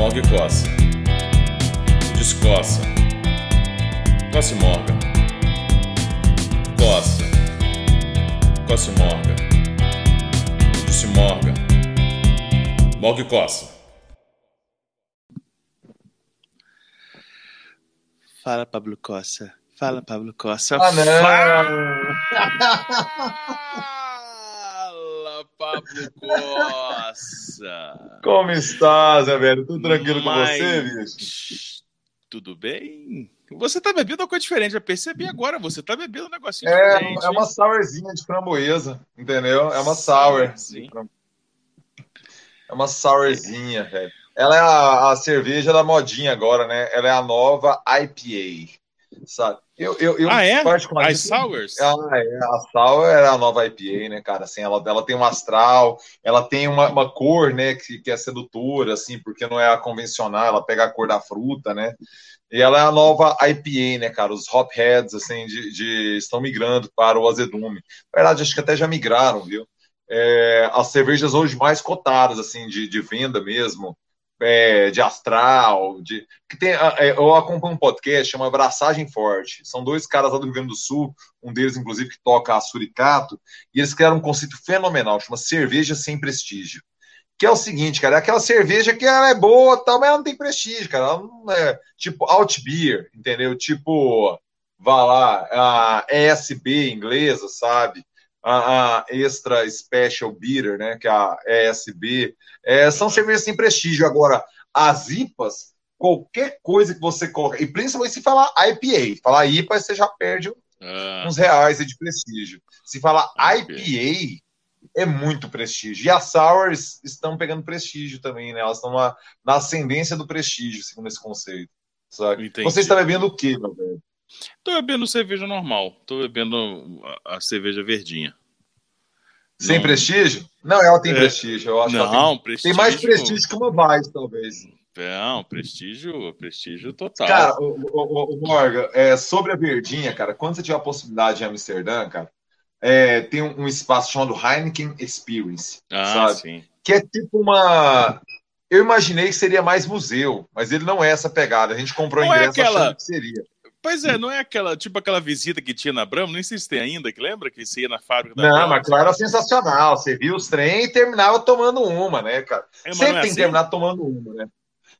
Morgue coça. Descoça. Coça e morga. Coça. Coça e morga. Disse morga. Morgue coça. Fala, Pablo Costa. Fala, Pablo Costa. Ah, não. Fala, Pablo Costa. Como está, Zé Velho? Tudo tranquilo com Mas- você, bicho? Tudo bem? Você tá bebendo uma coisa diferente, já percebi agora. Você tá bebendo um negocinho É, diferente. é uma sourzinha de framboesa, entendeu? É uma sour. Sim. É uma sourzinha, velho. Ela é a, a cerveja da modinha agora, né? Ela é a nova IPA, sabe? Eu, eu, eu Ah, é? particularmente... As sours? Ela é, a Sour é a nova IPA, né, cara? Assim, ela, ela tem um astral, ela tem uma, uma cor, né, que, que é sedutora, assim, porque não é a convencional, ela pega a cor da fruta, né? E ela é a nova IPA, né, cara? Os hopheads, assim, de, de- estão migrando para o azedume. Na verdade, acho que até já migraram, viu? É, as cervejas hoje mais cotadas, assim, de, de venda mesmo, é, de astral, de que tem, é, eu acompanho um podcast chama Abraçagem Forte. São dois caras lá do Rio Grande do Sul, um deles, inclusive, que toca a Suricato, e eles criaram um conceito fenomenal, chama cerveja sem prestígio. Que é o seguinte, cara, é aquela cerveja que ela é boa, tal, mas ela não tem prestígio, cara. Ela não é tipo alt beer, entendeu? Tipo, vá lá, a ESB inglesa, sabe? A, a extra special beer, né? Que é a ESB. É, são cervejas sem prestígio. Agora, as IPAs, qualquer coisa que você coloca, e principalmente se falar IPA, falar IPA, você já perde Ah, uns reais de prestígio. Se falar Ok. IPA, é muito prestígio. E as sours estão pegando prestígio também, né? Elas estão na, na ascendência do prestígio, segundo esse conceito. Sabe? Entendi. Você está bebendo o quê, meu velho? Tô bebendo cerveja normal. Tô bebendo a, a cerveja verdinha. Sem Não. prestígio? Não, ela tem É. prestígio. Eu acho Não, tem, prestígio. tem mais prestígio que uma Vice, talvez. Não, prestígio, prestígio total. Cara, o, o, o Morgan, é, sobre a verdinha, cara, quando você tiver a possibilidade em Amsterdã, cara, é, tem um, um espaço chamado Heineken Experience, ah, sabe? sim. que é tipo uma. Eu imaginei que seria mais museu, mas ele não é essa pegada. A gente comprou Não é ingresso aquela- achando que seria. Pois é, não é aquela, tipo aquela visita que tinha na Brahma, nem sei se tem ainda, que lembra que você ia na fábrica da Não, Brahma? mas claro, era sensacional. Você viu os trem e terminava tomando uma, né, cara? É, Sempre é tem assim? que terminar tomando uma, né?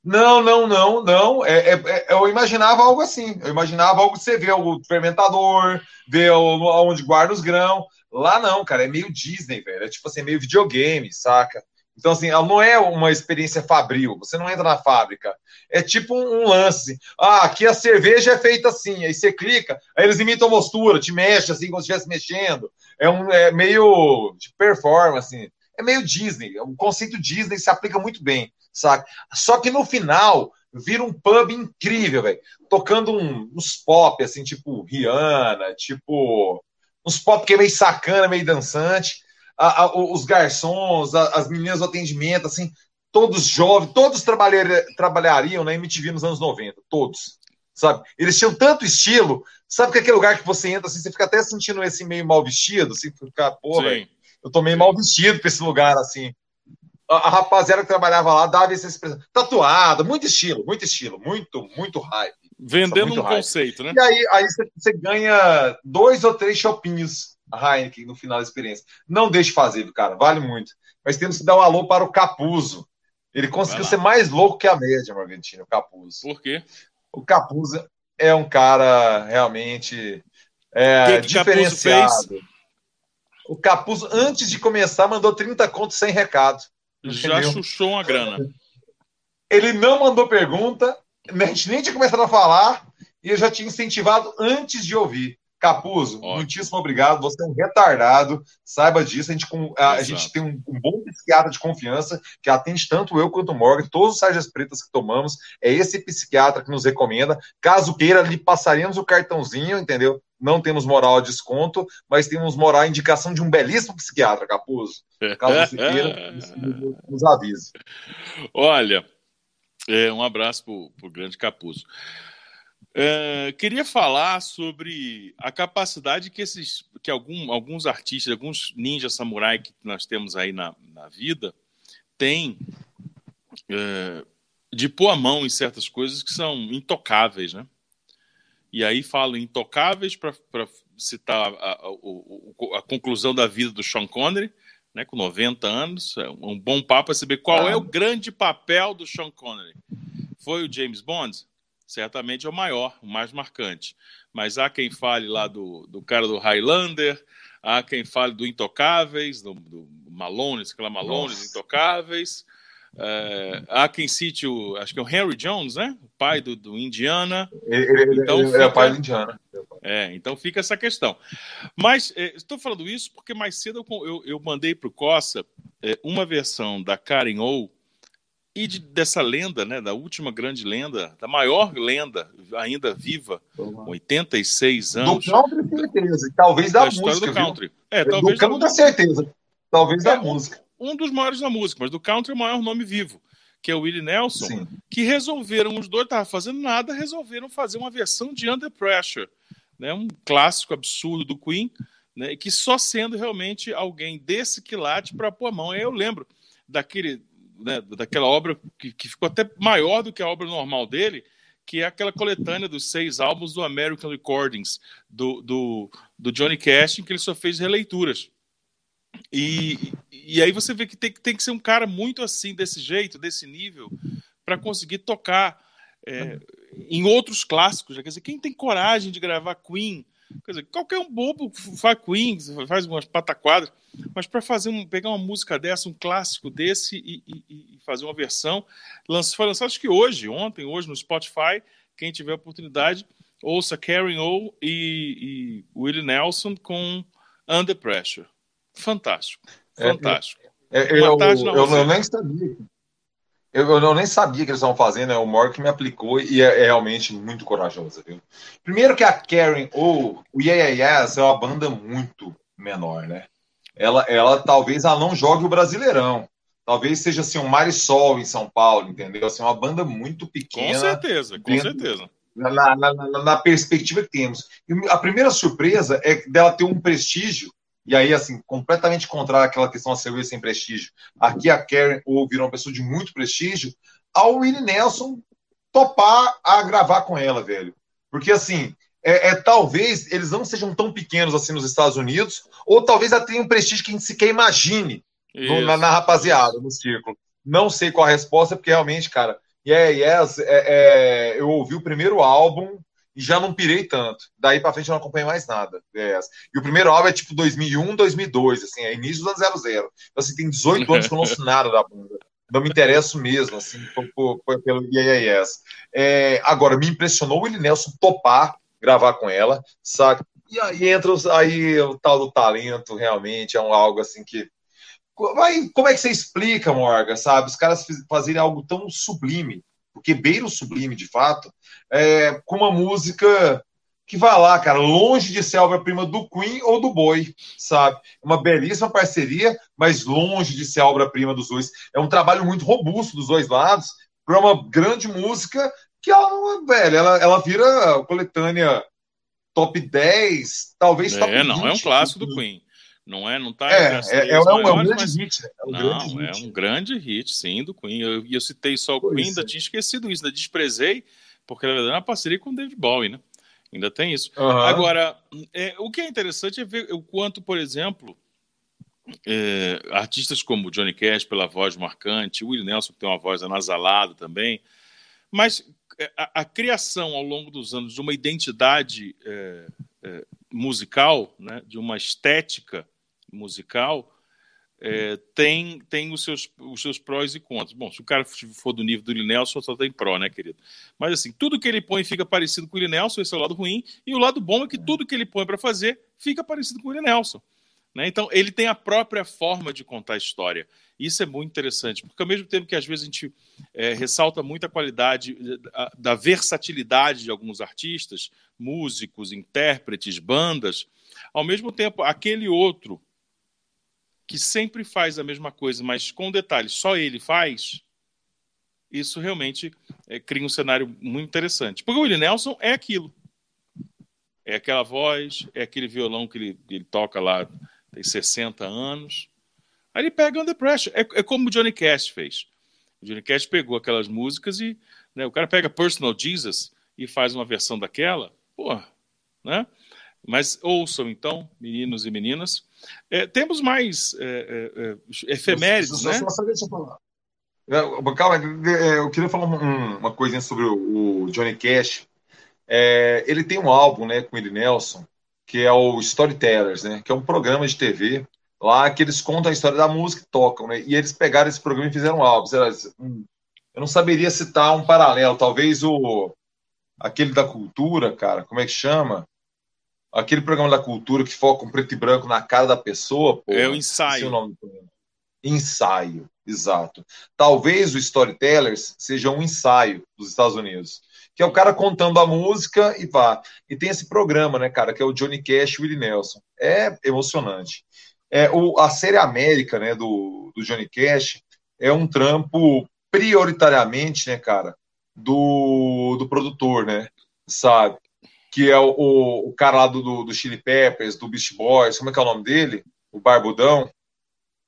Não, não, não, não. É, é- é- eu imaginava algo assim. Eu imaginava algo que você vê o fermentador, vê o- onde guarda os grãos. Lá não, cara, é meio Disney, velho. É tipo assim, meio videogame, saca? Então, assim, ela não é uma experiência fabril. Você não entra na fábrica. É tipo um, lance. Ah, aqui a cerveja é feita assim. Aí você clica, aí eles imitam a postura, te mexe assim, como se estivesse mexendo. É, um, é meio de performance. assim. É meio Disney. O conceito Disney se aplica muito bem, saca? Só que no final vira um pub incrível, velho. Tocando um- uns pop, assim, tipo Rihanna, tipo. Uns pop que é meio sacana, meio dançante. A- a- os garçons, a- as meninas do atendimento, assim, todos jovens, todos trabalhar- trabalhariam na MTV nos anos 90, todos. Sabe? Eles tinham tanto estilo. Sabe que aquele lugar que você entra, assim, você fica até sentindo esse meio mal vestido, assim, ficar, pô. Sim. Eu tô meio mal vestido pra esse lugar, assim. A, a rapaziada que trabalhava lá dava essa expressão. Tatuada, muito estilo, muito estilo, muito, muito hype. Vendendo muito um hype. conceito, né? E aí, aí você, você ganha dois ou três shoppinhos a Heineken no final da experiência. Não deixe de fazer, cara, vale muito. Mas temos que dar um alô para o Capuzo. Ele conseguiu ser mais louco que a média, Morgantino, o Capuzo. Por quê? O Capuzo é um cara realmente é, Que que diferenciado. O Capuzo, antes de começar, mandou 30 contos sem recado. Já Entendeu? chuchou uma grana. Ele não mandou pergunta, a gente nem tinha começado a falar, e eu já tinha incentivado antes de ouvir. Capuzzo, Ótimo. muitíssimo obrigado. Você é um retardado, saiba disso. A gente, com- a, a gente tem um, um bom psiquiatra de confiança que atende tanto eu quanto o Morgan, todos os sarjas pretas que tomamos. É esse psiquiatra que nos recomenda. Caso queira, lhe passaremos o cartãozinho, entendeu? Não temos moral a desconto, mas temos moral a indicação de um belíssimo psiquiatra, Capuzzo. Caso você queira, nos- avise. Olha, é, um abraço pro, pro grande Capuzzo. É, queria falar sobre a capacidade que esses, que algum, alguns artistas, alguns ninja samurai que nós temos aí na, na vida têm é, de pôr a mão em certas coisas que são intocáveis, né? E aí falo intocáveis para citar a, a, a, conclusão da vida do Sean Connery, né, com 90 anos. É um bom papo para saber qual é o grande papel do Sean Connery. Foi o James Bond? Certamente é o maior, o mais marcante. Mas há quem fale lá do, do cara do Highlander, há quem fale do Intocáveis, do, do Malone, aquela Malone, Intocáveis. É, há quem cite o, acho que é o Henry Jones, né? O pai do, do Indiana. Ele, então, ele fica, é o pai do Indiana. É, então fica essa questão. Mas é, estou falando isso porque mais cedo eu, eu, eu mandei para o Cossa é, uma versão da Karen O e de, dessa lenda, né, da última grande lenda, da maior lenda ainda viva, com 86 anos. Do country, certeza. Talvez da, da música. Do country. É, talvez do country, certeza. Talvez da é, música um dos maiores da música, mas do country é o maior nome vivo, que é o Willie Nelson, Sim. que resolveram, os dois estavam fazendo nada, resolveram fazer uma versão de Under Pressure, né, um clássico absurdo do Queen, né, que só sendo realmente alguém desse quilate para pôr a mão. Aí eu lembro daquele, né, daquela obra que, que ficou até maior do que a obra normal dele, que é aquela coletânea dos seis álbuns do American Recordings, do, do, do Johnny Cash, em que ele só fez releituras. E, e aí você vê que tem, tem que ser um cara muito assim, desse jeito, desse nível, para conseguir tocar é, em outros clássicos. Né? Quer dizer, quem tem coragem de gravar Queen? Dizer, qualquer um bobo faz Queen, faz umas pataquadas, mas para fazer um, pegar uma música dessa, um clássico desse e, e, e fazer uma versão, lanç, foi lançado acho que hoje, ontem, hoje no Spotify. Quem tiver oportunidade, ouça Karen O e, e Willie Nelson com Under Pressure. Fantástico. É, Fantástico. É, é, eu, eu, eu, nem sabia. Eu, eu, nem sabia que eles estavam fazendo, né? o Mark me aplicou e é, é, realmente muito corajoso, viu? Primeiro que a Karen ou o Yeah, yeah Yes é uma banda muito menor, né? Ela, ela talvez ela não jogue o Brasileirão. Talvez seja assim um Marisol em São Paulo, entendeu? Assim, uma banda muito pequena. Com certeza, com dentro, certeza. Na, na, na, na perspectiva que temos. E a primeira surpresa é dela ter um prestígio e aí, assim, completamente contrário àquela questão da cerveja sem prestígio. Aqui a Karen ou virou uma pessoa de muito prestígio, ao Willie Nelson topar a gravar com ela, velho. Porque, assim, é, é, talvez eles não sejam tão pequenos assim nos Estados Unidos, ou talvez ela tenha um prestígio que a gente sequer imagine no, na, na, rapaziada, no círculo. Não sei qual a resposta, porque realmente, cara, Yeah, Yes, é, é, eu ouvi o primeiro álbum, e já não pirei tanto. Daí para frente eu não acompanhei mais nada. É e o primeiro álbum é tipo 2001, 2002, assim, é início dos anos 00. Então, assim, tem 18 anos que eu não ouço nada da banda. Não me interesso mesmo, assim, por, por, pelo Yes. É, agora, me impressionou o Willie Nelson topar gravar com ela, sabe? E aí entra os, aí o tal do talento, realmente, é um algo assim que. Vai, como é que você explica, Morgan, sabe? Os caras fazerem algo tão sublime porque beira o sublime de fato, é, com uma música que vai lá, cara, longe de ser a obra-prima do Queen ou do Boy, sabe? Uma belíssima parceria, mas longe de ser a obra-prima dos dois. É um trabalho muito robusto dos dois lados, para uma grande música que ela, velho, ela, ela vira coletânea top 10, talvez top é, 20. não, é um clássico do Queen. Não é? Não tá é, é, é, é, um, é um grande mas... hit. É um não, grande é hit. um grande hit, sim, do Queen. Eu, eu, citei só o pois Queen, ainda é. tinha esquecido isso, ainda desprezei, porque na verdade é uma parceria com o David Bowie, né? Ainda tem isso. Uhum. Agora, é, o que é interessante é ver o quanto, por exemplo, é, artistas como Johnny Cash, pela voz marcante, Willie Nelson, que tem uma voz anasalada também, mas é, a, a, criação ao longo dos anos de uma identidade é, musical, né, de uma estética musical é, tem, tem os, seus, os seus prós e contras. Bom, se o cara for do nível do Linelson, só tem pró, né, querido? Mas assim, tudo que ele põe fica parecido com o Linelson, esse é o lado ruim, e o lado bom é que tudo que ele põe para fazer fica parecido com o Linelson. Né? Então, ele tem a própria forma de contar a história. Isso é muito interessante, porque ao mesmo tempo que às vezes a gente é, ressalta muito a qualidade da, da versatilidade de alguns artistas, músicos, intérpretes, bandas, ao mesmo tempo, aquele outro que sempre faz a mesma coisa, mas com detalhes, só ele faz, isso realmente é, cria um cenário muito interessante. Porque o Willie Nelson é aquilo. É aquela voz, é aquele violão que ele, ele toca lá, tem 60 anos. Aí ele pega Under Pressure. É, é como o Johnny Cash fez. O Johnny Cash pegou aquelas músicas e né, o cara pega Personal Jesus e faz uma versão daquela, porra, né? Mas ouçam então, meninos e meninas. É, temos mais é, é, é efemérides, né? Só, deixa eu falar. É, calma, é, eu queria falar um, uma coisinha sobre o, o Johnny Cash. Ele tem um álbum, né, com ele Nelson, que é o Storytellers, né, que é um programa de TV lá que eles contam a história da música e tocam, né? E eles pegaram esse programa e fizeram um álbum. Eu não saberia citar um paralelo, talvez o aquele da cultura, cara, como é que chama? Aquele programa da cultura que foca um preto e branco na cara da pessoa. Pô, é o ensaio. O nome ensaio, exato. Talvez o Storytellers seja um ensaio dos Estados Unidos, que é o cara contando a música e vá. E tem esse programa, né, cara, que é o Johnny Cash e Willie Nelson. É emocionante. É, o, a série América, né, do, do Johnny Cash, é um trampo prioritariamente, né, cara, do, do produtor, né, sabe? Que é o, o, o cara lá do, do Chili Peppers, do Beast Boys, como é que é o nome dele? O Barbudão.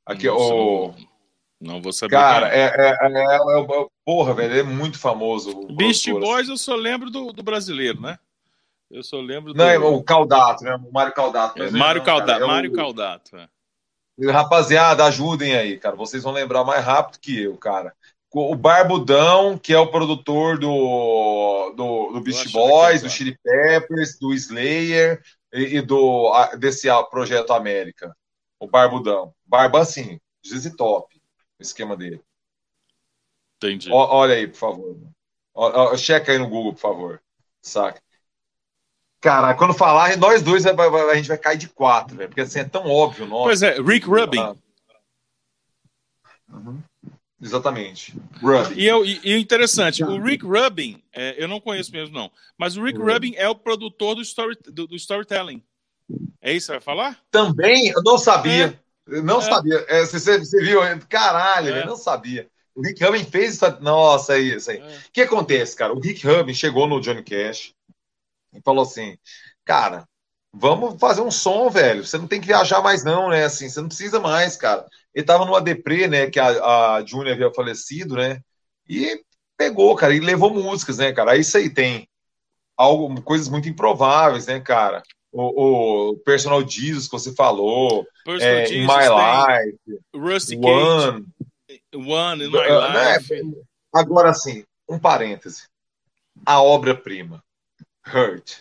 Aqui, não, o... não vou saber. Cara, é, é, é, é, porra, velho, é muito famoso. Beast Boys eu só lembro do, do brasileiro, né? Eu só lembro do... Não, é o Caldato, né? O Mário Caldato. É, Mário Caldato, Mário Caldato. Rapaziada, ajudem aí, cara. Vocês vão lembrar mais rápido que eu, cara o Barbudão, que é o produtor do, do, do Beast Boys, do Chili Peppers, do Slayer e, e do desse projeto América. O Barbudão. Barba, assim, diz top o esquema dele. Entendi. O, olha aí, por favor. O, checa aí no Google, por favor. Saca? Cara, quando falar, nós dois a gente vai cair de quatro, velho, porque assim é tão óbvio o nome. Pois é, Rick Rubin. Ah. Uhum. Exatamente. Rubin. E, eu, e, interessante, o Rick Rubin, é, eu não conheço mesmo, não, mas o Rick Rubin é o produtor do, story, do, do storytelling. É isso que você vai falar? Também? Eu não sabia. É. Eu não é. sabia. É, você, você, viu? Caralho, é. eu não sabia. O Rick Rubin fez isso. Nossa, é isso aí. O é. que acontece, cara? O Rick Rubin chegou no Johnny Cash e falou assim: Cara, vamos fazer um som, velho. Você não tem que viajar mais, não, né? Assim, você não precisa mais, cara. Ele tava numa deprê, né? Que a, a Júnior havia falecido, né? E pegou, cara, e levou músicas, né, cara? Aí isso aí tem algo, coisas muito improváveis, né, cara? O, o Personal Jesus que você falou, é, Jesus, My Life, Rusty One, One in My uh, Life. Né? Agora, assim, um parêntese. A obra-prima, Hurt.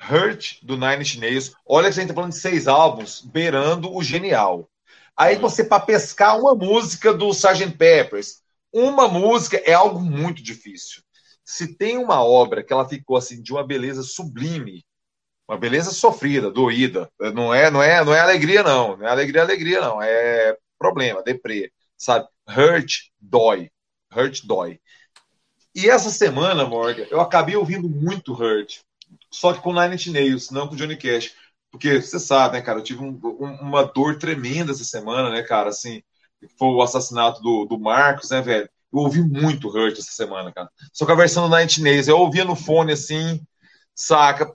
Hurt, do Nine Inch Nails. Olha que a gente tá falando de seis álbuns, beirando o genial. Aí você, para pescar uma música do Sgt. Peppers, uma música é algo muito difícil. Se tem uma obra que ela ficou assim de uma beleza sublime, uma beleza sofrida, doída, não é, não é, não é alegria não, não é alegria, alegria não, é problema, deprê, sabe? Hurt dói, hurt dói. E essa semana, Morgan, eu acabei ouvindo muito Hurt, só que com Nine Inch Nails, não com Johnny Cash. Porque você sabe, né, cara, eu tive um, um, uma dor tremenda essa semana, né, cara, assim, foi o assassinato do, do Marcos, né, velho? Eu ouvi muito Hurt essa semana, cara. Só que a versão do Night Nails, eu ouvia no fone, assim, saca?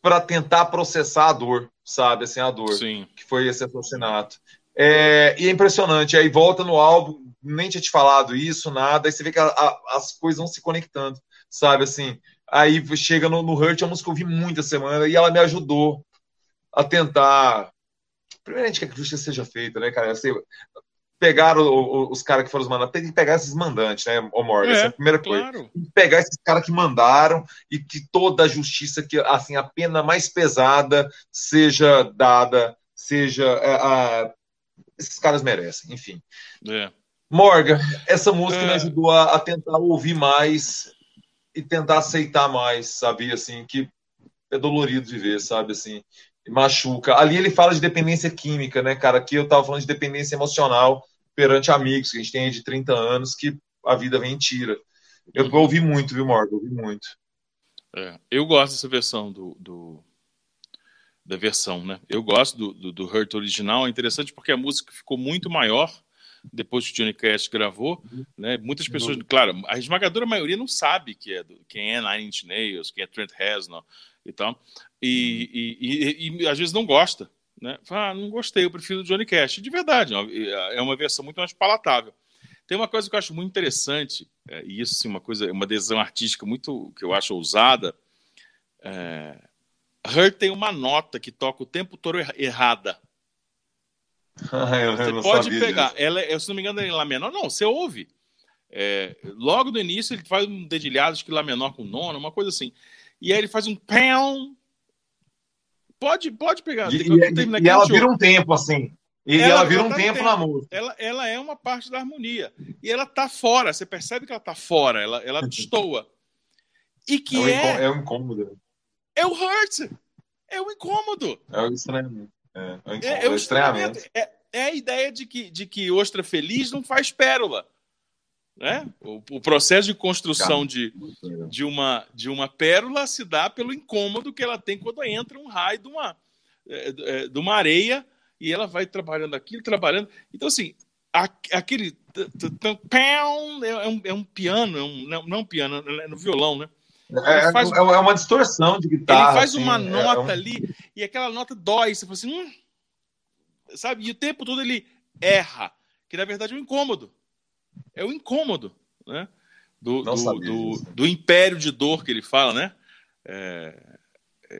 para tentar processar a dor, sabe? Assim, a dor Sim. que foi esse assassinato. É, e é impressionante. Aí volta no álbum, nem tinha te falado isso, nada. Aí você vê que a, a, as coisas vão se conectando, sabe? Assim, Aí chega no, no Hurt, a música eu ouvi muita semana e ela me ajudou a tentar. Primeiramente, que a justiça seja feita, né, cara? Assim, pegar o, o, os caras que foram os mandados, tem que pegar esses mandantes, né, o Morgan? É, Essa é a primeira coisa. Claro. Tem que pegar esses caras que mandaram e que toda a justiça, que assim, a pena mais pesada seja dada, seja. É, a, esses caras merecem, enfim. É. Morgan, essa música me é. ajudou a, a tentar ouvir mais e tentar aceitar mais, sabe? Assim, que é dolorido viver, sabe? Assim, machuca. Ali ele fala de dependência química, né, cara? Aqui eu tava falando de dependência emocional perante amigos, que a gente tem de 30 anos, que a vida vem e tira. Eu uhum. ouvi muito, viu, Morgan? Ouvi muito. É, eu gosto dessa versão do, do, da versão, né? Eu gosto do, do, do Hurt original. É interessante porque a música ficou muito maior depois que o Johnny Cash gravou, uhum. né? Muitas pessoas, uhum. claro, a esmagadora maioria não sabe que é do, quem é Nine Inch Nails, quem é Trent Reznor e tal, e, e, e, e, às vezes não gosta, né? Fala, ah, não gostei, eu prefiro o Johnny Cash. De verdade, é uma versão muito mais palatável. Tem uma coisa que eu acho muito interessante, é, e isso sim, uma coisa, uma decisão artística muito que eu acho ousada. É, Hurt tem uma nota que toca o tempo todo errada. Eu, você pode pegar, ela, é, se não me engano, é Lá menor. Não, você ouve. É, logo no início ele faz um dedilhado, acho que Lá menor com nono, uma coisa assim. E aí ele faz um pão. Pode, pode pegar. E, e, e ela vira um tempo assim. E ela, ela vira um tempo, tempo na música. Ela, ela é uma parte da harmonia. E ela tá fora. Você percebe que ela tá fora. Ela, ela destoa. E que é. É, é um incômodo. É o hurt. É o incômodo. É o estranhamento. É, é, é, é o estranhamento. É, é, a ideia de que, de que ostra feliz não faz pérola. Né? O, o processo de construção de, de, uma, de uma pérola se dá pelo incômodo que ela tem quando entra um raio de uma, é, é, de uma areia e ela vai trabalhando aquilo, trabalhando. Então, assim, aquele. É um, é um piano, é um, não, um piano, é no violão, né? É, faz, é uma distorção de guitarra. Ele faz assim, uma nota é um... ali e aquela nota dói. Você fala assim, hum, sabe? E o tempo todo ele erra, que na verdade é um incômodo é o incômodo, né? Do, do, do, do, império de dor que ele fala, né? É,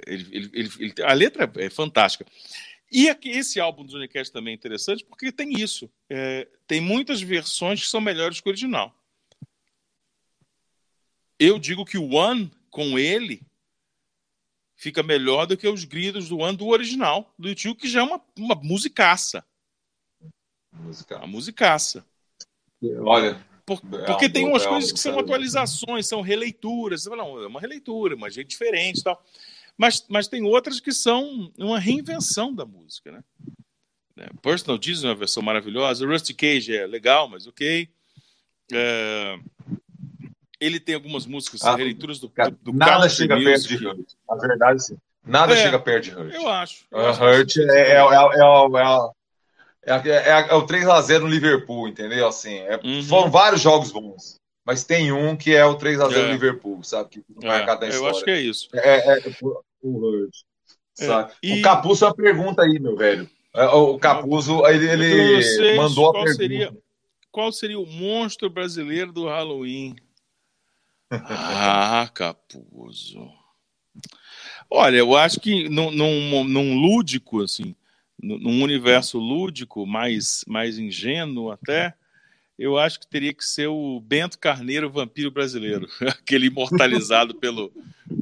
ele, ele, ele, a letra é fantástica. E aqui, esse álbum do Johnny Cash também é interessante porque tem isso. É, tem muitas versões que são melhores que o original. Eu digo que o One, com ele, fica melhor do que os gritos do One do original, do tio, que já é uma, uma musicaça. Musicaça. Uma musicaça. Olha. Por, é porque tem umas coisas que são atualizações, são releituras. Não, é uma releitura, uma gente diferente tal. Mas, mas tem outras que são uma reinvenção da música, né? É, Personal Jesus é uma versão maravilhosa. Rusty Cage é legal, mas ok. É... Ele tem algumas músicas, ah, releituras do, do, do Nada chega perto de Hurt. Na verdade, sim. Nada é, chega perto de Hurt. Eu acho. Eu uh, Hurt é, é, é, é, é, o 3x0 no Liverpool, entendeu? Assim, uhum. Foram vários jogos bons. Mas tem um que é o 3x0 é. no Liverpool, sabe? Que é, marcado na história. Eu acho que é isso. É, o Hurt. É, e... O Capuzzo é uma pergunta aí, meu velho. O Capuzzo, ele, ele mandou a qual pergunta. Seria, qual seria o monstro brasileiro do Halloween? Ah, Capuzzo. Olha, eu acho que num, num, num lúdico, assim, num universo lúdico, mais, mais ingênuo até, eu acho que teria que ser o Bento Carneiro, vampiro brasileiro, aquele imortalizado pelo,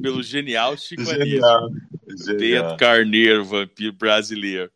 pelo genial Chico genial, genial. Bento Carneiro, vampiro brasileiro.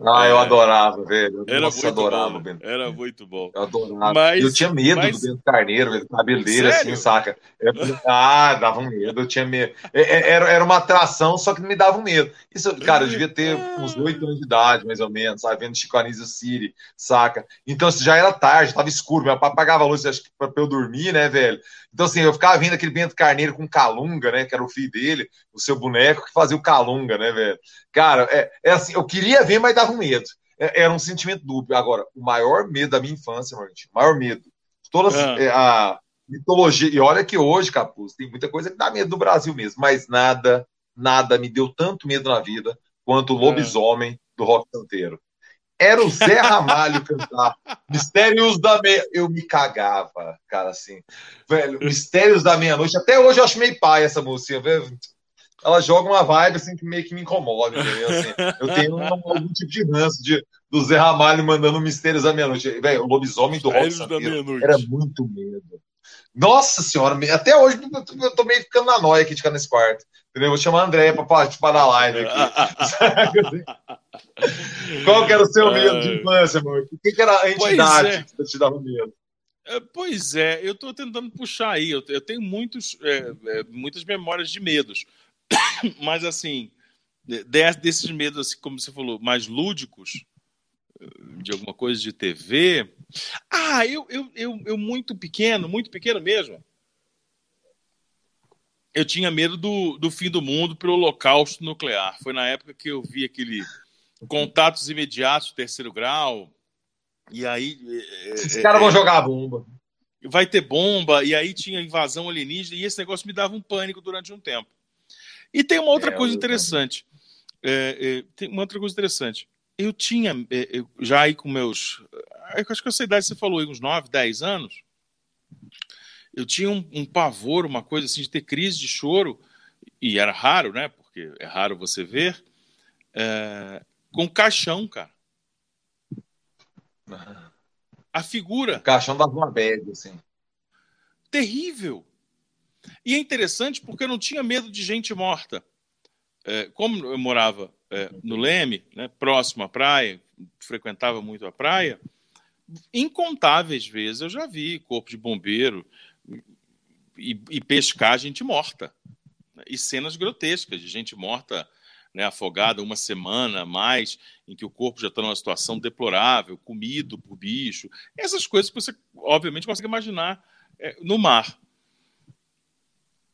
Ah, é, eu adorava, velho. Era Nossa, muito adorava, bom. Era muito bom. Eu adorava. Mas, eu tinha medo mas... do Bento Carneiro, velho, cabeleira assim, saca? Eu, ah, dava um medo, eu tinha medo. É, é, era, era uma atração, só que me dava um medo. Isso, cara, eu devia ter uns oito anos de idade, mais ou menos, sabe? Vendo Chico Anísio City, saca? Então, assim, já era tarde, tava escuro, meu pai apagava a luz, acho que pra eu dormir, né, velho? Então, assim, eu ficava vendo aquele Bento Carneiro com Calunga, né? Que era o filho dele, o seu boneco, que fazia o Calunga, né, velho? Cara, é, é assim, eu queria ver, mas dava um medo. É, era um sentimento dúbio. Agora, o maior medo da minha infância, gente, o maior medo. Toda ah. É, a mitologia. E olha que hoje, Capuz, tem muita coisa que dá medo do Brasil mesmo, mas nada, nada me deu tanto medo na vida quanto o ah. lobisomem do rock santeiro. Era o Zé Ramalho cantar. Mistérios da meia. Eu me cagava, cara, assim. Velho, Mistérios da Meia-Noite. Até hoje eu acho meio pai essa música, velho. Ela joga uma vibe assim que meio que me incomoda, entendeu? Assim, eu tenho um, algum tipo de ranço de, do Zé Ramalho mandando Mistérios da Meia-Noite. Velho, o lobisomem do Rock era muito medo. Nossa senhora, até hoje eu tô meio ficando na noia aqui de ficar nesse quarto. Entendeu? Vou chamar a André pra participar da live aqui. Qual que era o seu medo de infância, amor? O que, que era a entidade é. que te dava medo? É, pois é, eu estou tentando puxar aí. Eu, eu tenho muitos, é, é, muitas memórias de medos. Mas, assim, desses medos, assim, como você falou, mais lúdicos, de alguma coisa de TV. Ah, eu, eu, eu, eu muito pequeno, muito pequeno mesmo. Eu tinha medo do, do fim do mundo pelo holocausto nuclear. Foi na época que eu vi aquele contatos imediatos, terceiro grau. E aí. Esses é, caras é, vão jogar a bomba. Vai ter bomba, e aí tinha invasão alienígena, e esse negócio me dava um pânico durante um tempo. E tem uma outra é, coisa interessante. É, é, tem uma outra coisa interessante. eu tinha, eu, já aí com meus. Eu acho que essa idade você falou, aí, uns 9, 10 anos. Eu tinha um, um, pavor, uma coisa assim, de ter crise de choro, e era raro, né? Porque é raro você ver, é, com caixão, cara. A figura. O caixão dava uma bad, assim. Terrível. E é interessante porque eu não tinha medo de gente morta. É, como eu morava é, no Leme, né, próximo à praia, frequentava muito a praia, incontáveis vezes eu já vi corpo de bombeiro e, e pescar gente morta. Né, e cenas grotescas de gente morta né, afogada uma semana mais, em que o corpo já está numa situação deplorável, comido por bicho. Essas coisas que você, obviamente, consegue imaginar é, no mar.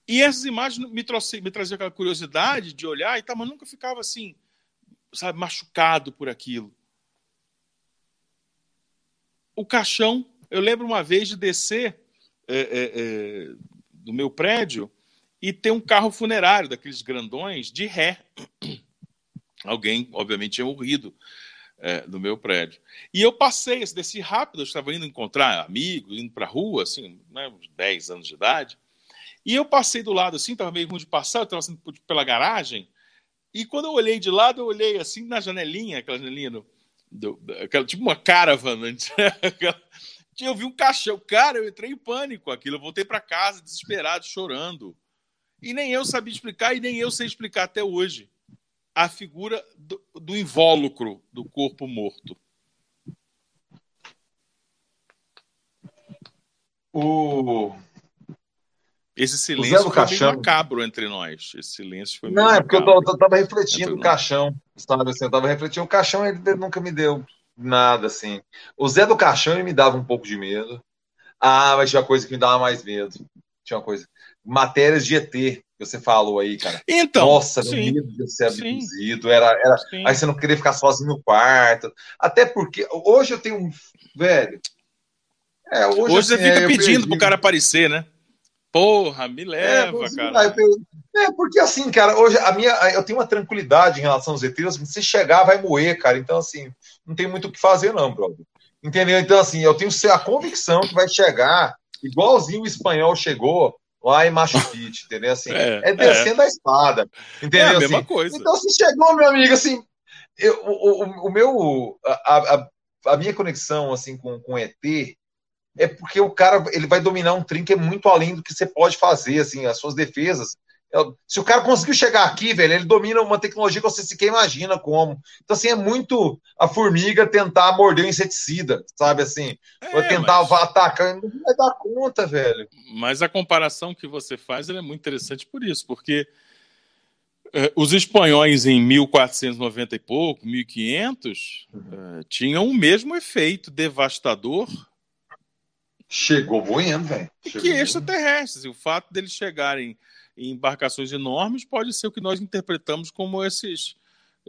E essas imagens me, trouxe, me traziam aquela curiosidade de olhar e tal, mas nunca ficava assim, sabe, machucado por aquilo. O caixão, eu lembro uma vez de descer é, é, é, do meu prédio e ter um carro funerário daqueles grandões de ré. Alguém, obviamente, tinha morrido é, no meu prédio. E eu passei, desci rápido, eu estava indo encontrar amigos, indo para a rua, assim, né, uns 10 anos de idade. E eu passei do lado assim, estava meio ruim de passar, eu estava assim, pela garagem. E quando eu olhei de lado, eu olhei assim na janelinha, aquela janelinha do, do, aquela, tipo uma caravana. Né? eu vi um caixão. Cara, eu entrei em pânico aquilo. Eu voltei para casa desesperado, chorando. E nem eu sabia explicar, e nem eu sei explicar até hoje a figura do, do invólucro do corpo morto. O esse silêncio foi caixão. meio macabro entre nós. Esse silêncio foi Não, é porque eu, eu tava refletindo o caixão, sabe? Assim, eu tava refletindo. O caixão ele nunca me deu nada, assim. O Zé do Caixão ele me dava um pouco de medo. Ah, mas tinha uma coisa que me dava mais medo. Tinha uma coisa. Matérias de ET, que você falou aí, cara. Então. Nossa, sim, medo de ser abduzido. Era, era... Aí você não queria ficar sozinho no quarto. Até porque hoje eu tenho um. Velho. É, hoje, hoje assim, você fica é, pedindo perdi. pro cara aparecer, né? Porra, me é, leva, é, cara. É, porque assim, cara, hoje a minha, eu tenho uma tranquilidade em relação aos ETs, se chegar, vai moer, cara. Então, assim, não tem muito o que fazer, não, brother. Entendeu? Então, assim, eu tenho a convicção que vai chegar igualzinho o espanhol chegou lá em Machu Picchu, entendeu? Assim, é, é descendo é. a espada, entendeu? É a mesma assim, coisa. Então, se chegou, meu amigo, assim, eu, o, o, o meu, a, a, a, minha conexão, assim, com, com ET é porque o cara ele vai dominar um trem que é muito além do que você pode fazer, assim, as suas defesas. Se o cara conseguiu chegar aqui, velho, ele domina uma tecnologia que você sequer imagina como. Então, assim, é muito a formiga tentar morder o inseticida, sabe assim? É, ou tentar mas... atacar, não vai dar conta, velho. Mas a comparação que você faz é muito interessante por isso, porque é, os espanhóis em 1490 e pouco, 1500, uhum. é, tinham o mesmo efeito devastador Chegou voando, velho. Que extraterrestres. E o fato deles chegarem em embarcações enormes pode ser o que nós interpretamos como esses,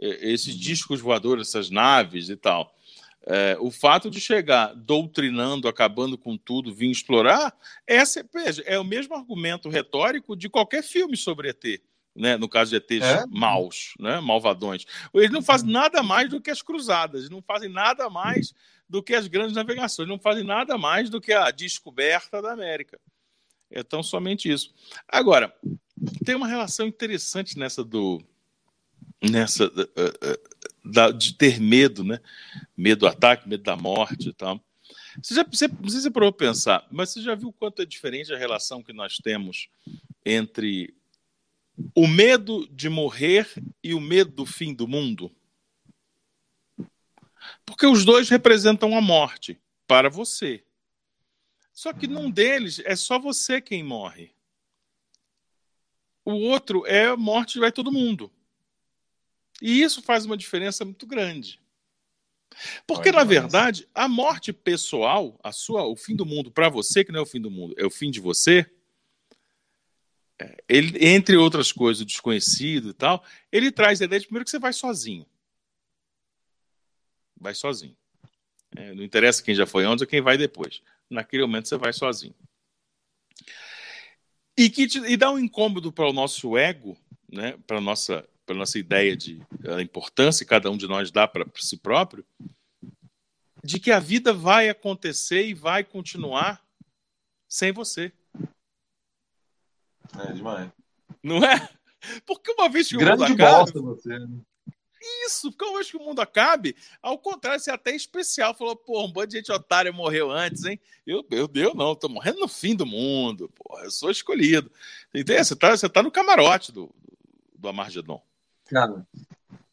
eh, esses uhum. discos voadores, essas naves e tal. É, o fato de chegar doutrinando, acabando com tudo, vir explorar, essa, veja, é o mesmo argumento retórico de qualquer filme sobre ET. Né? No caso de ETs é? maus, né? malvadões. Eles não fazem uhum. nada mais do que as cruzadas, não fazem nada mais do que as grandes navegações, não fazem nada mais do que a descoberta da América. É tão somente isso. Agora, tem uma relação interessante nessa do nessa da, de ter medo, né? Medo do ataque, medo da morte e tal. Você já você, se você pensar, mas você já viu quanto é diferente a relação que nós temos entre o medo de morrer e o medo do fim do mundo? Porque os dois representam a morte para você. Só que num deles é só você quem morre. O outro é a morte vai todo mundo. E isso faz uma diferença muito grande. Porque, na verdade, a morte pessoal, a sua, o fim do mundo para você, que não é o fim do mundo, é o fim de você, é, ele, entre outras coisas, o desconhecido e tal, ele traz a ideia de primeiro que você vai sozinho vai sozinho. É, não interessa quem já foi antes ou quem vai depois. Naquele momento você vai sozinho. E que te, e dá um incômodo para o nosso ego, né, para nossa pela nossa ideia de a importância que cada um de nós dá para si próprio, de que a vida vai acontecer e vai continuar sem você. É demais. Não é? Porque uma vez que o Grande mundo acaba, bosta você. né? Isso, porque uma vez que o mundo acabe, ao contrário, você é até especial. Falou, pô, um bando de gente otária morreu antes, hein? Eu, eu, eu não, tô morrendo no fim do mundo, pô, eu sou escolhido. Entendeu? Você tá, você tá no camarote do, do Amargedon. Cara,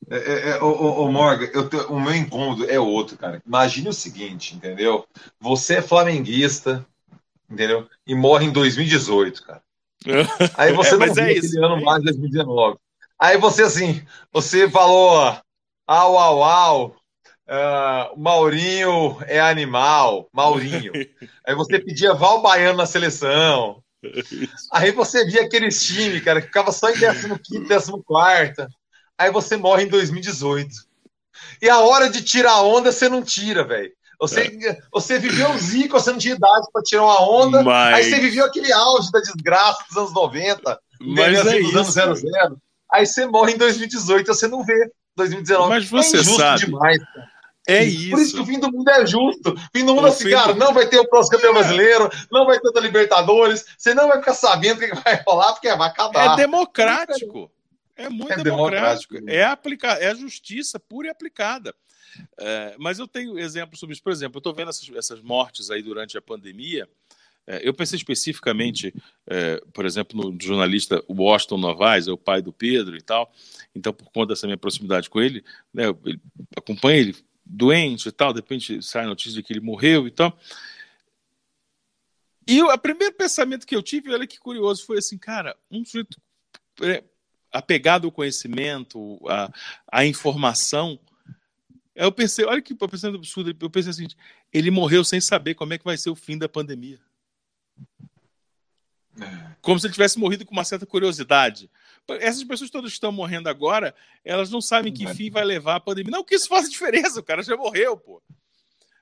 é, é, é, ô, ô, Morgan, eu te- o meu incômodo é outro, cara. Imagine o seguinte, entendeu? Você é flamenguista, entendeu? E morre em 2018, cara. Aí você É, não mas é aquele isso. ano mais de 2019. Aí você assim, você falou, au, au, au, o Maurinho é animal, Maurinho. Aí você pedia Val Baiano na seleção. Aí você via aqueles times, cara, que ficava só em 15, 14. Aí você morre em 2018. E a hora de tirar onda, você não tira, velho. Você, você viveu o Zico, você não tinha idade para tirar uma onda. Aí Mas, você viveu aquele auge da desgraça dos anos 90, mas assim, é dos anos isso. 00. Aí você morre em 2018, você não vê 2019. Mas você é sabe. demais. É Por isso que o isso. fim do mundo é justo. O fim do mundo O é assim, cara, do- não vai ter o próximo campeão brasileiro, não vai ter da Libertadores, você não vai ficar sabendo o que vai rolar, porque vai É acabar. democrático. É muito É democrático. democrático. É, aplica... é justiça pura e aplicada. É, mas eu tenho exemplos sobre isso. Por exemplo, eu estou vendo essas, essas mortes aí durante a pandemia. É, eu pensei especificamente, é, por exemplo, no jornalista Washington Novaes, é o pai do Pedro e tal. Então, por conta dessa minha proximidade com ele, né, ele- acompanho ele doente e tal. De repente sai a notícia de que ele morreu e tal. E o primeiro pensamento que eu tive, olha que curioso, foi assim, cara, um sujeito é, apegado ao conhecimento, à, à informação. Eu pensei, olha que pensamento absurdo, eu pensei assim, ele morreu sem saber como é que vai ser o fim da pandemia. Como se ele tivesse morrido com uma certa curiosidade. Essas pessoas todas que estão morrendo agora, elas não sabem que É. fim vai levar a pandemia. Não que isso faça diferença, o cara já morreu, pô.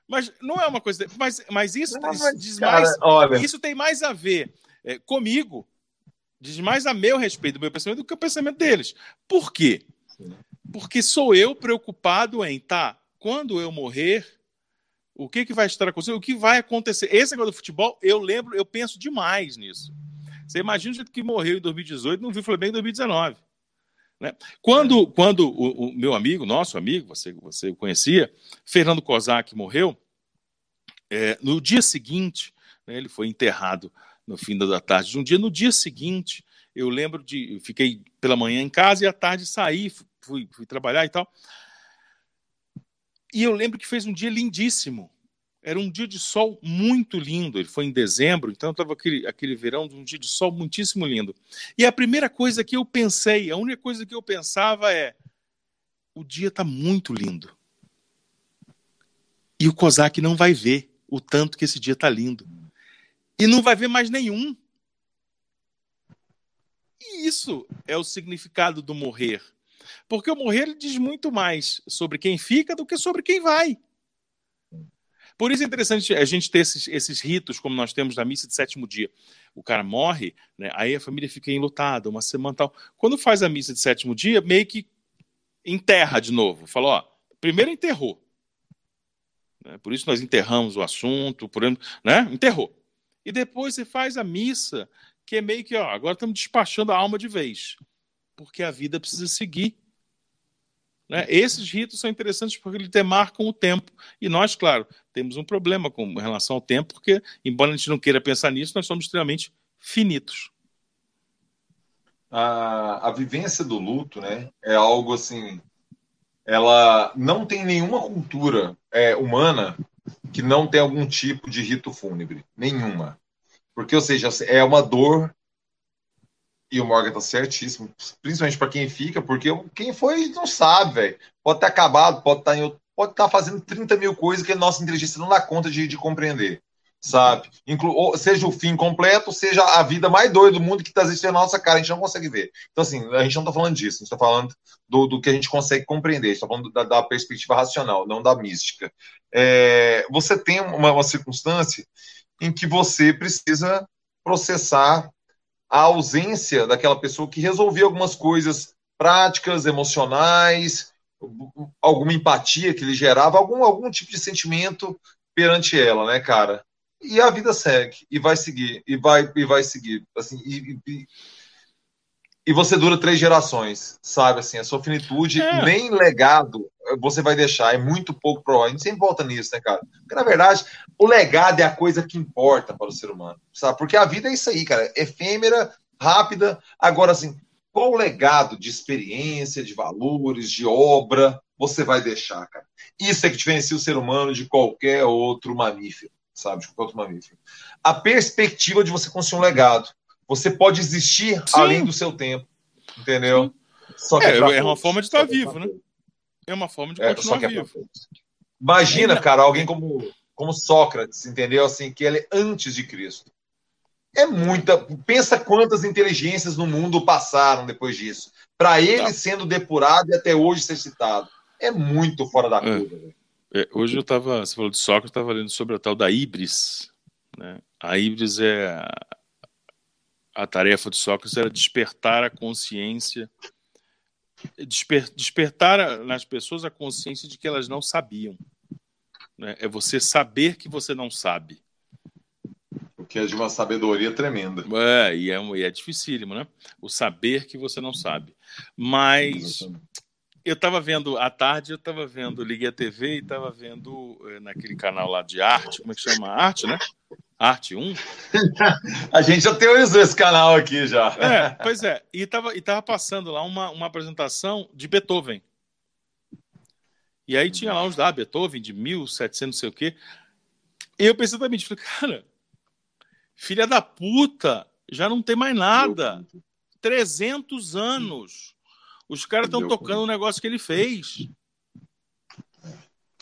Mas não é uma coisa. Mas, mas isso, Não, mas, diz cara, mais. olha, Isso tem mais a ver é, comigo, diz mais a meu respeito, do meu pensamento, do que o pensamento deles. Por quê? Porque sou eu preocupado em, tá, quando eu morrer, o que, que vai estar acontecendo, o que vai acontecer. Esse negócio do futebol, eu lembro, eu penso demais nisso. Você imagina o jeito que morreu em 2018, não viu o Flamengo em 2019. Né? Quando, quando o, o meu amigo, nosso amigo, você, você o conhecia, Fernando Kozak morreu, é, no dia seguinte, né, ele foi enterrado no fim da tarde de um dia. No dia seguinte, eu lembro de. Eu fiquei pela manhã em casa e à tarde saí, fui, fui trabalhar e tal. E eu lembro que fez um dia lindíssimo. Era um dia de sol muito lindo. Ele foi em dezembro, então estava aquele, aquele verão de um dia de sol muitíssimo lindo. E a primeira coisa que eu pensei, a única coisa que eu pensava é: o dia está muito lindo. E o Kozak não vai ver o tanto que esse dia está lindo. E não vai ver mais nenhum. E isso é o significado do morrer. Porque o morrer ele diz muito mais sobre quem fica do que sobre quem vai. Por isso é interessante a gente ter esses, esses ritos, como nós temos na missa de sétimo dia. O cara morre, né, aí a família fica enlutada, uma semana tal. Quando faz a missa de sétimo dia, meio que enterra de novo. Fala, ó, primeiro enterrou. Né, por isso nós enterramos o assunto, por, né, enterrou. E depois você faz a missa, que é meio que, ó, agora estamos despachando a alma de vez. Porque a vida precisa seguir. Né? Esses ritos são interessantes porque eles demarcam o tempo. E nós, claro, temos um problema com relação ao tempo, porque, embora a gente não queira pensar nisso, nós somos extremamente finitos. a, a vivência do luto, né, é algo assim. Ela não tem nenhuma cultura é, humana que não tem algum tipo de rito fúnebre. Nenhuma. Porque, ou seja, é uma dor. E o Morgan tá certíssimo, principalmente para quem fica, porque quem foi não sabe, velho. Pode ter acabado, pode estar em, pode estar fazendo 30 mil coisas que a nossa inteligência não dá conta de, de compreender, sabe? Inclu seja o fim completo, seja a vida mais doida do mundo que está existindo na nossa cara, a gente não consegue ver. Então, assim, a gente não está falando disso, a gente está falando do, do, que a gente consegue compreender, a gente está falando da, da, perspectiva racional, não da mística. É, você tem uma, uma circunstância em que você precisa processar a ausência daquela pessoa que resolvia algumas coisas práticas, emocionais, alguma empatia que ele gerava, algum, algum tipo de sentimento perante ela, né, cara? E a vida segue, e vai seguir, e vai, e vai seguir. Assim, e, e, e você dura três gerações, sabe? Assim, a sua finitude, é. nem legado você vai deixar, é muito pouco provável. A gente sempre volta nisso, né, cara? Porque, na verdade, o legado é a coisa que importa para o ser humano, sabe? Porque a vida é isso aí, cara, efêmera, rápida. Agora, assim, qual o legado de experiência, de valores, de obra você vai deixar, cara? Isso é que diferencia o ser humano de qualquer outro mamífero, sabe? De qualquer outro mamífero. A perspectiva de você construir um legado. Você pode existir Sim. além do seu tempo, entendeu? é, é, é uma forma de estar vivo, né? É uma forma de é, continuar é, vivo. Imagina, cara, alguém como, como Sócrates, entendeu? Assim, que ele é antes de Cristo. É muita. Pensa quantas inteligências no mundo passaram depois disso. Para ele tá. sendo depurado e até hoje ser citado. É muito fora da é. curva. É, hoje eu estava. Você falou de Sócrates, eu estava lendo sobre a tal da Ibris. Né? A Ibris é. A, a tarefa de Sócrates era despertar a consciência. Desper, despertar nas pessoas a consciência de que elas não sabiam. Né? É você saber que você não sabe que é de uma sabedoria tremenda. É, e é, e é dificílimo, né? O saber que você não sabe. Mas Exatamente. eu estava vendo, à tarde, eu estava vendo, liguei a TV e estava vendo eh, naquele canal lá de arte, como é que chama? Arte, né? Arte 1. a gente já teorizou esse canal aqui já. É, pois é. E estava e tava passando lá uma, uma apresentação de Beethoven. E aí tinha lá os da Beethoven, de 1700, não sei o quê. E eu pensei também, falei, cara, Filha da puta, já não tem mais nada. 300 anos. Os caras estão tocando o um negócio que ele fez.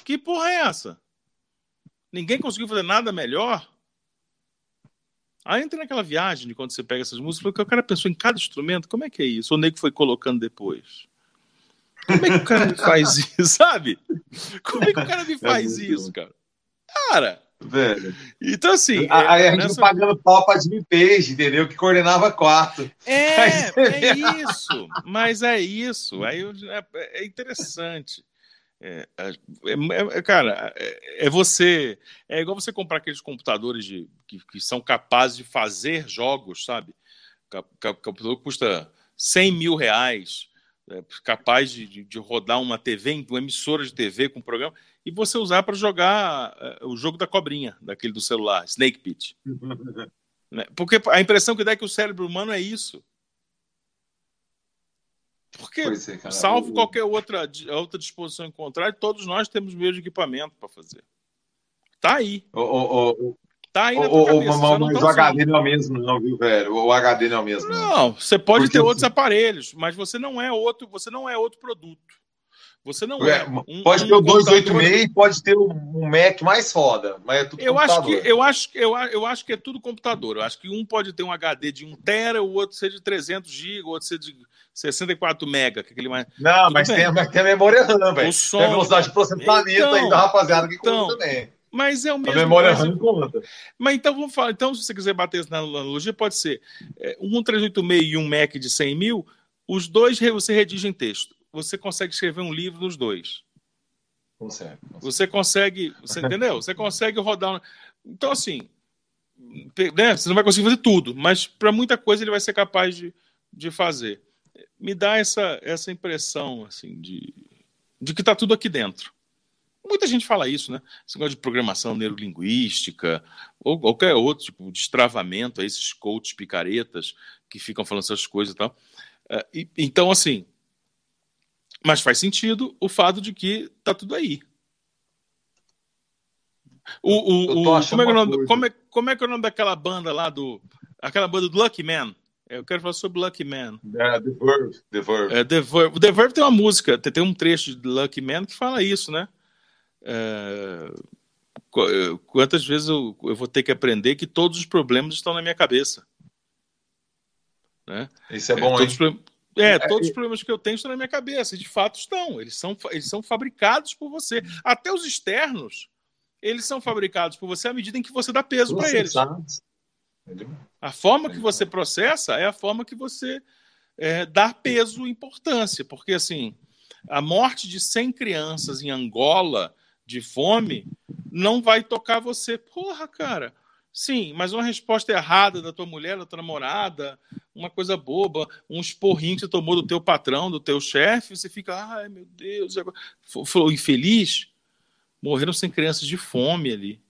Que porra é essa? Ninguém conseguiu fazer nada melhor? Aí entra naquela viagem de quando você pega essas músicas, porque o cara pensou em cada instrumento, como é que é isso? O nego foi colocando depois. Como é que o cara me faz isso, sabe? Como é que o cara me é faz isso, cara? Cara, Velho. Então, assim. Aí a gente nessa... pagando pau pra Jimmy Page, entendeu? Que coordenava quatro. É, é isso. Mas é isso. Aí é, é interessante. É, é, é, é cara, é, é, você. É igual você comprar aqueles computadores de, que, que são capazes de fazer jogos, sabe? O computador custa 100 mil reais, capaz de, de, de rodar uma TV, uma emissora de TV com programa e você usar para jogar o jogo da cobrinha, daquele do celular, Snake Pit. né? Porque a impressão que dá é que o cérebro humano é isso. Porque, é, salvo qualquer outra, outra disposição em contrário, todos nós temos o mesmo equipamento para fazer. Tá aí. O, o, o, tá aí na tua cabeça, mas o HD não é o mesmo, não, viu, velho? O HD não é o mesmo. Não, você pode Porque ter outros aparelhos, mas você não é outro, você não é outro produto. Você não é. é um, pode um ter o 286 e pode ter um Mac mais foda, mas é tudo eu computador. Acho que, eu, acho, eu, eu acho que é tudo computador. Eu acho que um pode ter um HD de 1 tera, o outro ser de 300 GB, o outro ser de 64 mega. Que aquele mais... Não, mas tem, mas tem a memória RAM, velho. Tem a velocidade de processamento então, ainda, rapaziada, que então, conta também. Mas é o mesmo. A memória RAM conta. Mas então vamos falar. Então, se você quiser bater na analogia, pode ser é, um 386 e um Mac de 100 mil, os dois você redige em texto você consegue escrever um livro nos dois. Consegue. consegue. Você consegue, você entendeu? Você consegue rodar. Então, assim, né? você não vai conseguir fazer tudo, mas para muita coisa ele vai ser capaz de, de fazer. Me dá essa, essa impressão, assim, de, de que está tudo aqui dentro. Muita gente fala isso, né? Esse negócio de programação neurolinguística, ou qualquer outro tipo de destravamento, esses coaches picaretas que ficam falando essas coisas e tal. É, então, assim, mas faz sentido o fato de que tá tudo aí. O, o, o como, é que é o nome, como, é, como é que é o nome daquela banda lá do. Aquela banda do Lucky Man? Eu quero falar sobre Lucky Man. É, The Verve. The Verve. É, The Verve. The Verve tem uma música, tem um trecho de Lucky Man que fala isso, né? É, quantas vezes eu, eu vou ter que aprender que todos os problemas estão na minha cabeça? Né? Isso é bom, é, hein? É, é, todos os problemas que eu tenho estão na minha cabeça. De fato estão. Eles são, eles são fabricados por você. Até os externos, eles são fabricados por você à medida em que você dá peso para eles. A forma que você processa é a forma que você é, dar peso e importância, porque assim, a morte de 100 crianças em Angola de fome não vai tocar você. Porra, cara. Sim, mas uma resposta errada da tua mulher, da tua namorada, uma coisa boba, um esporrinho que você tomou do teu patrão, do teu chefe, você fica, ai meu Deus, foi infeliz. Morreram sem crianças de fome ali.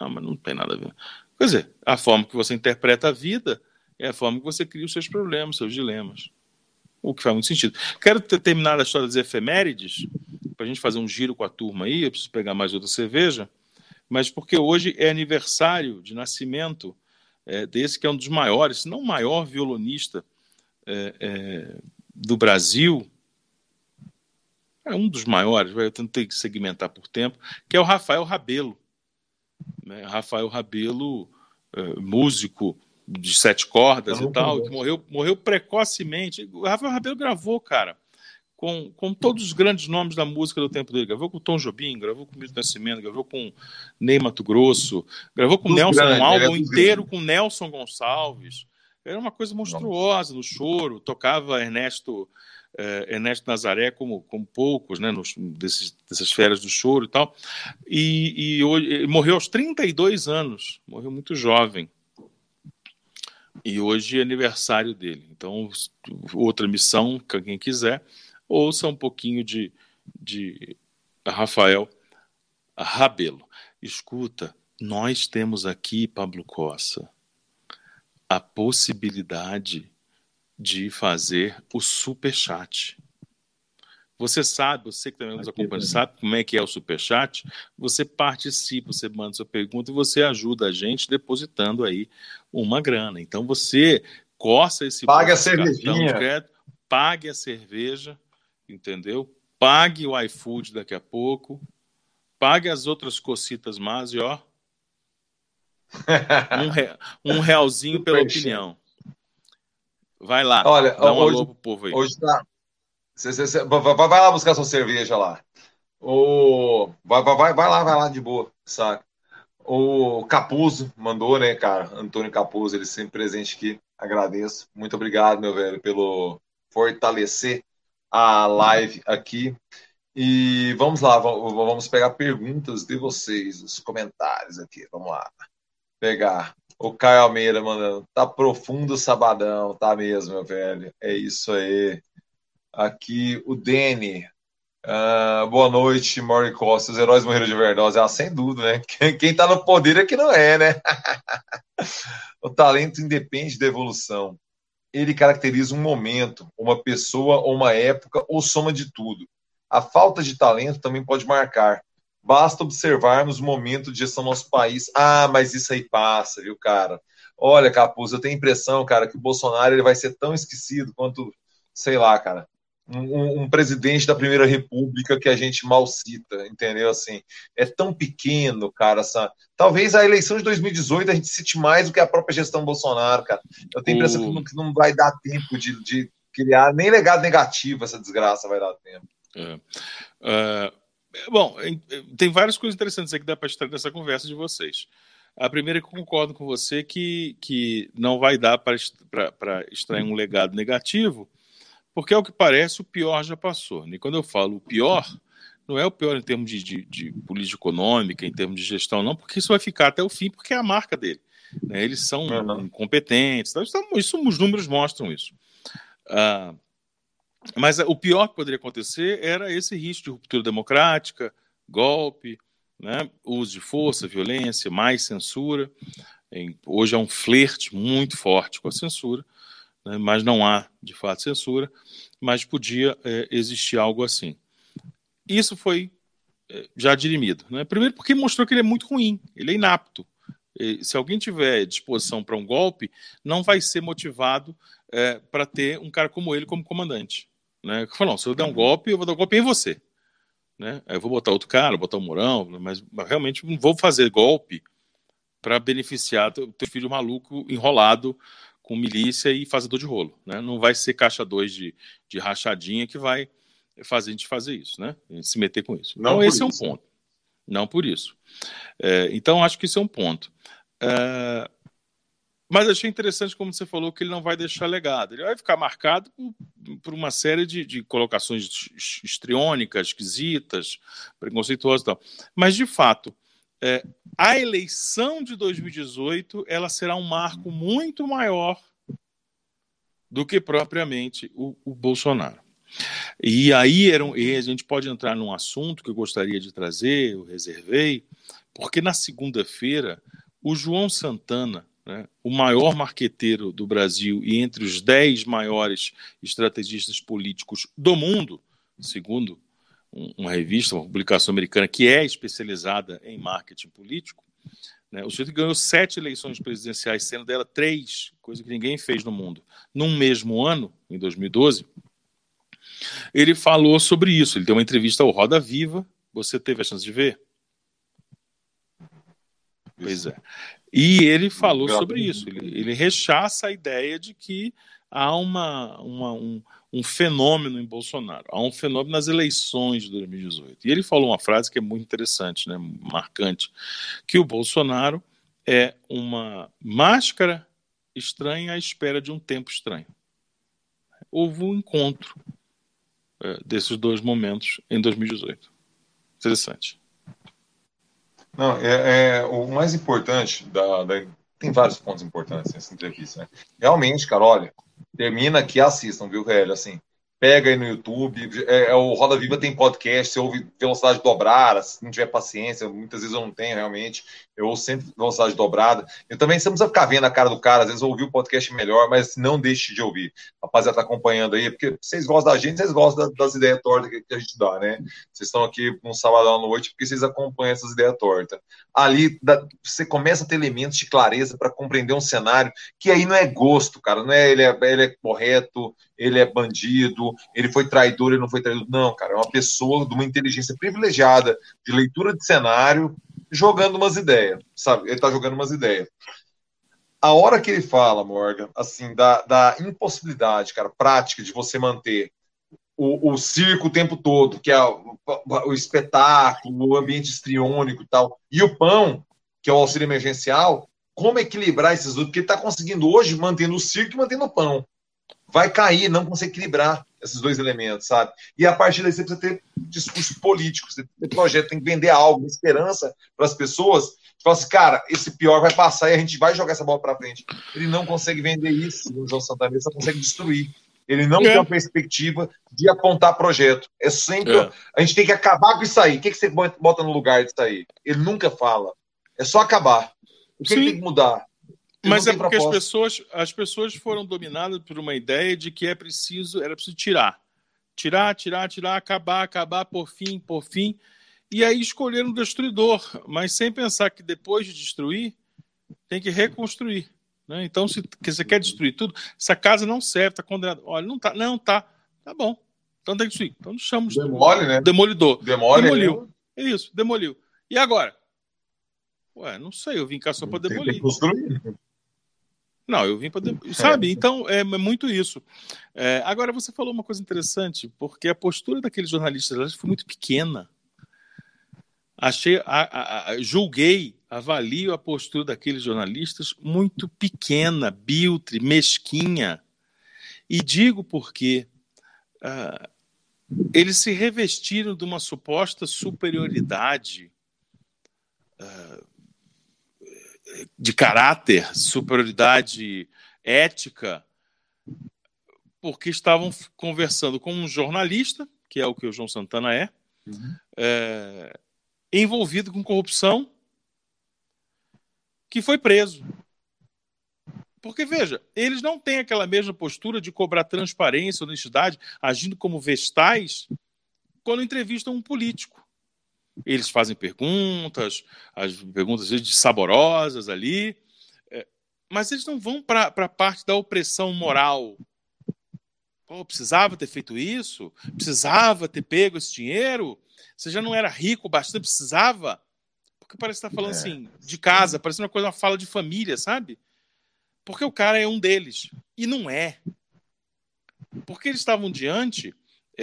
Não, mas não tem nada a ver. Quer dizer, a forma que você interpreta a vida é a forma que você cria os seus problemas, seus dilemas. O que faz muito sentido. Quero ter terminado a história das efemérides, para a gente fazer um giro com a turma aí, eu preciso pegar mais outra cerveja, mas porque hoje é aniversário de nascimento é, desse que é um dos maiores, se não o maior violonista é, é, do Brasil, é um dos maiores, eu tentei segmentar por tempo, que é o Rafael Rabelo. Né? Rafael Rabelo, é, músico de sete cordas e tal, que morreu, morreu precocemente. O Rafael Rabelo gravou, cara com, com todos os grandes nomes da música do tempo dele. Gravou com Tom Jobim, gravou com o Milton Nascimento, gravou com Ney Mato Grosso, gravou com Nelson, grande, um álbum é inteiro com Nelson Gonçalves. Era uma coisa monstruosa no choro. Tocava Ernesto, eh, Ernesto Nazaré como, como poucos, né, nos, desses, dessas férias do choro e tal. E, e hoje, morreu aos 32 anos, morreu muito jovem. E hoje é aniversário dele. Então, outra missão, quem quiser, ouça um pouquinho de, de Rafael Rabelo. Escuta, nós temos aqui, Pablo Costa, a possibilidade de fazer o super chat. Você sabe, você que também nos acompanha, sabe como é que é o super chat? Você participa, você manda sua pergunta e você ajuda a gente depositando aí uma grana. Então você coça esse pague a cervejinha, crédito, pague a cerveja entendeu? Pague o iFood daqui a pouco, pague as outras cocitas mais e ó, um, re... um realzinho pela opinião. Vai lá, Olha, dá um hoje, alô pro povo aí. Hoje tá... Cê, cê, cê, vai, vai lá buscar sua cerveja lá. O... Vai, vai, vai lá, vai lá de boa, saca? O Capuzo mandou, né, cara? Antônio Capuzo, ele sempre presente aqui. Agradeço. Muito obrigado, meu velho, pelo fortalecer a live aqui. E vamos lá, vamos pegar perguntas de vocês, os comentários aqui. Vamos lá. Pegar. O Caio Almeida mandando. Tá profundo o sabadão, tá mesmo, meu velho. É isso aí. Aqui o Dene. Uh, boa noite, Mori Costa. Os heróis morreram de verdade. Ah, sem dúvida, né? Quem, quem tá no poder é que não é, né? o talento independe da evolução ele caracteriza um momento, uma pessoa uma época ou soma de tudo. A falta de talento também pode marcar. Basta observarmos o momento de gestão do nosso país. Ah, mas isso aí passa, viu, cara? Olha, Capuz, eu tenho a impressão, cara, que o Bolsonaro ele vai ser tão esquecido quanto, sei lá, cara, um, um, presidente da Primeira República que a gente mal cita, entendeu? Assim, é tão pequeno, cara. Essa... Talvez a eleição de 2018 a gente cite mais do que a própria gestão Bolsonaro, cara. Eu tenho a impressão o... que não vai dar tempo de, de, criar nem legado negativo essa desgraça vai dar tempo. É. É, bom, tem várias coisas interessantes aqui que dá para extrair dessa conversa de vocês. A primeira é que concordo com você que, que não vai dar para extrair um legado negativo, porque, ao que parece, o pior já passou. E quando eu falo o pior, não é o pior em termos de, de, de política econômica, em termos de gestão, não, porque isso vai ficar até o fim, porque é a marca dele. Né? Eles são uhum. incompetentes, então, isso, os números mostram isso. Ah, mas o pior que poderia acontecer era esse risco de ruptura democrática, golpe, né? uso de força, violência, mais censura. Hoje é um flerte muito forte com a censura né, mas não há, de fato, censura, mas podia é, existir algo assim. Isso foi é, já dirimido. Né? Primeiro, porque mostrou que ele é muito ruim, ele é inapto. Se alguém tiver disposição para um golpe, não vai ser motivado é, para ter um cara como ele como comandante. Né? Falou, se eu der um golpe, eu vou dar um golpe em você. Né? Aí eu vou botar outro cara, botar o um Mourão, mas, mas realmente não vou fazer golpe para beneficiar teu, teu filho maluco enrolado com milícia e fazedor de rolo. Né? Não vai ser caixa 2 de, de rachadinha que vai fazer a gente fazer isso, né? se meter com isso. Não então, esse isso. é um ponto. Não por isso. É, então, acho que isso é um ponto. É, Mas achei interessante, como você falou, que ele não vai deixar legado. Ele vai ficar marcado por, uma série de, de, colocações histriônicas, esquisitas, preconceituosas e tal. Mas, de fato, é, a eleição de 2018 ela será um marco muito maior do que propriamente o, o Bolsonaro. E aí era um, e a gente pode entrar num assunto que eu gostaria de trazer, eu reservei, porque na segunda-feira o João Santana, né, o maior marqueteiro do Brasil e entre os dez maiores estrategistas políticos do mundo, segundo uma revista, uma publicação americana que é especializada em marketing político, né, o sujeito ganhou sete eleições presidenciais, sendo dela três, coisa que ninguém fez no mundo, num mesmo ano, em 2012. Ele falou sobre isso. Ele deu uma entrevista ao Roda Viva. Você teve a chance de ver? Pois é. E ele falou sobre isso. Ele, ele rechaça a ideia de que há uma, uma um, um, fenômeno em Bolsonaro, há um fenômeno nas eleições de 2018. E ele falou uma frase que é muito interessante, né, marcante, que o Bolsonaro é uma máscara estranha à espera de um tempo estranho. Houve um encontro é, desses dois momentos em 2018. Interessante. Não, é, é, o mais importante da, da, Tem vários pontos importantes nessa entrevista, né? Realmente, cara, olha, termina aqui assistam, viu, velho? Assim, pega aí no YouTube. É, é, o Roda Viva tem podcast, você ouve velocidade dobrada, se não tiver paciência, muitas vezes eu não tenho realmente. Eu ouço sempre velocidade dobrada. Eu também você não precisa ficar vendo a cara do cara, às vezes ouvir o podcast melhor, mas não deixe de ouvir. Rapaziada, tá acompanhando aí, porque vocês gostam da gente, vocês gostam das ideias tortas que, a gente dá, né? Vocês estão aqui num sábado à noite porque vocês acompanham essas ideias tortas. Ali você começa a ter elementos de clareza para compreender um cenário que aí não é gosto, cara, não é ele é, ele é correto, ele é bandido, ele foi traidor, ele não foi traidor. Não, cara, é uma pessoa de uma inteligência privilegiada, de leitura de cenário, jogando umas ideias, sabe? Ele tá jogando umas ideias. A hora que ele fala, Morgan, assim, da, da impossibilidade, cara, prática de você manter o, o circo o tempo todo, que é o, o espetáculo, o ambiente estriônico e tal, e o pão, que é o auxílio emergencial, como equilibrar esses dois? Porque ele está conseguindo hoje mantendo o circo e mantendo o pão vai cair, não consegue equilibrar esses dois elementos, sabe? E a partir daí você precisa ter discurso político, você tem projeto, tem que vender algo, esperança para as pessoas. Fala assim, cara, esse pior vai passar e a gente vai jogar essa bola para frente. Ele não consegue vender isso, o João Santana, ele só consegue destruir. Ele não é. tem uma perspectiva de apontar projeto. É sempre. É. A gente tem que acabar com isso aí. O que, que você bota no lugar disso aí? Ele nunca fala. É só acabar. O que, que tem que mudar? Mas é porque as pessoas, as pessoas foram dominadas por uma ideia de que é preciso, era preciso tirar. Tirar, tirar, tirar, acabar, acabar, por fim, por fim. E aí escolheram um destruidor, mas sem pensar que depois de destruir, tem que reconstruir. Né? Então, se você quer destruir tudo, essa casa não serve, está condenada. Olha, não tá, não tá. Tá bom. Então tem que destruir. Então chamamos Demole, né? demolidor. Demole, demoliu. Né? É isso, demoliu. E agora? Ué, não sei, eu vim cá só para demolir. Construir. Não, eu vim para. É. Sabe? Então, é, é muito isso. É, agora, você falou uma coisa interessante, porque a postura daqueles jornalistas foi muito pequena. Achei, a, a, a, julguei, avalio a postura daqueles jornalistas muito pequena, biltre, mesquinha. E digo porque uh, eles se revestiram de uma suposta superioridade uh, de caráter, superioridade ética, porque estavam conversando com um jornalista, que é o que o João Santana é, uhum. é envolvido com corrupção, que foi preso. Porque, veja, eles não têm aquela mesma postura de cobrar transparência, honestidade, agindo como vestais, quando entrevistam um político. Eles fazem perguntas, as perguntas de saborosas ali, é, mas eles não vão para a parte da opressão moral. Pô, precisava ter feito isso? Precisava ter pego esse dinheiro? Você já não era rico bastante? Precisava? Porque parece que está falando é. assim, de casa, parece uma coisa, uma fala de família, sabe? Porque o cara é um deles. E não é. Porque eles estavam diante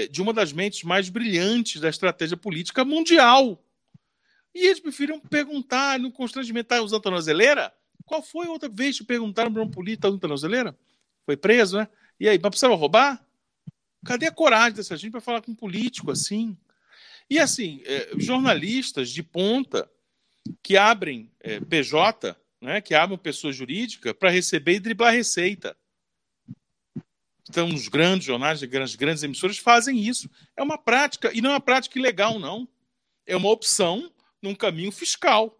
de uma das mentes mais brilhantes da estratégia política mundial. E eles preferiram perguntar no constrangimento: está usando tornozeleira? Qual foi a outra vez que perguntaram para um político da brasileira? Foi preso, né? E aí, mas precisava roubar? Cadê a coragem dessa gente para falar com um político assim? E assim, é, jornalistas de ponta que abrem é, PJ, né, que abrem pessoa jurídica para receber e driblar receita. Então, os grandes jornais, as grandes, grandes emissoras fazem isso. É uma prática, e não é uma prática ilegal, não. É uma opção num caminho fiscal.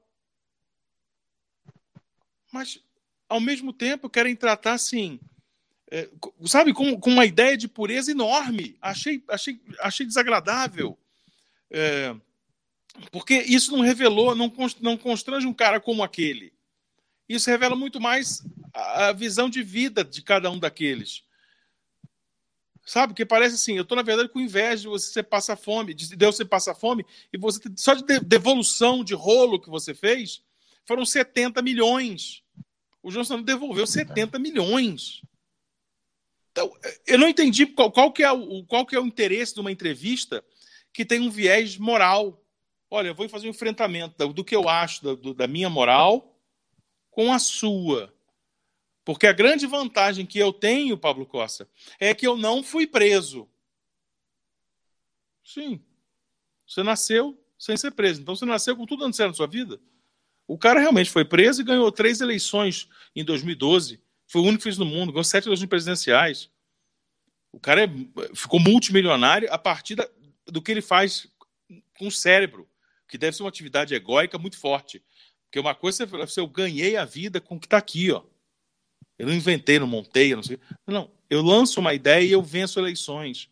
Mas, ao mesmo tempo, querem tratar assim, é, sabe, com, com uma ideia de pureza enorme. Achei, achei, achei desagradável. É, porque isso não revelou, não, não constrange um cara como aquele. Isso revela muito mais a, a visão de vida de cada um daqueles. Sabe? Porque parece assim, eu estou, na verdade, com inveja de você passar fome, de Deus você passar fome, e você só de devolução de rolo que você fez, foram 70 milhões. O Johnson devolveu 70 milhões. Então, eu não entendi qual, qual, que é o, qual que é o interesse de uma entrevista que tem um viés moral. Olha, eu vou fazer um enfrentamento do que eu acho da, da minha moral com a sua. Porque a grande vantagem que eu tenho, Pablo Costa, é que eu não fui preso. Sim. Você nasceu sem ser preso. Então você nasceu com tudo dando certo na sua vida. O cara realmente foi preso e ganhou três eleições em 2012. Foi o único que fez no mundo. Ganhou sete eleições presidenciais. O cara é, ficou multimilionário a partir da, do que ele faz com o cérebro, que deve ser uma atividade egóica muito forte. Porque uma coisa é você, eu ganhei a vida com o que está aqui, ó. Eu não inventei, não montei, não sei. Não, eu lanço uma ideia e eu venço eleições.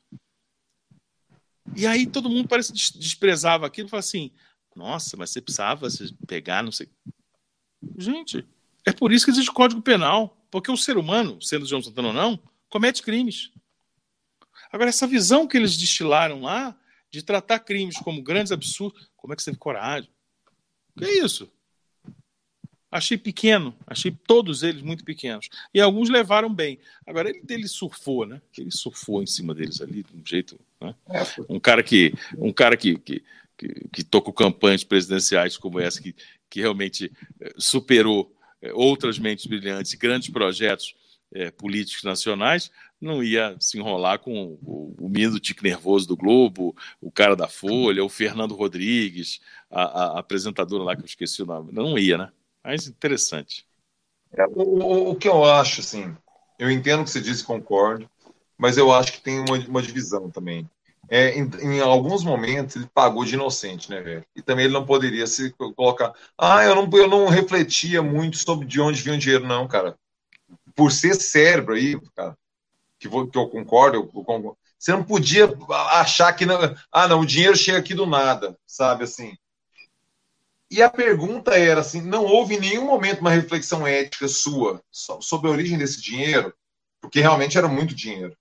E aí todo mundo parece desprezava aquilo fala assim: nossa, mas você precisava pegar, não sei. Gente, é por isso que existe Código Penal. Porque o ser humano, sendo João Santana ou não, comete crimes. Agora, essa visão que eles destilaram lá, de tratar crimes como grandes absurdos, como é que você teve coragem? Que é isso? Achei pequeno, achei todos eles muito pequenos. E alguns levaram bem. Agora, ele, ele surfou, né? Ele surfou em cima deles ali, de um jeito. Né? É, um cara que. Um cara que, que, que, que tocou campanhas presidenciais como essa, que, que realmente eh, superou eh, outras mentes brilhantes e grandes projetos é, políticos nacionais, não ia se enrolar com o, o menino do tique nervoso do Globo, o cara da Folha, o Fernando Rodrigues, a, a apresentadora lá que eu esqueci o nome. Não ia, né? Mas interessante. É, o, o, que eu acho, assim, eu entendo o que você disse, concordo, mas eu acho que tem uma, uma divisão também. É, em, em, alguns momentos ele pagou de inocente, né, velho? E também ele não poderia se colocar. Ah, eu não, eu não refletia muito sobre de onde vinha o dinheiro, não, cara. Por ser cérebro aí, cara, que, vou, que eu concordo, eu concordo, você não podia achar que não, ah, não, o dinheiro chega aqui do nada, sabe assim? E a pergunta era assim: não houve em nenhum momento uma reflexão ética sua sobre a origem desse dinheiro, porque realmente era muito dinheiro.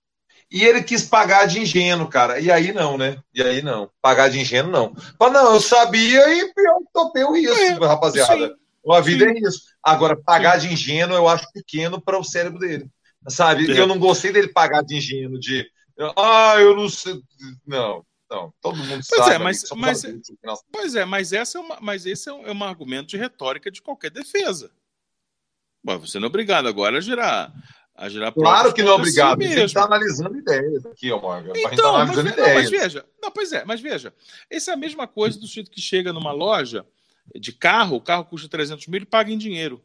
E ele quis pagar de ingênuo, cara. E aí não, né? E aí não. Pagar de ingênuo, não. Fala, não, eu sabia e eu topei o risco, é, rapaziada. Sim, a vida sim. é isso. Agora, pagar sim. de ingênuo eu acho pequeno para o cérebro dele. Sabe? É. Eu não gostei dele pagar de ingênuo, de. Ah, eu não sei. Não. Não, todo mundo pois sabe. É, mas, mas, pois é, mas, essa é uma, mas esse é um, é um argumento de retórica de qualquer defesa. Bom, você não é obrigado agora a girar. A girar claro que não é obrigado. Si está analisando ideias aqui, ó, Morgan. Então, tá mas, ideias. Não, mas veja, não, pois é, mas veja, essa é a mesma coisa do sujeito que chega numa loja de carro, o carro custa 300 mil e paga em dinheiro.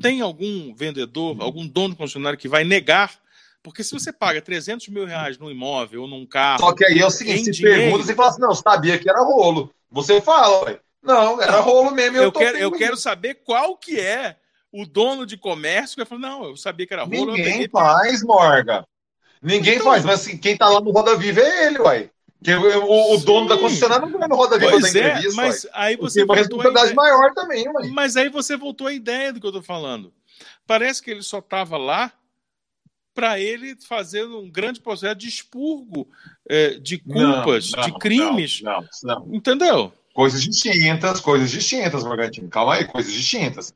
Tem algum vendedor, algum dono de concessionário que vai negar porque se você paga 300 mil reais num imóvel ou num carro. Só que aí é o seguinte: se pergunta, você fala assim, não, sabia que era rolo. Você fala, ué. Não, era rolo mesmo. Eu, eu quero, eu quero saber qual que é o dono de comércio que falar, não, eu sabia que era rolo. Ninguém faz, Morga. Ninguém então, faz, mas assim, quem tá lá no Roda Viva é ele, uai. Que o, o dono da concessionária não vai no Roda Viva da é, entrevista. Mas aí você uma responsabilidade maior também, uai. Mas aí você voltou à ideia do que eu tô falando. Parece que ele só tava lá para ele fazer um grande processo de expurgo é, de culpas, não, não, de crimes. Não, Entendeu? Coisas distintas, coisas distintas, Morgantino. Calma aí, coisas distintas.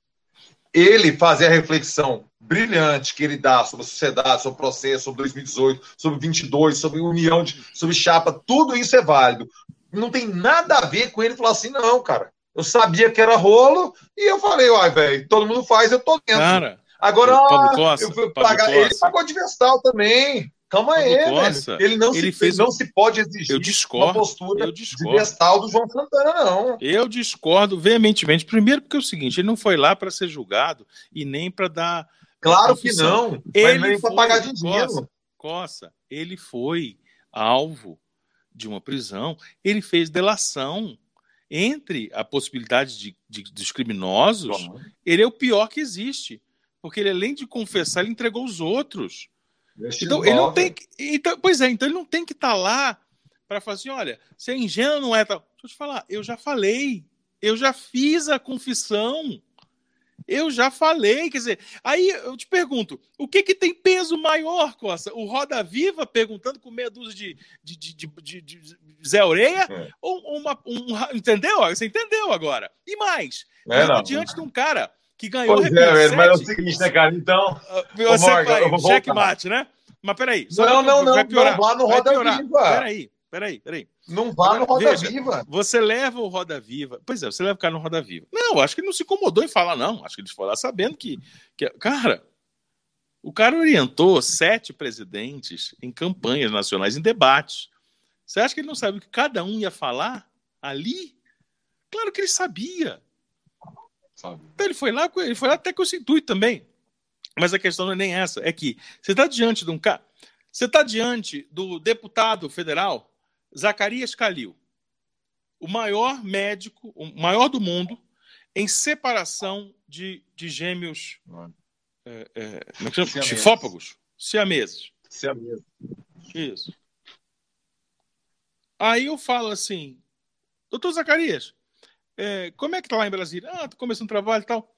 Ele fazer a reflexão brilhante que ele dá sobre a sociedade, sobre o processo, sobre 2018, sobre 22, sobre união, de, sobre chapa, tudo isso é válido. Não tem nada a ver com ele falar assim, não, cara. Eu sabia que era rolo e eu falei, uai, velho, todo mundo faz, eu tô dentro. Cara, Agora, Pablo Costa, eu pagar, Costa. ele pagou de vestal também. Calma aí, Costa, velho. Ele não, ele se, fez não um- se pode exigir eu discordo. uma postura Eu de discordo. vestal do João Santana, não. Eu discordo veementemente. Primeiro, porque é o seguinte: ele não foi lá para ser julgado e nem para dar. Claro que não. Ele mas nem para foi, pagar de dinheiro. Costa, Costa, ele foi alvo de uma prisão. Ele fez delação. Entre a possibilidade de, de- dos criminosos, ele é o pior que existe. Porque ele, além de confessar, ele entregou os outros. Então, ele não tem que. Então, pois é, então ele não tem que estar lá para falar assim: olha, se é ingênuo, não é tal. Deixa eu te falar, eu já falei, eu já fiz a confissão. Eu já falei, quer dizer, aí eu te pergunto, o que que tem peso maior, Costa? O Roda Viva perguntando com meia dúzia de, de, de, de, de- Zé Oreia? É. Ou uma, um, entendeu? Você entendeu agora? E mais, É, não. diante de um cara que ganhou Pois é, velho, mas é o seguinte, né, cara? Então. ah, Você Morgan, vai, eu checkmate, né? Mas peraí. Não, não, não, vai piorar, não vá no Roda. Viva. Peraí, peraí, peraí. Não vá no Roda veja, Viva. Você leva o Roda Viva. Pois é, você leva o cara no Roda Viva. Não, acho que ele não se incomodou em falar, não. Acho que ele foi lá sabendo que. que cara, o cara orientou sete presidentes em campanhas nacionais, em debates. Você acha que ele não sabe o que cada um ia falar ali? Claro que ele sabia. Sabe? Então ele foi lá, ele foi lá até com esse intuito também. Mas a questão não é nem essa, é que você está diante de um cara. Você está diante do deputado federal Zacarias Calil, o maior médico, o maior do mundo, em separação de, de gêmeos. é, é, como é? Siameses. Chifópagos, siameses. Se mesmo. Isso. Aí eu falo assim, doutor Zacarias, é, como é que tá lá em Brasília? Ah, tô começando trabalho e tal.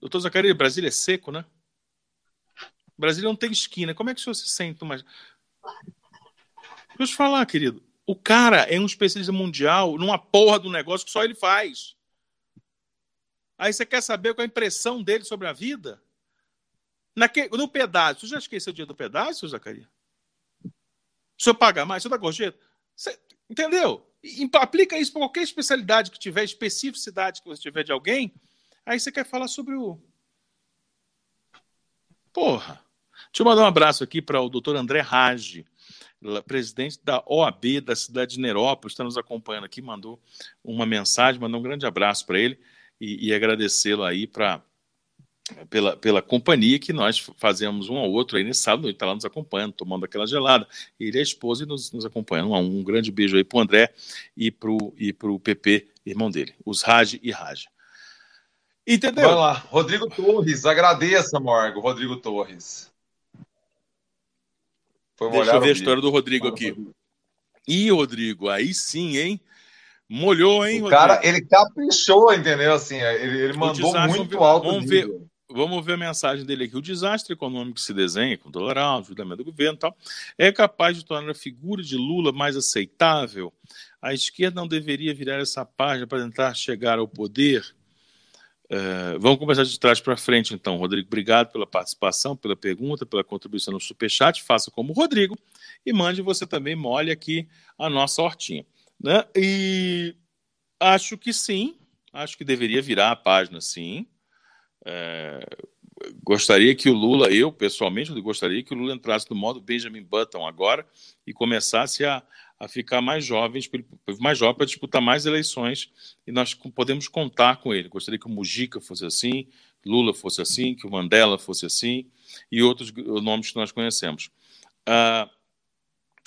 Doutor Zacarias, Brasília é seco, né? Brasília não tem esquina. Como é que o senhor se sente mais? Deixa eu te falar, querido. O cara é um especialista mundial numa porra do negócio que só ele faz. Aí você quer saber qual é a impressão dele sobre a vida? Naque, no pedágio. Você já esqueceu o dia do pedágio, Zacarias? O senhor paga mais? O senhor dá gorjeta? Você- entendeu? Aplica isso para qualquer especialidade que tiver, especificidade que você tiver de alguém. Aí você quer falar sobre o. Porra. Deixa eu mandar um abraço aqui para o doutor André Rage, presidente da OAB da cidade de Nerópolis, está nos acompanhando aqui, mandou uma mensagem, mandou um grande abraço para ele e, e agradecê-lo aí para pela, pela companhia que nós fazemos um ao outro aí nesse sábado, ele está lá nos acompanhando, tomando aquela gelada, ele e a esposa e nos, nos acompanhando. Um, um grande beijo aí para o André e para o e pro PP, irmão dele, os Raj e Raj. Entendeu? Vai lá. Rodrigo Torres, agradeça, Morgo. Rodrigo Torres. Foi Deixa eu ver a história do Rodrigo aqui. Ih, Rodrigo, aí sim, hein? Molhou, hein, O Rodrigo? cara, ele caprichou, entendeu? Assim, ele, ele mandou muito alto vamos ver. nível. Vamos ver a mensagem dele aqui. O desastre econômico que se desenha com o dólar alto, ajudamento do governo e tal, é capaz de tornar a figura de Lula mais aceitável. A esquerda não deveria virar essa página para tentar chegar ao poder. É, vamos começar de trás para frente, então. Rodrigo, obrigado pela participação, pela pergunta, pela contribuição no Superchat. Faça como o Rodrigo e mande você também, molhe aqui a nossa hortinha. Né? E acho que sim, acho que deveria virar a página, sim. É, gostaria que o Lula, eu pessoalmente, gostaria que o Lula entrasse no modo Benjamin Button agora e começasse a, a ficar mais jovens, mais jovem para disputar mais eleições e nós podemos contar com ele. Gostaria que o Mujica fosse assim, Lula fosse assim, que o Mandela fosse assim e outros nomes que nós conhecemos. Ah,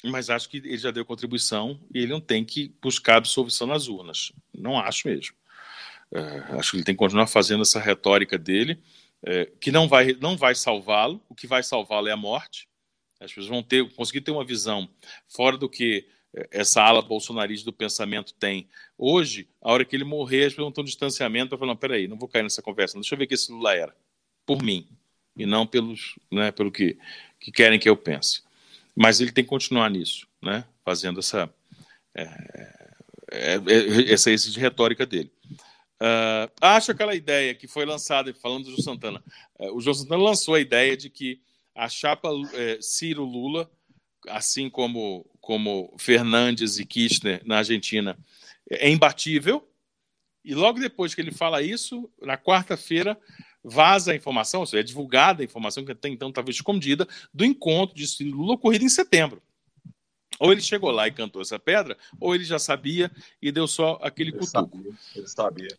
mas acho que ele já deu contribuição e ele não tem que buscar absolvição nas urnas. Não acho mesmo. É, acho que ele tem que continuar fazendo essa retórica dele, é, que não vai, não vai salvá-lo. O que vai salvá-lo é a morte. As pessoas vão ter, conseguir ter uma visão fora do que essa ala bolsonarista do pensamento tem. Hoje, a hora que ele morrer, as pessoas vão ter um distanciamento para falar: não, peraí, não vou cair nessa conversa, deixa eu ver o que esse Lula era. Por mim, e não pelos, né, pelo que, que querem que eu pense. Mas ele tem que continuar nisso, né, fazendo essa, é, é, essa, essa retórica dele. Uh, acho aquela ideia que foi lançada, falando do João Santana, uh, o João Santana lançou a ideia de que a chapa uh, Ciro-Lula, assim como, como Fernandes e Kirchner na Argentina, é imbatível, E logo depois que ele fala isso, na quarta-feira, vaza a informação, ou seja, é divulgada a informação que até então estava escondida, do encontro de Lula ocorrido em setembro. Ou ele chegou lá e cantou essa pedra, ou ele já sabia e deu só aquele ele cutuco. Sabia, ele sabia.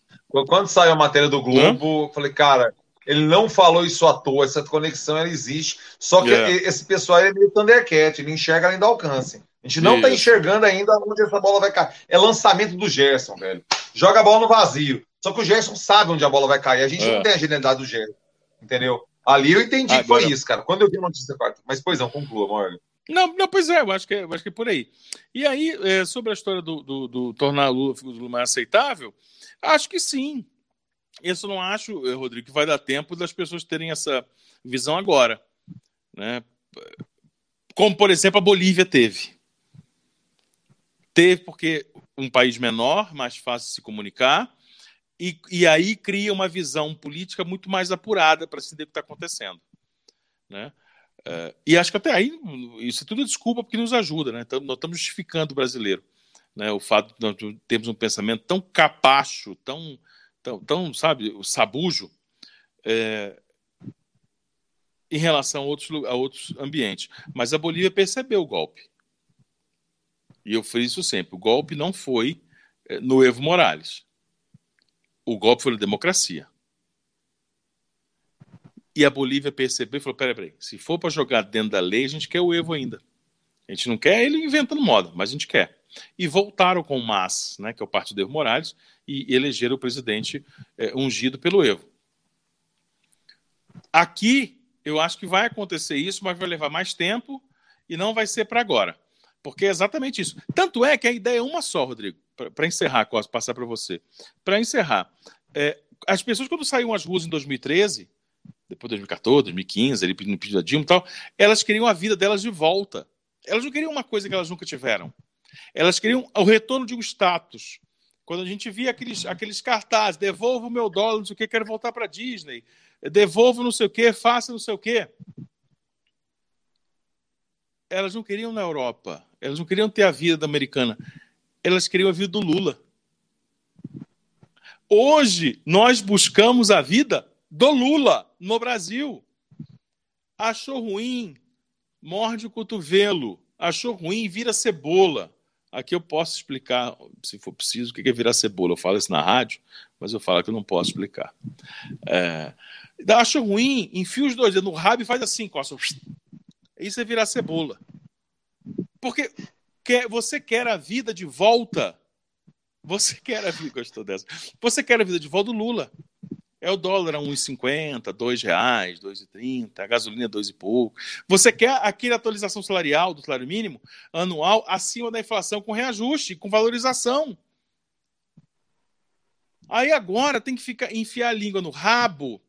Quando saiu a matéria do Globo, Hã? falei, cara, ele não falou isso à toa, essa conexão ela existe. Só que yeah. esse pessoal é meio Thundercat, ele enxerga além do alcance. A gente não está enxergando ainda onde essa bola vai cair. É lançamento do Gerson, velho. Joga a bola no vazio. Só que o Gerson sabe onde a bola vai cair. A gente é. não tem a genialidade do Gerson. Entendeu? Ali eu entendi Agora... que foi isso, cara. Quando eu vi a notícia quarta. Mas, pois não, conclua, Morgan. Não, não, pois é, eu acho que é, eu acho que é por aí. E aí, é, sobre a história do, do, do tornar a Lula do Lula mais aceitável, acho que sim. Isso não acho, eh, Rodrigo, que vai dar tempo das pessoas terem essa visão agora. Né? Como, por exemplo, a Bolívia teve. Teve porque um país menor, mais fácil de se comunicar, e, e aí cria uma visão política muito mais apurada para se entender o que está acontecendo. Né? Uh, e acho que até aí, isso é tudo desculpa porque nos ajuda, né? Então, nós estamos justificando o brasileiro. Né? O fato de nós termos um pensamento tão capacho, tão, tão, tão sabe, sabujo, é, em relação a outros, a outros ambientes. Mas a Bolívia percebeu o golpe. E eu friso sempre: o golpe não foi é, no Evo Morales. O golpe foi na democracia. E a Bolívia percebeu e falou: peraí, peraí, se for para jogar dentro da lei, a gente quer o Evo ainda. A gente não quer ele inventando moda, mas a gente quer. E voltaram com o MAS, né, que é o partido Evo Morales, e elegeram o presidente é, ungido pelo Evo. Aqui, eu acho que vai acontecer isso, mas vai levar mais tempo e não vai ser para agora. Porque é exatamente isso. Tanto é que a ideia é uma só, Rodrigo, para encerrar, posso passar para você. Para encerrar, é, as pessoas, quando saíram às ruas em 2013, depois de 2014, 2015, ali no pedido da Dilma e tal, elas queriam a vida delas de volta. Elas não queriam uma coisa que elas nunca tiveram. Elas queriam o retorno de um status. Quando a gente via aqueles, aqueles cartazes, devolva o meu dólar, não sei o que, quero voltar para Disney, devolva não sei o que, faça não sei o que. Elas não queriam na Europa, elas não queriam ter a vida da americana, elas queriam a vida do Lula. Hoje, nós buscamos a vida do Lula no Brasil. Achou ruim, morde o cotovelo. Achou ruim, vira cebola. Aqui eu posso explicar, se for preciso, o que é virar cebola. Eu falo isso na rádio, mas eu falo que eu não posso explicar. É, achou ruim, enfia os dois dedos no rabo e faz assim, coça. Isso é virar cebola. Porque quer, você quer a vida de volta. Você quer a vida, gostou dessa? Você quer a vida de volta do Lula. É o dólar a 1,50, R$ reais, 2,30, a gasolina dois e pouco. Você quer aquela atualização salarial do salário mínimo anual acima da inflação com reajuste, com valorização. Aí agora tem que ficar enfiar a língua no rabo,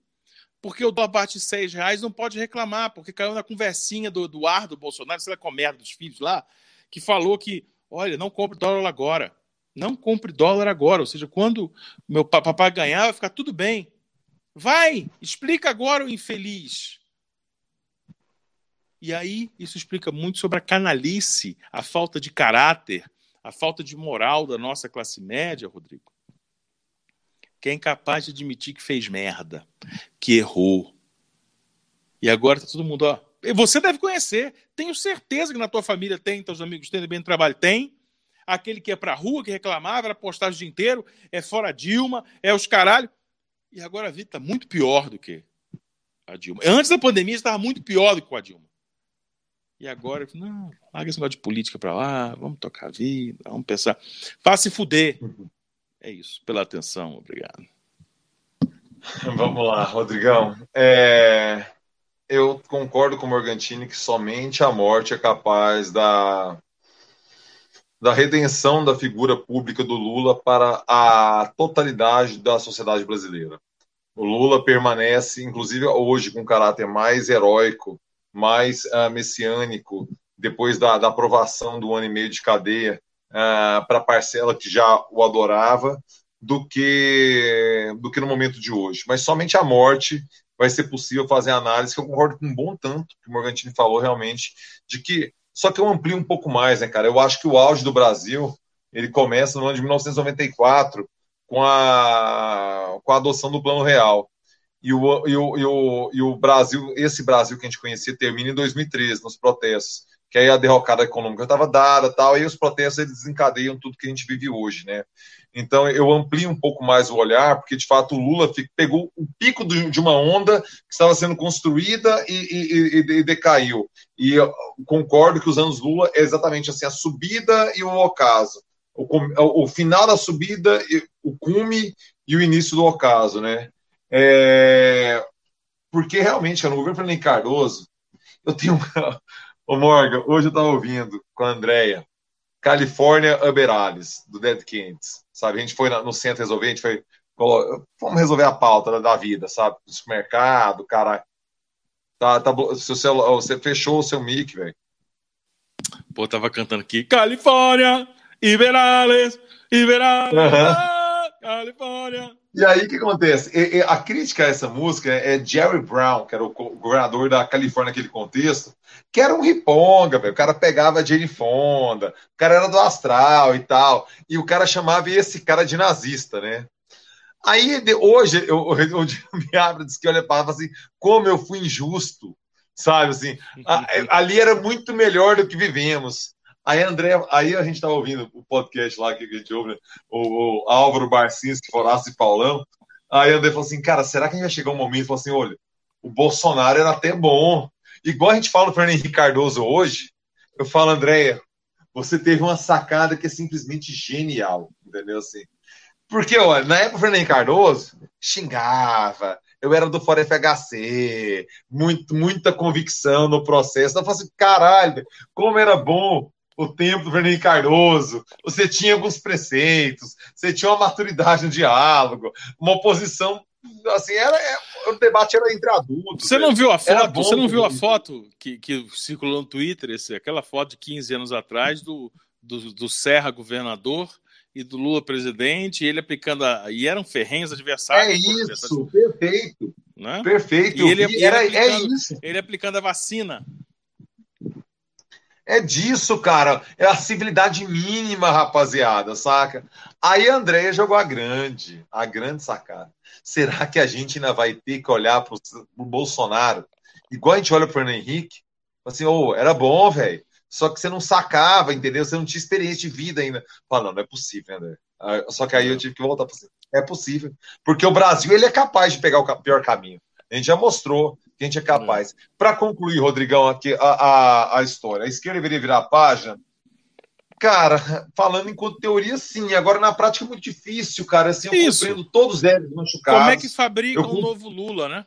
porque o dólar bate seis reais, não pode reclamar, porque caiu na conversinha do Eduardo do Bolsonaro, sei lá, a merda dos filhos lá, que falou que, olha, não compre dólar agora. Não compre dólar agora, ou seja, quando meu papai ganhar, vai ficar tudo bem. Vai, explica agora o infeliz. E aí, isso explica muito sobre a canalice, a falta de caráter, a falta de moral da nossa classe média, Rodrigo. Que é incapaz de admitir que fez merda, que errou. E agora tá todo mundo, ó. Você deve conhecer, tenho certeza que na tua família tem, teus amigos têm bem no trabalho, tem. Aquele que é pra rua, que reclamava, era postagem o dia inteiro, é fora Dilma, é os caralho. E agora a vida está muito pior do que a Dilma. Antes da pandemia estava muito pior do que a Dilma. E agora, não, larga esse negócio de política para lá, vamos tocar a vida, vamos pensar. Faça se fuder. É isso. Pela atenção, obrigado. Vamos lá, Rodrigão. É... Eu concordo com o Morgantini que somente a morte é capaz da da redenção da figura pública do Lula para a totalidade da sociedade brasileira. O Lula permanece, inclusive hoje, com um caráter mais heróico, mais uh, messiânico, depois da, da, aprovação do ano e meio de cadeia uh, para a parcela que já o adorava, do que, do que no momento de hoje. Mas somente a morte vai ser possível fazer análise, que eu concordo com um bom tanto que o Morgantini falou realmente, de que só que eu amplio um pouco mais, né, cara? Eu acho que o auge do Brasil ele começa no ano de 1994, com a, com a adoção do Plano Real. E o, e, o, e, o, e o Brasil, esse Brasil que a gente conhecia, termina em 2013, nos protestos que aí a derrocada econômica estava dada, tal, e os protestos eles desencadeiam tudo que a gente vive hoje, né? Então eu amplio um pouco mais o olhar, porque de fato o Lula pegou o pico de uma onda que estava sendo construída e, e, e, e decaiu. E concordo que os anos Lula é exatamente assim a subida e o ocaso, o, o final da subida, o cume e o início do ocaso, né? É, porque realmente, no governo Fernando Cardoso, eu tenho uma, Ô Morgan, hoje eu estava ouvindo com a Andrea, Califórnia Uberales, do Dead Kings, sabe? A gente foi no centro resolver, a gente foi, vamos resolver a pauta da vida, sabe? Do supermercado, cara. Tá, tá, você, você fechou o seu mic, velho. Pô, tava cantando aqui, Califórnia, Iberales, Iberales, uhum. Califórnia. E aí o que acontece? E, e, a crítica a essa música é Jerry Brown, que era o governador da Califórnia naquele contexto, que era um riponga, velho. O cara pegava Jane Fonda, o cara era do astral e tal. E o cara chamava esse cara de nazista, né? Aí hoje eu, eu, eu me abro diz que olha para assim, como eu fui injusto, sabe assim, a, ali era muito melhor do que vivemos. Aí, André, aí a gente estava ouvindo o podcast lá que a gente ouve, né? o, o Álvaro Barcinski, Foraço e Paulão. Aí André falou assim: cara, será que a gente vai chegar um momento e falar assim: olha, o Bolsonaro era até bom. Igual a gente fala do Fernando Henrique Cardoso hoje, eu falo, Andréia, você teve uma sacada que é simplesmente genial, entendeu? Assim, porque, olha, na época do Fernando Henrique Cardoso, xingava, eu era do Fora FHC, muito, muita convicção no processo. Eu falo assim, caralho, como era bom o tempo do Fernando Cardoso, você tinha alguns preceitos, você tinha uma maturidade no diálogo, uma oposição assim, era, é, o debate era entre adultos. Você não viu a foto? Você não viu a foto que, que circulou no Twitter, esse, aquela foto de 15 anos atrás do, do, do Serra governador e do Lula presidente, e ele aplicando a, e eram ferrenhos adversários. É isso, perfeito. Né? Perfeito. E ele, era, é isso. Ele aplicando a vacina. É disso, cara. É a civilidade mínima, rapaziada, saca? Aí a Andréia jogou a grande, a grande sacada. Será que a gente ainda vai ter que olhar pro, pro Bolsonaro igual a gente olha pro Fernando Henrique? Assim, ô, oh, era bom, velho. Só que você não sacava, entendeu? Você não tinha experiência de vida ainda. Fala, não, não é possível, André. Só que aí eu tive que voltar para você. É possível. Porque o Brasil, ele é capaz de pegar o pior caminho. A gente já mostrou que a gente é capaz. É. Para concluir, Rodrigão, aqui a, a, a história, a esquerda deveria virar a página. Cara, falando enquanto teoria, sim. Agora, na prática, é muito difícil, cara. Assim, eu Isso. compreendo todos eles machucados. Como é que fabrica eu... um novo Lula, né?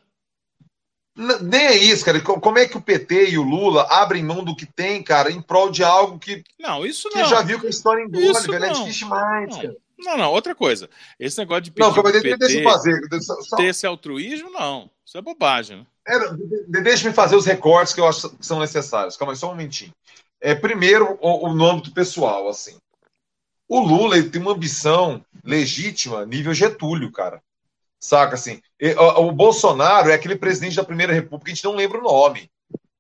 Nem é isso, cara. Como é que o PT e o Lula abrem mão do que tem, cara, em prol de algo que. Não, isso não. Que já viu que a história engole, velho. É não. É difícil demais, não. cara. Não, não, outra coisa. Esse negócio de pedir não, PT, deixa eu fazer. Só... ter esse altruísmo, não. Isso é bobagem. Né? É, deixa me fazer os recortes que eu acho que são necessários. Calma aí, só um momentinho. É, primeiro, o, o nome do pessoal, assim. O Lula ele tem uma ambição legítima, nível Getúlio, cara. Saca assim? O, o Bolsonaro é aquele presidente da Primeira República, a gente não lembra o nome.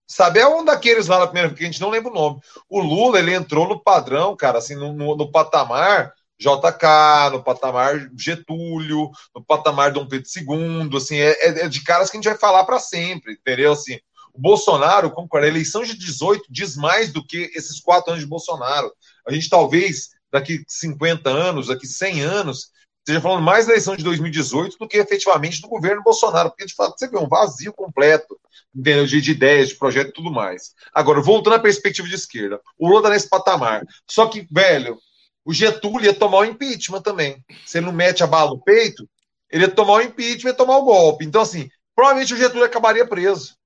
Sabe? É um daqueles lá da Primeira República, a gente não lembra o nome. O Lula, ele entrou no padrão, cara, assim, no, no, no patamar JK, no patamar Getúlio, no patamar Dom Pedro II, assim, é, é, é de caras que a gente vai falar para sempre, entendeu? Assim, o Bolsonaro, concordo, a eleição de 18 diz mais do que esses quatro anos de Bolsonaro. A gente talvez, daqui 50 anos, daqui 100 anos, esteja falando mais da eleição de 2018 do que efetivamente do governo Bolsonaro, porque de fato você vê um vazio completo entendeu? De, de ideias, de projeto e tudo mais. Agora, voltando à perspectiva de esquerda, o Lula está nesse patamar. Só que, velho, o Getúlio ia tomar o impeachment também. Se ele não mete a bala no peito, ele ia tomar o impeachment e tomar o golpe. Então, assim, provavelmente o Getúlio acabaria preso.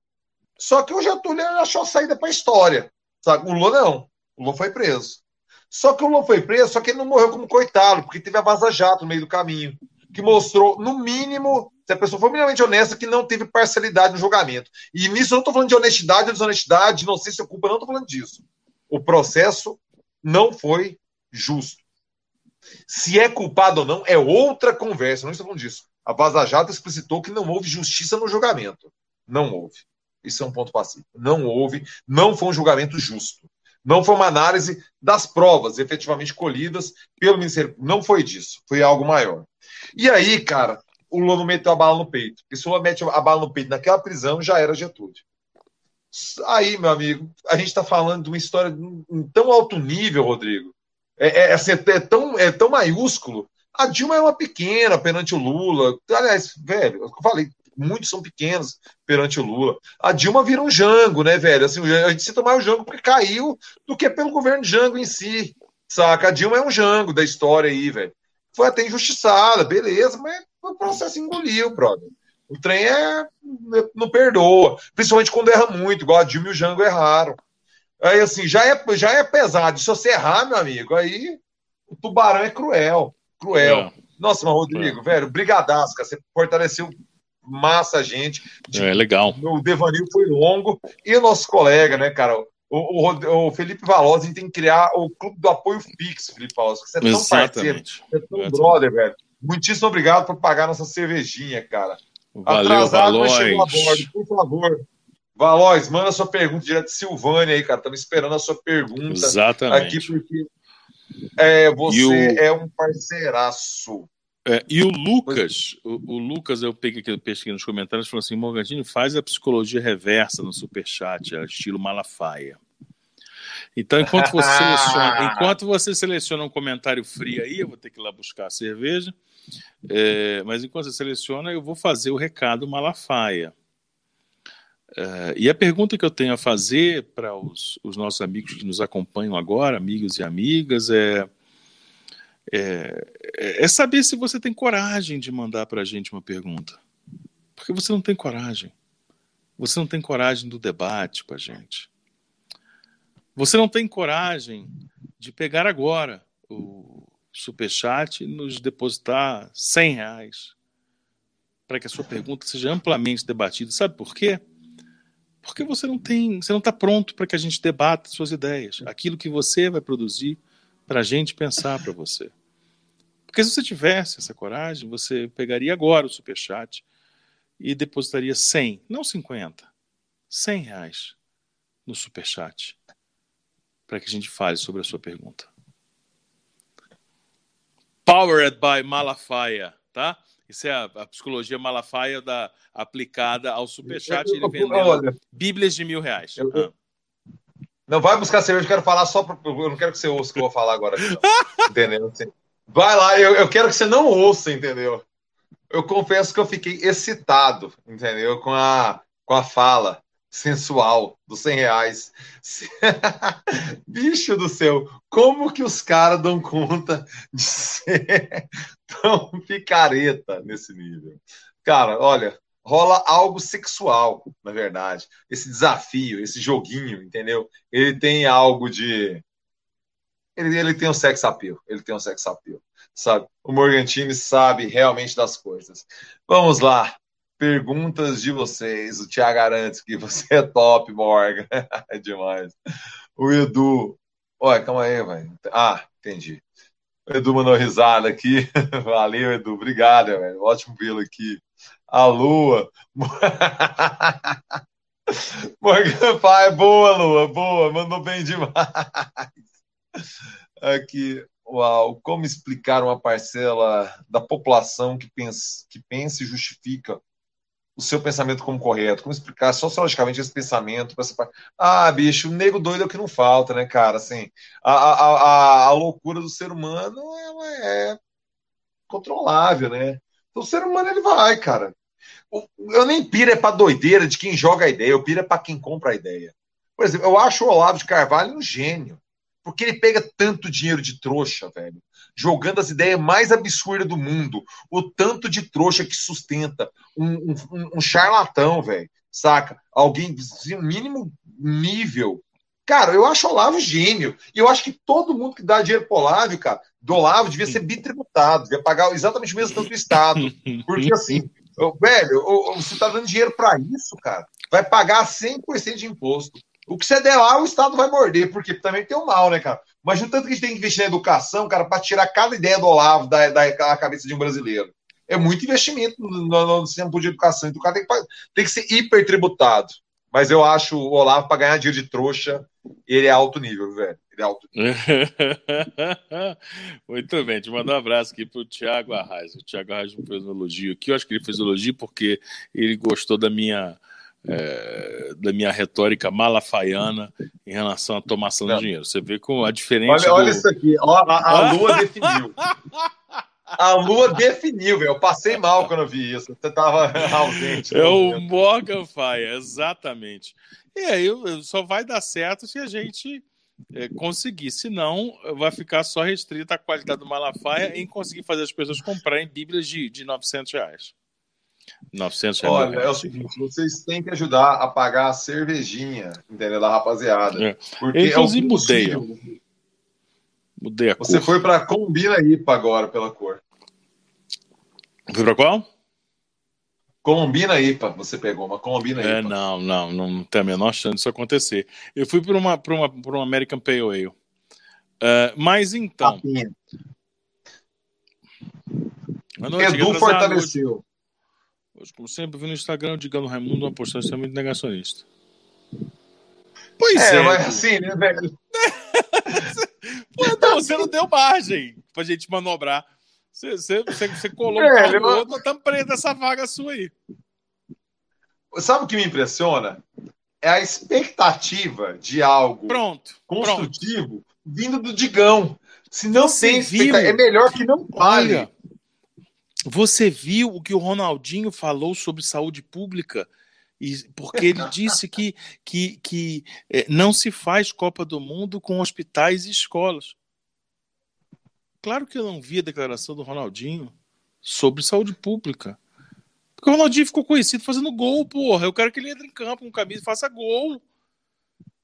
Só que o Getúlio achou a saída para a história. Sabe? O Lula não. O Lula foi preso. Só que o Lula foi preso, só que ele não morreu como coitado, porque teve a vaza-jato no meio do caminho, que mostrou, no mínimo, se a pessoa foi minimamente honesta, que não teve parcialidade no julgamento. E nisso eu não estou falando de honestidade ou desonestidade, não sei se culpa, não estou falando disso. O processo não foi justo. Se é culpado ou não, é outra conversa, não estou falando disso. A Vaza Jato explicitou que não houve justiça no julgamento. Não houve. Isso é um ponto passivo. Não houve, não foi um julgamento justo. Não foi uma análise das provas efetivamente colhidas pelo Ministério Não foi disso, foi algo maior. E aí, cara, o Lula meteu a bala no peito. E se o Lula mete a bala no peito naquela prisão, já era Getúlio. Aí, meu amigo, a gente está falando de uma história em tão alto nível, Rodrigo. É, é, assim, é, tão, é tão maiúsculo. A Dilma é uma pequena perante o Lula. Aliás, velho, eu falei, muitos são pequenos perante o Lula. A Dilma vira um Jango, né, velho? Assim, a gente cita mais o Jango porque caiu do que pelo governo Jango em si. Saca? A Dilma é um Jango da história aí, velho. Foi até injustiçada, beleza, mas o processo engoliu, brother. O trem é. não perdoa. Principalmente quando erra muito, igual a Dilma e o Jango erraram. Aí, assim, já é, já é pesado. Se você errar, meu amigo, aí o tubarão é cruel. Cruel. É. Nossa, mas Rodrigo, é. velho, brigadaço, cara. Você fortaleceu massa a gente. É legal. O devaneio foi longo. E o nosso colega, né, cara? O, o, o Felipe Valosa, a gente tem que criar o clube do apoio fixo, Felipe Valosa. Você é tão Exatamente. parceiro, você é tão Exatamente. brother, velho. Muitíssimo obrigado por pagar nossa cervejinha, cara. Valeu, Atrasado, mas chegou a bordo, por favor. Valois, manda sua pergunta direto de Silvânia aí, cara. Estamos esperando a sua pergunta Exatamente. aqui, porque é, você o... é um parceiraço. É, e o Lucas, o, o, Lucas, eu peguei aqui, pesquei nos comentários, falou assim: Morgantini faz a psicologia reversa no superchat, é estilo Malafaia. Então, enquanto você seleciona, enquanto você seleciona um comentário frio aí, eu vou ter que ir lá buscar a cerveja. É, mas enquanto você seleciona, eu vou fazer o recado Malafaia. É, e a pergunta que eu tenho a fazer para os, os nossos amigos que nos acompanham agora, amigos e amigas, é é, é, é saber se você tem coragem de mandar para a gente uma pergunta. Porque você não tem coragem. Você não tem coragem do debate com a gente. Você não tem coragem de pegar agora o superchat e nos depositar 100 reais para que a sua pergunta seja amplamente debatida. Sabe por quê? Porque você não tem, você não está pronto para que a gente debata suas ideias, aquilo que você vai produzir para a gente pensar para você. Porque se você tivesse essa coragem, você pegaria agora o superchat e depositaria 100, não 50, 100 reais no superchat para que a gente fale sobre a sua pergunta. Powered by Malafaia, tá? Isso é a, a psicologia Malafaia da, aplicada ao superchat. Ele vendeu bíblias de mil reais. Eu, ah. Não vai buscar cerveja, eu quero falar só. Pra, eu não quero que você ouça o que eu vou falar agora. Entendeu? Assim, vai lá, eu, eu quero que você não ouça, entendeu? Eu confesso que eu fiquei excitado, entendeu? Com a, com a fala sensual dos 100 reais. Bicho do céu, como que os caras dão conta de ser tão picareta nesse nível? Cara, olha, rola algo sexual, na verdade. Esse desafio, esse joguinho, entendeu? Ele tem algo de. Ele, ele tem um sex appeal. Ele tem um sex appeal, sabe? O Morgantini sabe realmente das coisas. Vamos lá. Perguntas de vocês. O Tiago Arantes, que você é top, Morgan. é demais. O Edu. Olha, calma aí, velho. Ah, entendi. O Edu mandou risada aqui. Valeu, Edu. Obrigado, velho. Ótimo vê-lo aqui a Lua. Morgan Pai, boa, Lua, boa, mandou bem demais. Aqui, uau, como explicar uma parcela da população que pensa, que pensa e justifica o seu pensamento como correto? Como explicar sociologicamente esse pensamento? Ah, bicho, o nego doido é o que não falta, né, cara? Assim, a, a, a, a loucura do ser humano ela é controlável, né? Então, o ser humano ele vai, cara. Eu nem pira é pra doideira de quem joga a ideia, eu pira é pra quem compra a ideia. Por exemplo, eu acho o Olavo de Carvalho um gênio. Porque ele pega tanto dinheiro de trouxa, velho, jogando as ideias mais absurdas do mundo. O tanto de trouxa que sustenta um, um, um charlatão, velho, saca? Alguém de mínimo nível. Cara, eu acho o Olavo gênio. E eu acho que todo mundo que dá dinheiro pro Olavo, cara, do Olavo devia ser bitributado, devia pagar exatamente o mesmo tanto do Estado. Porque assim, Velho, você tá dando dinheiro para isso, cara. Vai pagar 100% de imposto. O que você der lá, o Estado vai morder, porque também tem o mal, né, cara? Mas o tanto que a gente tem que investir na educação, cara, para tirar cada ideia do Olavo da, da, da, cabeça de um brasileiro. É muito investimento no, no, no sistema de educação. Então o cara tem que, tem que ser hiper tributado. Mas eu acho o Olavo, para ganhar dinheiro de trouxa, ele é alto nível, velho. Ele é alto nível. Muito bem, te mandar um abraço aqui pro Thiago Arraes. O Thiago Arraes me fez um elogio aqui. Eu acho que ele fez um elogio porque ele gostou da minha. É, da minha retórica malafaiana em relação à tomação Não. de dinheiro. Você vê com a diferença. Olha, do- olha isso aqui, ó, a, a lua definiu. A lua definiu, velho. Eu passei mal quando eu vi isso. Você tava ausente. É o? Morgan Faia, exatamente. E aí só vai dar certo se a gente é, conseguir. Senão, vai ficar só restrita a qualidade do Malafaia em conseguir fazer as pessoas comprarem bíblias de, de 900 reais. 900 reais. Olha, é o seguinte, vocês têm que ajudar a pagar a cervejinha, entendeu? Da rapaziada. É. Porque Eu, inclusive, é o mudei, possível. Mudei a Você cor. foi pra Combina IPA agora pela cor. Foi pra qual? Colombina IPA, você pegou uma Colombina É, IPA. não, não, não tem a menor chance disso acontecer. Eu fui para uma, pra uma, pra uma American Pale Ale. É, mas então, cheguei Edu fortaleceu. Hoje, como sempre, vi no Instagram o Digano Raimundo uma postagem extremamente negacionista. Pois É, é. mas assim, né, velho? Pô, não, você não deu margem pra gente manobrar. Você, você, você, você Velho, carro no eu- outro, nós estamos presos nessa vaga sua aí. Sabe o que me impressiona? É a expectativa de algo Pronto. Pronto. construtivo vindo do Digão. Se não Você tem viu? é melhor que não fale. Olha, você viu o que o Ronaldinho falou sobre saúde pública? E, porque ele disse que, que, que eh, não se faz Copa do Mundo com hospitais e escolas. Claro que eu não vi a declaração do Ronaldinho sobre saúde pública. Porque o Ronaldinho ficou conhecido fazendo gol, porra. Eu quero que ele entre em campo com camisa e faça gol.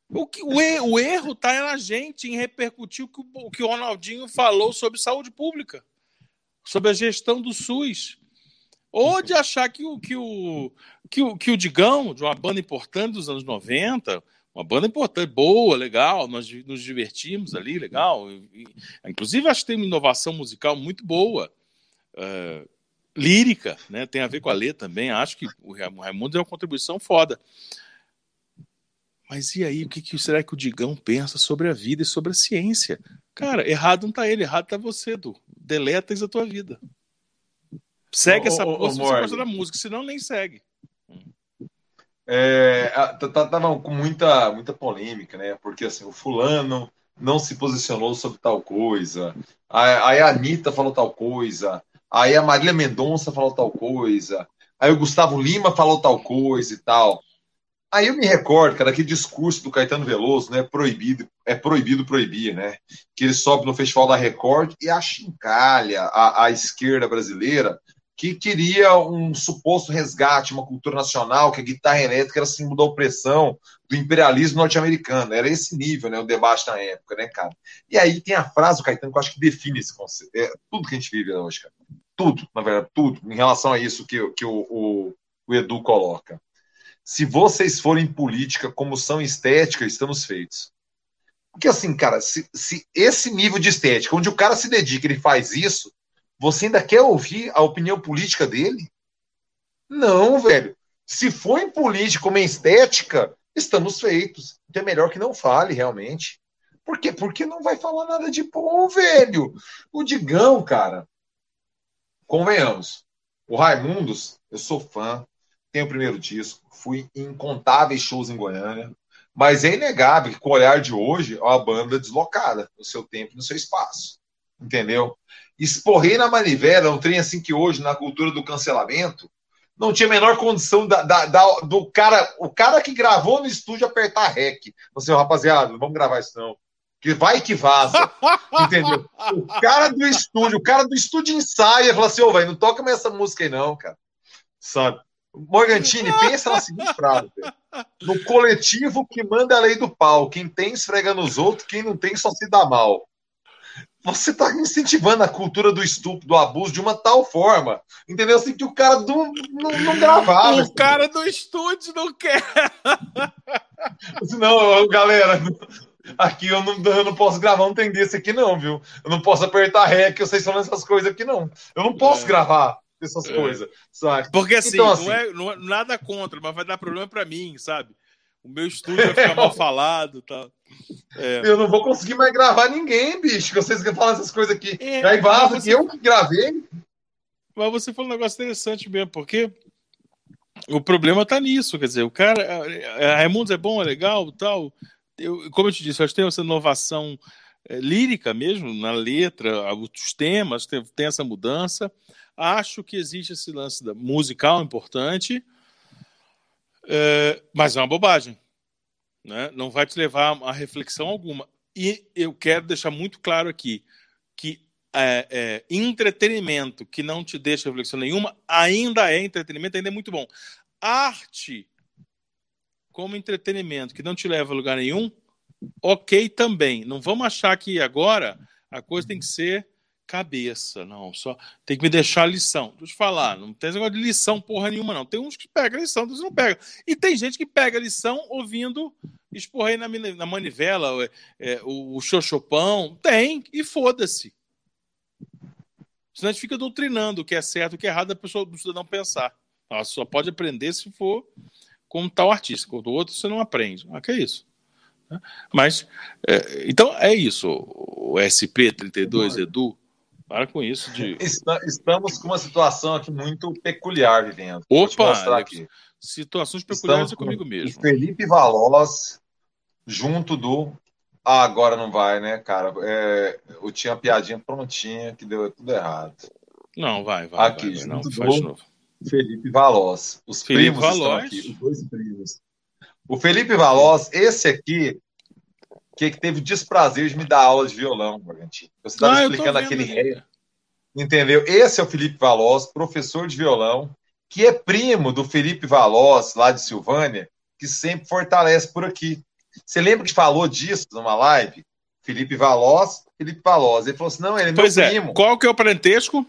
O, que, o, e- o erro tá na gente em repercutir o que, o- o que o Ronaldinho falou sobre saúde pública, sobre a gestão do SUS. Ou de achar que o, que o, que o, que o Digão, de uma banda importante dos anos 90, uma banda importante, boa, legal, nós nos divertimos ali, legal. Inclusive, acho que tem uma inovação musical muito boa. é, lírica, né? Tem a ver com a letra também. Acho que o Raimundo é uma contribuição foda. Mas e aí, o que, que será que o Digão pensa sobre a vida e sobre a ciência? Cara, errado não tá ele, errado tá você, Edu. Deleta isso da tua vida. Segue Ô, essa ô, você gosta da música, senão nem segue. É, tá- tá- tava com muita, muita polêmica, né? Porque assim, o fulano não se posicionou sobre tal coisa, aí a Anitta falou tal coisa, aí a Marília Mendonça falou tal coisa, aí o Gustavo Lima falou tal coisa e tal. Aí eu me recordo, cara, daquele discurso do Caetano Veloso, né? Proibido, é proibido proibir, né? Que ele sobe no Festival da Record e achincalha a, a esquerda brasileira que queria um suposto resgate, uma cultura nacional, que a guitarra elétrica era símbolo da opressão do imperialismo norte-americano. Era esse nível, né, o debate na época, né, cara? E aí tem a frase do Caetano que eu acho que define esse conceito. É tudo que a gente vive hoje, cara. Tudo, na verdade, tudo, em relação a isso que, que o, o, o Edu coloca. Se vocês forem política como são estética, estamos feitos. Porque assim, cara, se, se esse nível de estética, onde o cara se dedica, ele faz isso, você ainda quer ouvir a opinião política dele? Não, velho. Se for em política como em estética, estamos feitos. Então é melhor que não fale, realmente. Por quê? Porque não vai falar nada de bom, velho. O Digão, cara. Convenhamos. O Raimundos, eu sou fã. Tenho o primeiro disco. Fui em incontáveis shows em Goiânia. Mas é inegável que, com o olhar de hoje, é uma banda deslocada no seu tempo e no seu espaço. Entendeu? esporrei na manivela, um trem assim que hoje, na cultura do cancelamento, não tinha a menor condição da, da- da- do cara, o cara que gravou no estúdio apertar rec. Você, rapaziada, não vamos gravar isso não. Que vai que vaza. entendeu? O cara do estúdio, o cara do estúdio ensaia e fala assim, ô, velho, não toca mais essa música aí não, cara. Sabe? Morgantini, pensa na seguinte frase. No coletivo que manda a lei do pau. Quem tem esfrega nos outros, quem não tem só se dá mal você está incentivando a cultura do estupro, do abuso de uma tal forma, entendeu? Assim que o cara do, não, não gravava. o cara do estúdio não quer. Assim, não, galera, aqui eu não, eu não posso gravar um tem desse aqui não, viu? Eu não posso apertar ré que eu sei falando essas coisas aqui não. Eu não posso É. gravar essas É. coisas, sabe? Porque assim, Então, não, assim- é, não é nada contra, mas vai dar problema pra mim, sabe? o meu estúdio vai ficar mal falado tal. É. Eu não vou conseguir mais gravar ninguém, bicho. Que vocês falam essas coisas aqui. É, Aí vaza você... que eu que gravei. Mas você falou um negócio interessante mesmo, porque o problema tá nisso, quer dizer, o cara. A Raimundos é bom, é legal, tal. Eu, como eu te disse, eu acho que tem essa inovação é, lírica mesmo, na letra, os temas, tem, tem, essa mudança. Acho que existe esse lance da musical importante, é, mas é uma bobagem. Né? Não vai te levar a reflexão alguma. E eu quero deixar muito claro aqui que é, é, entretenimento que não te deixa reflexão nenhuma ainda é entretenimento, ainda é muito bom. Arte como entretenimento que não te leva a lugar nenhum, ok também. Não vamos achar que agora a coisa tem que ser cabeça, não. Só tem que me deixar lição. Deixa eu te falar, não tem negócio de lição porra nenhuma, não. Tem uns que pegam lição, outros não pegam. E tem gente que pega lição ouvindo esporrei na, na manivela, é, é, o, o xoxopão. Tem, e foda-se. Senão a gente fica doutrinando o que é certo, o que é errado, a pessoa do cidadão pensar. Ela só pode aprender se for como tal artista. Com o outro você não aprende. Ah, que é isso. Né? Mas, é, então é isso. O SP32 Edu, para com isso. De... Estamos com uma situação aqui muito peculiar vivendo. Opa, aqui. situações peculiares é comigo mesmo. Felipe Valoz, junto do ah, agora não vai, né, cara? É, eu tinha uma piadinha prontinha que deu tudo errado. Não, vai, vai. Aqui, vai, não, faz de novo. Felipe Valoz. Os Felipe primos estão aqui, os dois primos. O Felipe Valoz, esse aqui, que, teve o desprazer de me dar aula de violão, Morgantino. Você estava ah, explicando aquele rei. Entendeu? Esse é o Felipe Valoz, professor de violão, que é primo do Felipe Valoz, lá de Silvânia, que sempre fortalece por aqui. Você lembra que falou disso numa live? Felipe Valoz, Felipe Valoz. Ele falou assim: não, ele é pois meu é. primo. Qual que é o parentesco?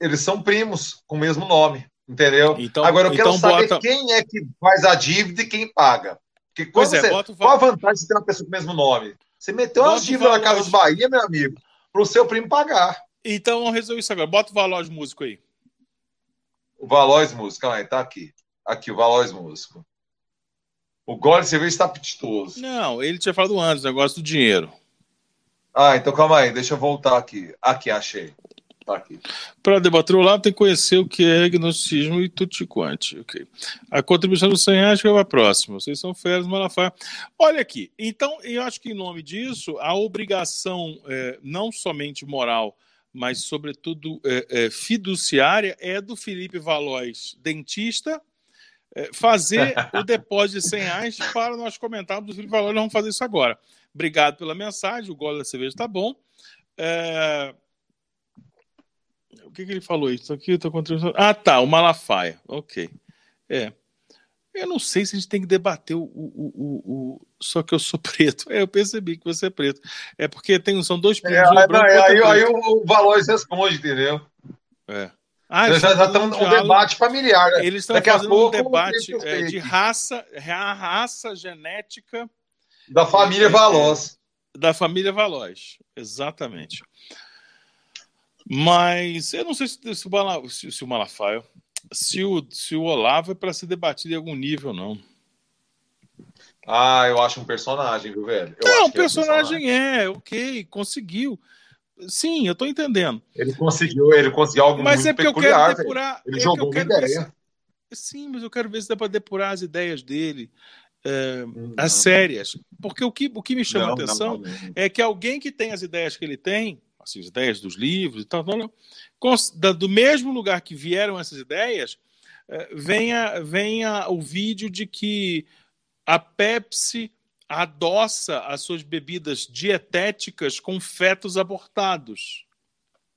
Eles são primos com o mesmo nome, entendeu? Então, Agora eu quero então saber bota... quem é que faz a dívida e quem paga. Porque pois é, você... bota... qual a vantagem de ter uma pessoa com o mesmo nome? Você meteu umas dívidas na Casa dos Bahia, meu amigo, para o seu primo pagar. Então vamos resolver isso agora. Bota o Valoz Músico aí. O Valoz Músico, calma aí, tá aqui. Aqui, o Valoz Músico. O gole de cerveja está apetitoso. Não, ele tinha falado antes, o negócio do dinheiro. Ah, então calma aí, deixa eu voltar aqui. Aqui, achei. Tá. Para debater o lado, tem que conhecer o que é agnosticismo e tutiquante. Okay. A contribuição dos 100 reais vai próxima. Vocês são férias, Malafaia. Olha aqui, então, eu acho que em nome disso, a obrigação, é, não somente moral, mas, sobretudo, é, é, fiduciária, é do Felipe Valois, dentista, é, fazer o depósito de 100 reais para nós comentarmos do Felipe Valor. Nós vamos fazer isso agora. Obrigado pela mensagem. O gole da cerveja está bom. É... O que, que, ele falou? Isso aqui eu tô contribuindo. Ah, tá. O Malafaia. Ok. É. Eu não sei se a gente tem que debater o, o, o, o... Só que eu sou preto. É, eu percebi que você é preto. É porque tem, são dois primos. É, um branco, aí, aí, o, Valores responde, entendeu? É. Ah, já estão um, debate familiar. Né? Eles estão fazendo pouco, um debate é, de raça, a raça genética da família é, Valoz. Da família Valoz, exatamente. Mas eu não sei se, se, o, se, se o Malafaio, se o, se o Olavo é para ser debatido em algum nível, não. Ah, eu acho um personagem, viu, velho? Eu não, personagem, é, personagem é, ok, conseguiu. Sim, eu estou entendendo. Ele conseguiu, ele conseguiu algo mas muito é porque peculiar. Eu quero depurar, ele é jogou uma ideia. sim, mas eu quero ver se dá para depurar as ideias dele, é, hum, as sérias. Porque o que, o que me chama não, a atenção não, é que alguém que tem as ideias que ele tem, assim, as ideias dos livros e tal, do mesmo lugar que vieram essas ideias, é, venha, venha o vídeo de que a Pepsi adoça as suas bebidas dietéticas com fetos abortados.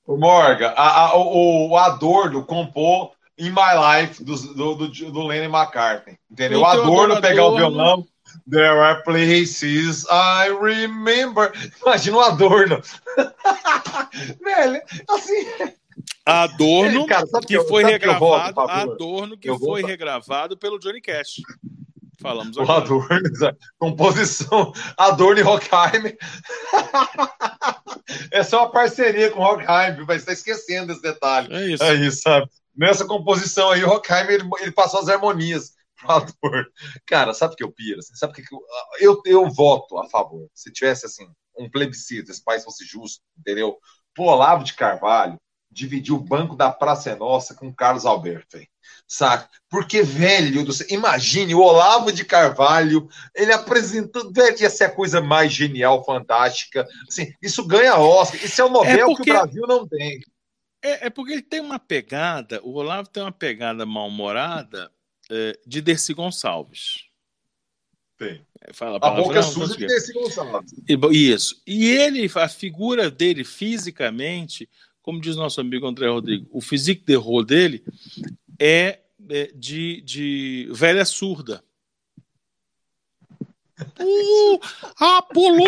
O Morgan, a, a, o, o Adorno compôs In My Life do, do, do, do Lennon McCartney. Entendeu? O Adorno pegar o violão. There are places I remember. Imagina o Adorno. Velho, assim. Adorno, cara, que, que foi regravado, que Adorno que eu foi regravado pelo Johnny Cash. Falamos o Adorno, composição Adorno e Rockheim. Essa é uma parceria com o Rockheim, mas está esquecendo esse detalhe. É isso. É isso, sabe? Nessa composição aí, o Rockheim ele, ele passou as harmonias. Cara, sabe o que eu piro? Assim? Sabe o que eu, eu, eu voto a favor. Se tivesse, assim, um plebiscito, esse país fosse justo, entendeu? Pro Olavo de Carvalho dividir o banco da Praça é Nossa com o Carlos Alberto, hein? saca? Porque, velho, do... imagine o Olavo de Carvalho, ele apresentando, velho, ia ser a coisa mais genial, fantástica. Assim, isso ganha Oscar, isso é o Nobel é porque... que o Brasil não tem. É, é, porque ele tem uma pegada, o Olavo tem uma pegada mal-humorada é, de Dercy Gonçalves. Tem. É, fala a, a boca suja de Dercy Gonçalves. Isso. E ele, a figura dele fisicamente, como diz nosso amigo André Rodrigo, o physique de rôle dele é, é de, de velha surda. Uh, Apolônio!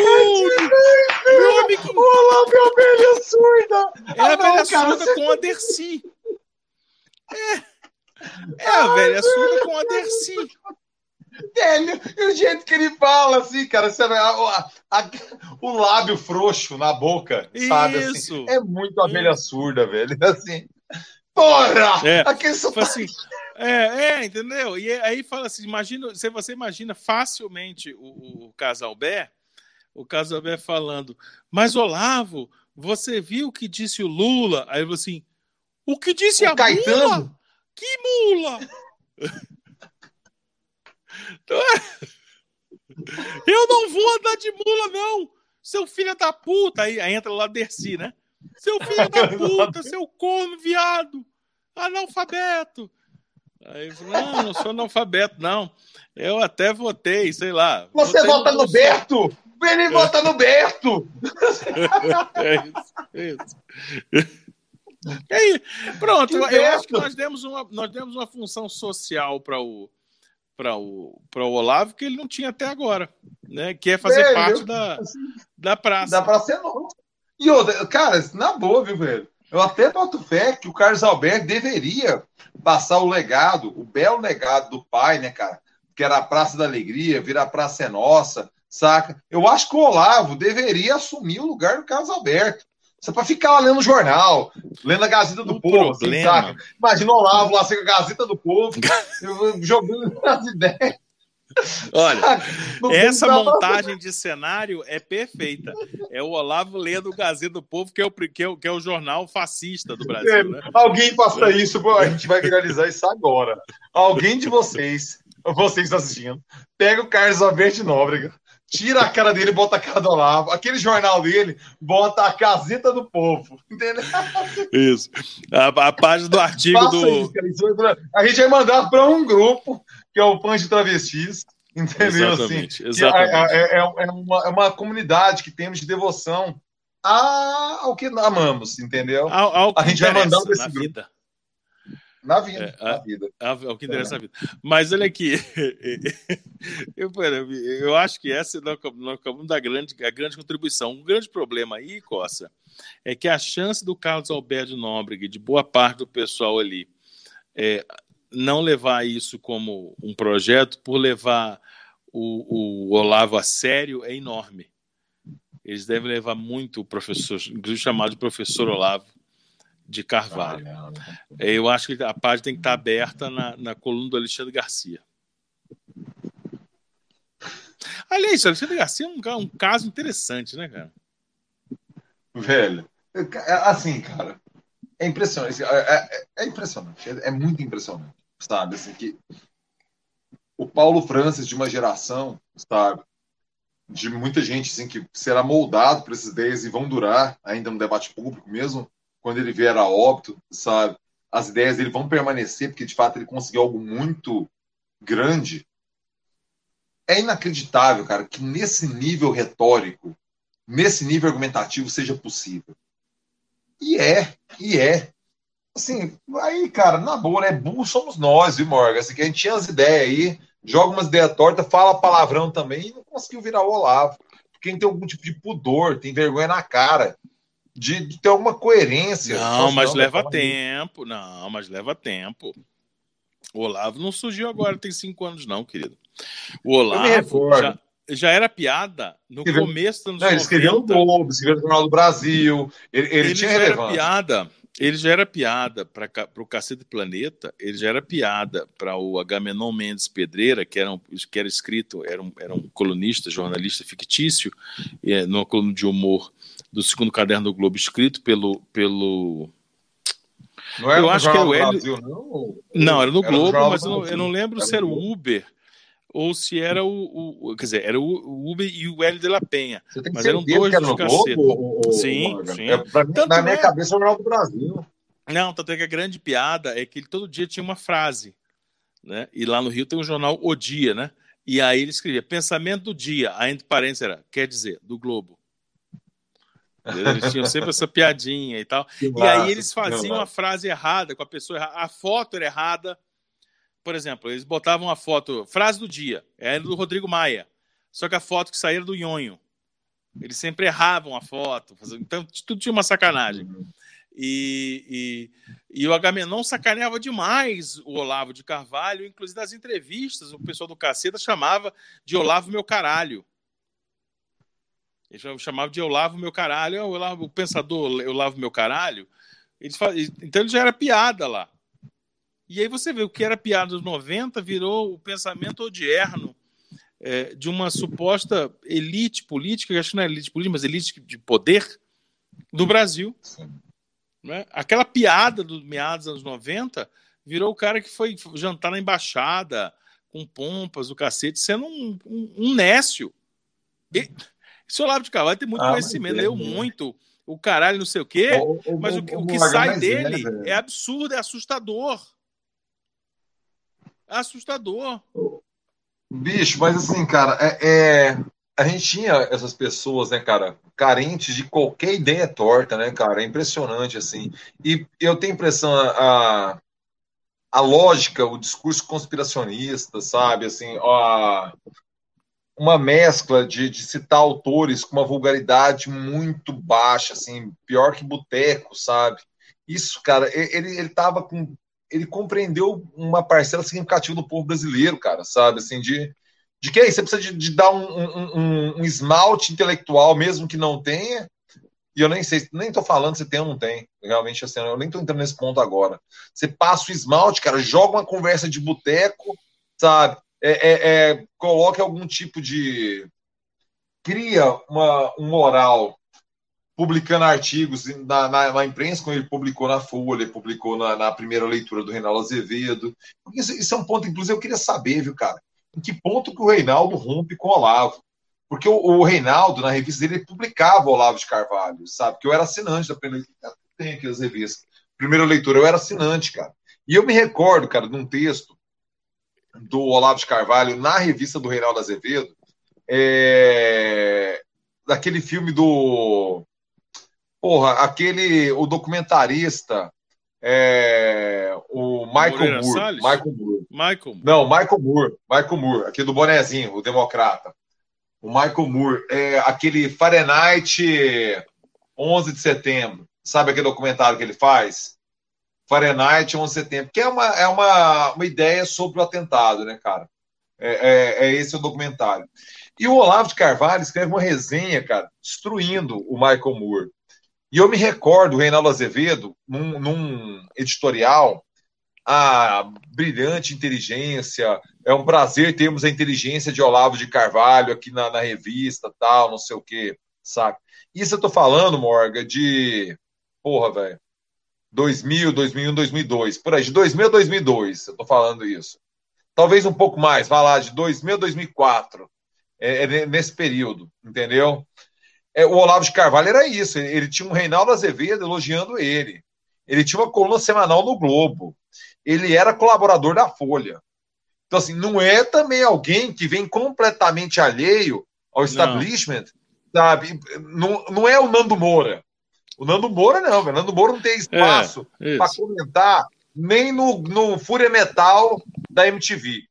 Meu amigo! Olá, minha velha surda! É a velha surda com a Dercy. É. É a velha surda com a Dercy. Velho, e o jeito que ele fala, assim, cara, você a, a, a, o lábio frouxo na boca, sabe? Assim, Isso. Assim, é muito a velha surda, velho. Assim, porra! É, aquele assim, é, é, entendeu? E aí fala assim, imagina, se você imagina facilmente o, o Casalbé, o Casalbé falando, mas Olavo, você viu o que disse o Lula? Aí ele assim, o que disse o a Caetano? mula? Que mula? Eu não vou andar de mula, não! Seu filho da puta! Aí, aí entra lá Dercy, né? Seu filho da puta, seu corno, viado! Analfabeto! Aí eu falei, não, não sou analfabeto, não. Eu até votei, sei lá. Você vota no, no Berto? Ele vota no Berto! é isso, é isso. E aí, pronto, eu, acho que nós demos uma, nós demos uma função social para o, para o, o Olavo que ele não tinha até agora, né? Que é fazer velho, parte da, assim, da praça. Da praça enorme. E outra, cara, na boa, viu, velho? Eu até boto fé que o Carlos Alberto deveria passar o legado, o belo legado do pai, né, cara? Que era a Praça da Alegria, virar a Praça é Nossa, saca? Eu acho que o Olavo deveria assumir o lugar do Carlos Alberto. Só para ficar lá lendo o jornal, lendo a Gazeta do o Povo, assim, saca? Imagina o Olavo lá, assim, a Gazeta do Povo, jogando as ideias. Olha, essa montagem de cenário é perfeita. É o Olavo lendo o Gazeta do Povo, que é o, que é o, que é o jornal fascista do Brasil. É, né? Alguém faça isso, a gente vai viralizar isso agora. Alguém de vocês, vocês assistindo, pega o Carlos Alberto Nóbrega, tira a cara dele, bota a cara do Olavo. Aquele jornal dele, bota a caseta do povo. Entendeu? Isso. A, a página do artigo Faça do. Isso, a gente vai mandar para um grupo, que é o Pan de Travestis. Entendeu? Exatamente. Assim, exatamente. É, é, é, é, uma, é uma comunidade que temos de devoção ao que amamos, entendeu? Ao, ao a gente vai mandar desse grupo. Vida. Na vida, é, na vida. É, é o que interessa é. na vida. Mas olha aqui, eu, eu acho que essa nós acabamos da grande, a grande contribuição. Um grande problema aí, Coça, é que a chance do Carlos Alberto Nóbrega, de boa parte do pessoal ali, é, não levar isso como um projeto, por levar o, o Olavo a sério, é enorme. Eles devem levar muito o professor, inclusive chamado de professor Olavo, de Carvalho. Ah, Eu acho que a página tem que estar aberta na, na coluna do Alexandre Garcia. Aliás, o Alexandre Garcia é um, um caso interessante, né, cara? Velho, é, assim, cara, é impressionante. É, é, é impressionante, é, é, muito impressionante, sabe? Assim, que o Paulo Francis de uma geração, sabe? De muita gente assim, que será moldado por essas ideias e vão durar ainda no debate público mesmo, quando ele vier a óbito, sabe? As ideias dele vão permanecer, porque de fato ele conseguiu algo muito grande. É inacreditável, cara, que nesse nível retórico, nesse nível argumentativo seja possível. E é, e é. Assim, aí, cara, na boa, né? Burro somos nós, viu, Morgan? Assim, que a gente tinha as ideias aí, joga umas ideias tortas, fala palavrão também e não conseguiu virar o Olavo. Quem tem algum tipo de pudor, tem vergonha na cara de, de ter alguma coerência. Não, mas não, leva tempo. Não, mas leva tempo. O Olavo não surgiu agora, tem cinco anos, não, querido. O Olavo já, já era piada no escreveu, começo dos anos não, Ele escreveu no Globo, escreveu no Jornal do Brasil. Ele, ele, ele tinha relevância. Era piada. ele já era piada para o Cacete Planeta, ele já era piada para o Agamenon Mendes Pedreira, que era, um, que era escrito, era um, era um colunista, jornalista fictício, é, numa coluna de humor do segundo caderno do Globo, escrito pelo. pelo não era eu acho que era o Hélio... Brasil, não? Não, era no Era Globo, mas eu não, eu não lembro Era se era o. Uber ou se era o, o- Quer dizer, era o, Uber e o Hélio de la Penha. Mas eram dois que era dos no. Globo? ô- Sim, sim. É, mim, Tanto na minha é- cabeça, é o Jornal do Brasil. Não, tanto é que a grande piada é que ele todo dia tinha uma frase, né? E lá no Rio tem o jornal O Dia, né? E aí ele escrevia pensamento do dia, aí entre parênteses era, quer dizer, do Globo. Eles tinham sempre essa piadinha e tal. Que E massa, aí eles faziam a frase errada com a pessoa errada. A foto era errada. Por exemplo, eles botavam a foto, frase do dia, era do Rodrigo Maia. Só que a foto que saía era do Nhonho. Eles sempre erravam a foto. Então, tudo tinha uma sacanagem. E, e, e o Agamenon sacaneava demais o Olavo de Carvalho, inclusive nas entrevistas, o pessoal do Caceta chamava de Olavo meu caralho. Eles chamavam de Olavo meu caralho, "Ah, o, Olavo, o pensador Olavo meu caralho. Eles Então ele já era piada lá. E aí você vê o que era piada dos 90 virou o pensamento odierno é, de uma suposta elite política, eu acho que não é elite política, mas elite de poder do Brasil. Né? Aquela piada dos meados dos anos 90 virou o cara que foi jantar na embaixada com pompas, o cacete, sendo um, um, um nécio. E, esse Olavo de Carvalho tem muito Ah, conhecimento, é, leu né? muito, o caralho não sei o quê, Ô, ô, mas o, que- o que Morgan, sai mas dele velho. é absurdo, é assustador. É assustador. Bicho, mas assim, cara, é, é- a gente tinha essas pessoas, né, cara, carentes de qualquer ideia torta, né, cara? É impressionante, assim. E eu tenho a impressão, a, a lógica, o discurso conspiracionista, sabe? Assim, a, uma mescla de, de citar autores com uma vulgaridade muito baixa, assim, pior que boteco, sabe? Isso, cara, ele, ele tava com. Ele compreendeu uma parcela significativa do povo brasileiro, cara, sabe? Assim, de, de que aí você precisa de, de dar um, um- um- um esmalte intelectual, mesmo que não tenha. E eu nem sei, nem tô falando se tem ou não tem. Realmente, assim, eu nem tô entrando nesse ponto agora. Você passa o esmalte, cara, joga uma conversa de boteco, sabe? É, é, é, coloca algum tipo de. Cria uma, um moral publicando artigos na, na, na imprensa, como ele publicou na Folha, publicou na, na primeira leitura do Reinaldo Azevedo. Isso, isso é um ponto, inclusive, eu queria saber, viu, cara? Em que ponto que o Reinaldo rompe com o Olavo? Porque o, o Reinaldo, na revista dele, ele publicava o Olavo de Carvalho, sabe? Que eu era assinante da primeira. Tem aqui as revistas. Primeira leitura, eu era assinante, cara. E eu me recordo, cara, de um texto do Olavo de Carvalho na revista do Reinaldo Azevedo, é, daquele filme do. Porra, aquele. O documentarista. é, o Michael Moreira Moore. Salles? Michael Moore. Michael, Não, Michael Moore. Michael Moore, aquele do bonezinho, o democrata. O Michael Moore. É aquele Fahrenheit 11 de setembro. Sabe aquele documentário que ele faz? Fahrenheit 11 de setembro. Que é uma, é uma, uma ideia sobre o atentado, né, cara? É, é, é esse o documentário. E o Olavo de Carvalho escreve uma resenha, cara, destruindo o Michael Moore. E eu me recordo, o Reinaldo Azevedo, num, num editorial, a brilhante inteligência, é um prazer termos a inteligência de Olavo de Carvalho aqui na, na revista, tal, não sei o quê, saca? Isso eu tô falando, Morga, de, porra, velho, 2000, 2001, 2002, por aí, de 2000 a 2002, eu tô falando isso. Talvez um pouco mais, vai lá, de 2000 a 2004, é, é nesse período, entendeu? É, o Olavo de Carvalho era isso, ele, ele tinha um Reinaldo Azevedo elogiando ele. Ele tinha uma coluna semanal no Globo. Ele era colaborador da Folha. Então, assim, não é também alguém que vem completamente alheio ao establishment, sabe? Não, não é o Nando Moura. O Nando Moura não, velho. O Nando Moura não tem espaço É, para comentar nem no, no Fúria Metal da MTV.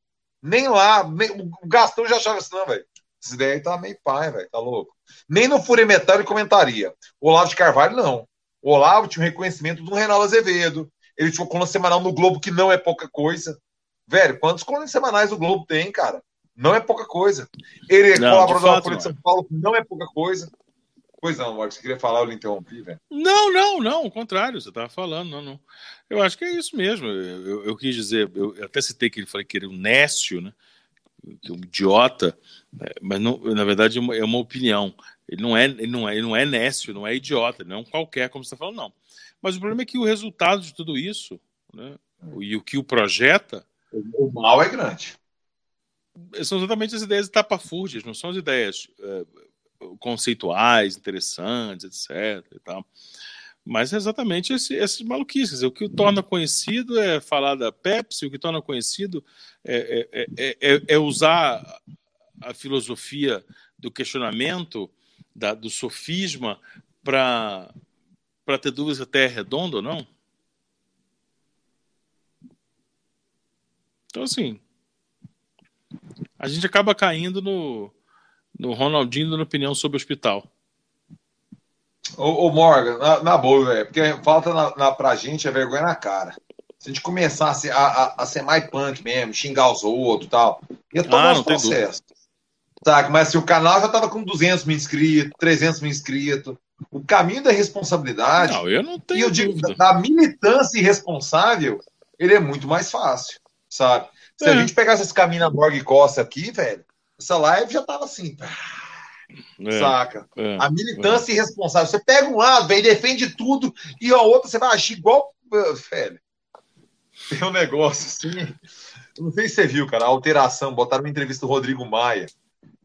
Nem lá. nem- o Gastão já achava assim, não, velho. Essa ideia aí tá meio pai, velho. Tá louco. Nem no Fúria Metal ele comentaria. O Olavo de Carvalho, não. O Olavo tinha um reconhecimento do Reinaldo Azevedo. Ele tinha uma coluna semanal no Globo, que não é pouca coisa. Velho, quantos colunas semanais o Globo tem, cara? Não é pouca coisa. Ele é Não, colaborador da Folha de São Paulo, que não é pouca coisa. Pois não, Marcos, você queria falar, eu lhe interrompi, velho. Não, não, não, ao contrário, você estava falando, não, não. Eu acho que é isso mesmo. Eu, eu, eu quis dizer, eu até citei que ele falei que ele é um nécio, né? Que é um idiota, né? mas não, na verdade é uma, é uma, opinião. Ele não é, ele não é, ele não é nécio, não é idiota, ele não é um qualquer, como você está falando, não. Mas o problema é que o resultado de tudo isso, né? E o que o projeta. O mal é grande. São exatamente as ideias etapafúrdias, não são as ideias é, conceituais, interessantes, etc. E tal. Mas é exatamente esse, esses maluquices. O que o torna conhecido é falar da Pepsi, o que torna conhecido é, é, é, é, é usar a filosofia do questionamento, da, do sofisma, para ter dúvidas se a Terra é redonda ou não. Então, assim, a gente acaba caindo no, no Ronaldinho dando opinião sobre o hospital. Ô, ô Morgan, na, na boa, velho, porque falta na, na, pra gente a é vergonha na cara. Se a gente começar a ser, a, a, ser mais punk mesmo, xingar os outros e tal, ia tomar ah, os processos. Sabe? Mas se assim, o canal já tava com 200 mil inscritos, 300 mil inscritos, o caminho da responsabilidade. Não, eu não tenho. E eu digo, da militância irresponsável, ele é muito mais fácil, sabe? Se é. a gente pegasse esse caminho na Morgue Costa aqui, velho, essa live já tava assim. É, saca? É, a militância é. irresponsável. Você pega um lado, velho, defende tudo, e a outra você vai agir igual. Velho. Tem um negócio assim. Não sei se você viu, cara, a alteração. Botaram uma entrevista do Rodrigo Maia,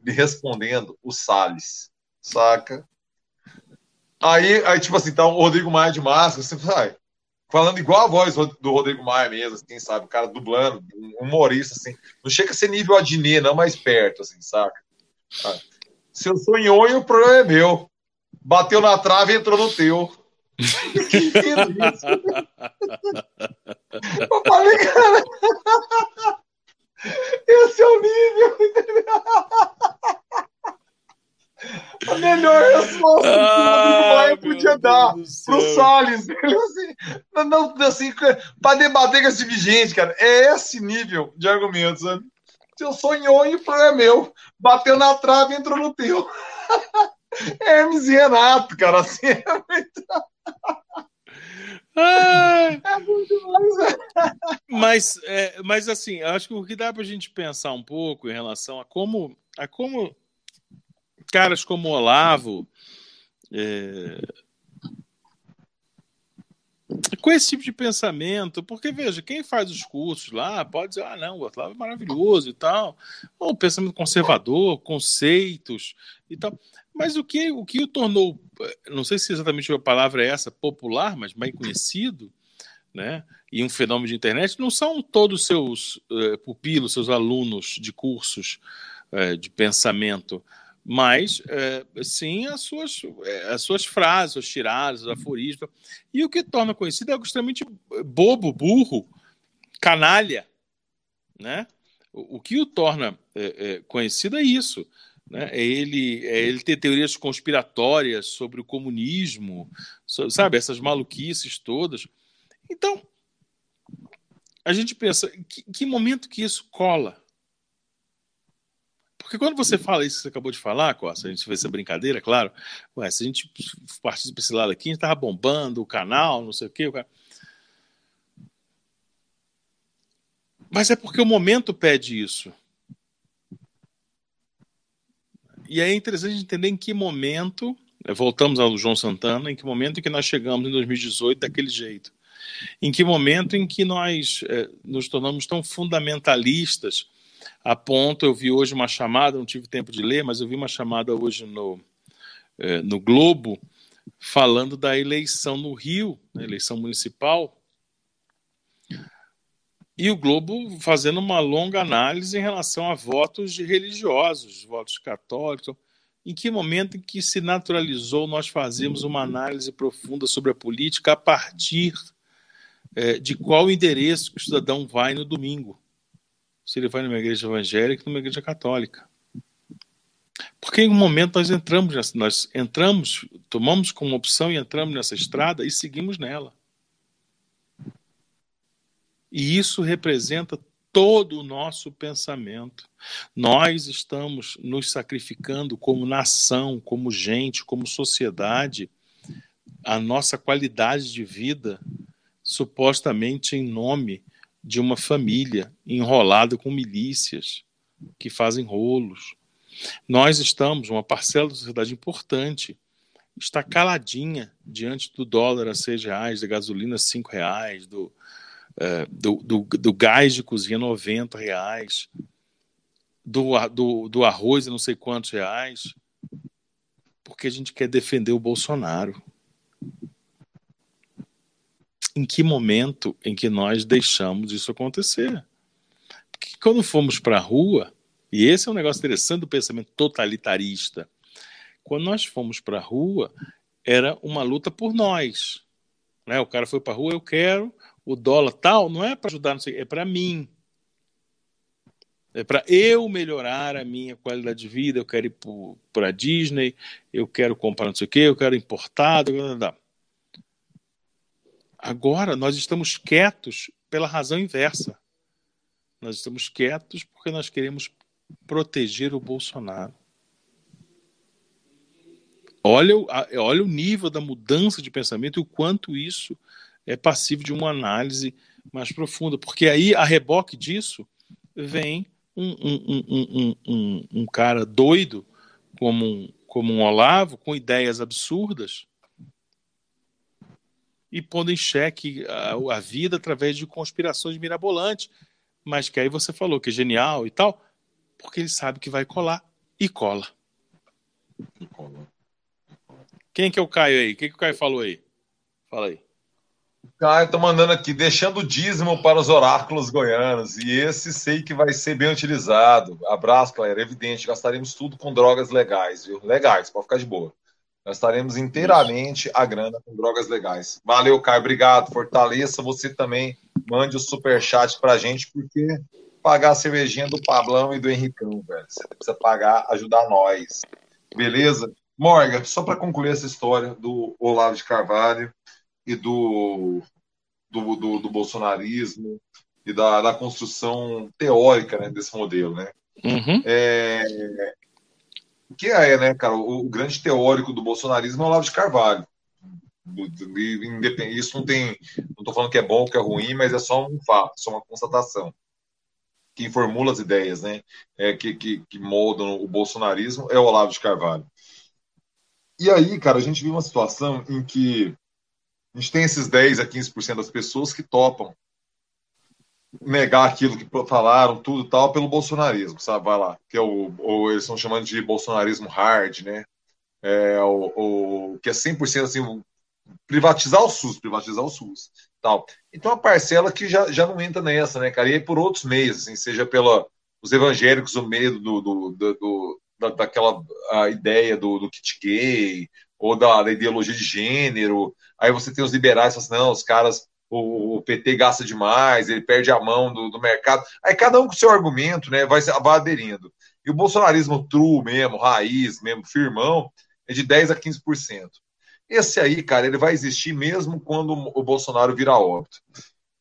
lhe respondendo o Salles. Saca? Aí, aí, tipo assim, tá o Rodrigo Maia de máscara, você vai falando igual a voz do Rodrigo Maia mesmo, assim, sabe, o cara dublando, um humorista, assim. Não chega a ser nível Adnet, não, mais perto, assim, saca? Ah, se eu sou nhonho, o problema é meu. Bateu na trave e entrou no teu. que isso? eu falei, cara. Esse é o nível, entendeu? A melhor resposta que o Maia podia dar pro Salles. Assim, não, assim, pra debater com esse tipo de gente, cara. É esse nível de argumentos, sabe? Se eu sonhou e o problema é meu. Bateu na trave e entrou no teu. Hermes e Renato, cara, assim é muito. É muito mais. mas, é, mas assim, acho que o que dá para a gente pensar um pouco em relação a como, a como caras como Olavo, é, com esse tipo de pensamento, porque veja, quem faz os cursos lá pode dizer, ah, não, o Olavo é maravilhoso e tal, ou pensamento conservador, conceitos e tal. Mas o que o, que o tornou, não sei se exatamente a palavra é essa, popular, mas bem conhecido, né? E um fenômeno de internet, não são todos seus uh, pupilos, seus alunos de cursos uh, de pensamento, mas é, sim as suas, é, as suas frases, os tiradas, os aforismos. E o que torna conhecido é extremamente bobo, burro, canalha. Né? O, o que o torna é, é, conhecido é isso. Né? É, ele, é ele ter teorias conspiratórias sobre o comunismo, sabe? Essas maluquices todas. Então, a gente pensa, que, que momento que isso cola? Porque quando você fala isso que você acabou de falar, Costa, a gente fez essa brincadeira, claro. Ué, se a gente partisse para esse lado aqui, a gente estava bombando o canal, não sei o quê. O cara... Mas é porque o momento pede isso. E aí é interessante entender em que momento, né, voltamos ao João Santana, em que momento em que nós chegamos em 2018 daquele jeito. Em que momento em que nós é, nos tornamos tão fundamentalistas a ponto, eu vi hoje uma chamada, não tive tempo de ler, mas eu vi uma chamada hoje no, é, no Globo, falando da eleição no Rio, né, eleição municipal, e o Globo fazendo uma longa análise em relação a votos de religiosos, votos católicos. Em que momento que se naturalizou nós fazemos uma análise profunda sobre a política a partir é, de qual endereço o cidadão vai no domingo? Se ele vai numa igreja evangélica ou numa igreja católica. Porque em um momento nós entramos, nós entramos, tomamos como opção e entramos nessa estrada e seguimos nela. E isso representa todo o nosso pensamento. Nós estamos nos sacrificando como nação, como gente, como sociedade, a nossa qualidade de vida, supostamente em nome de uma família enrolada com milícias que fazem rolos. Nós estamos, uma parcela da sociedade importante, está caladinha diante do dólar a seis reais, da gasolina a cinco reais, do, uh, do, do, do, gás de cozinha 90 reais, do, do, do arroz a não sei quantos reais, porque a gente quer defender o Bolsonaro. Em que momento em que nós deixamos isso acontecer? Porque quando fomos para a rua, e esse é um negócio interessante do pensamento totalitarista, quando nós fomos para a rua, era uma luta por nós. Né? O cara foi para a rua, eu quero, o dólar tal, não é para ajudar, não sei, é para mim. É para eu melhorar a minha qualidade de vida, eu quero ir para a Disney, eu quero comprar não sei o quê, eu quero importado. Agora nós estamos quietos pela razão inversa. Nós estamos quietos porque nós queremos proteger o Bolsonaro. Olha, olha o nível da mudança de pensamento e o quanto isso é passivo de uma análise mais profunda, porque aí, a reboque disso, vem um, um, um, um cara doido, como um, como um Olavo, com ideias absurdas, e pondo em xeque a, a vida através de conspirações mirabolantes, mas que aí você falou que é genial e tal, porque ele sabe que vai colar e cola. Quem que é o Caio aí? O que, que o Caio falou aí? Fala aí. Caio, tô mandando aqui, deixando o dízimo para os oráculos goianos. E esse sei que vai ser bem utilizado. Abraço, galera. Evidente, gastaremos tudo com drogas legais, viu? Legais, pode ficar de boa. Gastaremos inteiramente a grana com drogas legais. Valeu, Caio. Obrigado. Fortaleça você também. Mande o super chat pra gente, porque pagar a cervejinha do Pablão e do Henricão, velho. Você precisa pagar, ajudar nós. Beleza? Morgan, só para concluir essa história do Olavo de Carvalho e do, do, do, do bolsonarismo e da, da, construção teórica né, desse modelo, né? Uhum. É, que é, né, cara, o, o, grande teórico do bolsonarismo é o Olavo de Carvalho. Isso não tem, não estou falando que é bom ou que é ruim, mas é só um fato, só uma constatação. Quem formula as ideias, né, é, que, que, que moldam o bolsonarismo é o Olavo de Carvalho. E aí, cara, a gente viu uma situação em que a gente tem esses 10 a 15% das pessoas que topam negar aquilo que falaram, tudo tal, pelo bolsonarismo, sabe? Vai lá, que é o, ou eles estão chamando de bolsonarismo hard, né? É, o, o, que é 100% assim, privatizar o SUS, privatizar o SUS, tal. Então a parcela que já, já não entra nessa, né, cara? E aí por outros meios, assim, seja pela os evangélicos, o medo do, do, do, do da, daquela ideia do, do kit gay, ou da, da, ideologia de gênero. Aí você tem os liberais assim, não, os caras, o, o, PT gasta demais, ele perde a mão do, do, mercado. Aí cada um com seu argumento, né, vai, vai aderindo. E o bolsonarismo true mesmo, raiz mesmo, firmão, é de 10 a 15%. Esse aí, cara, ele vai existir mesmo quando o Bolsonaro virar óbito.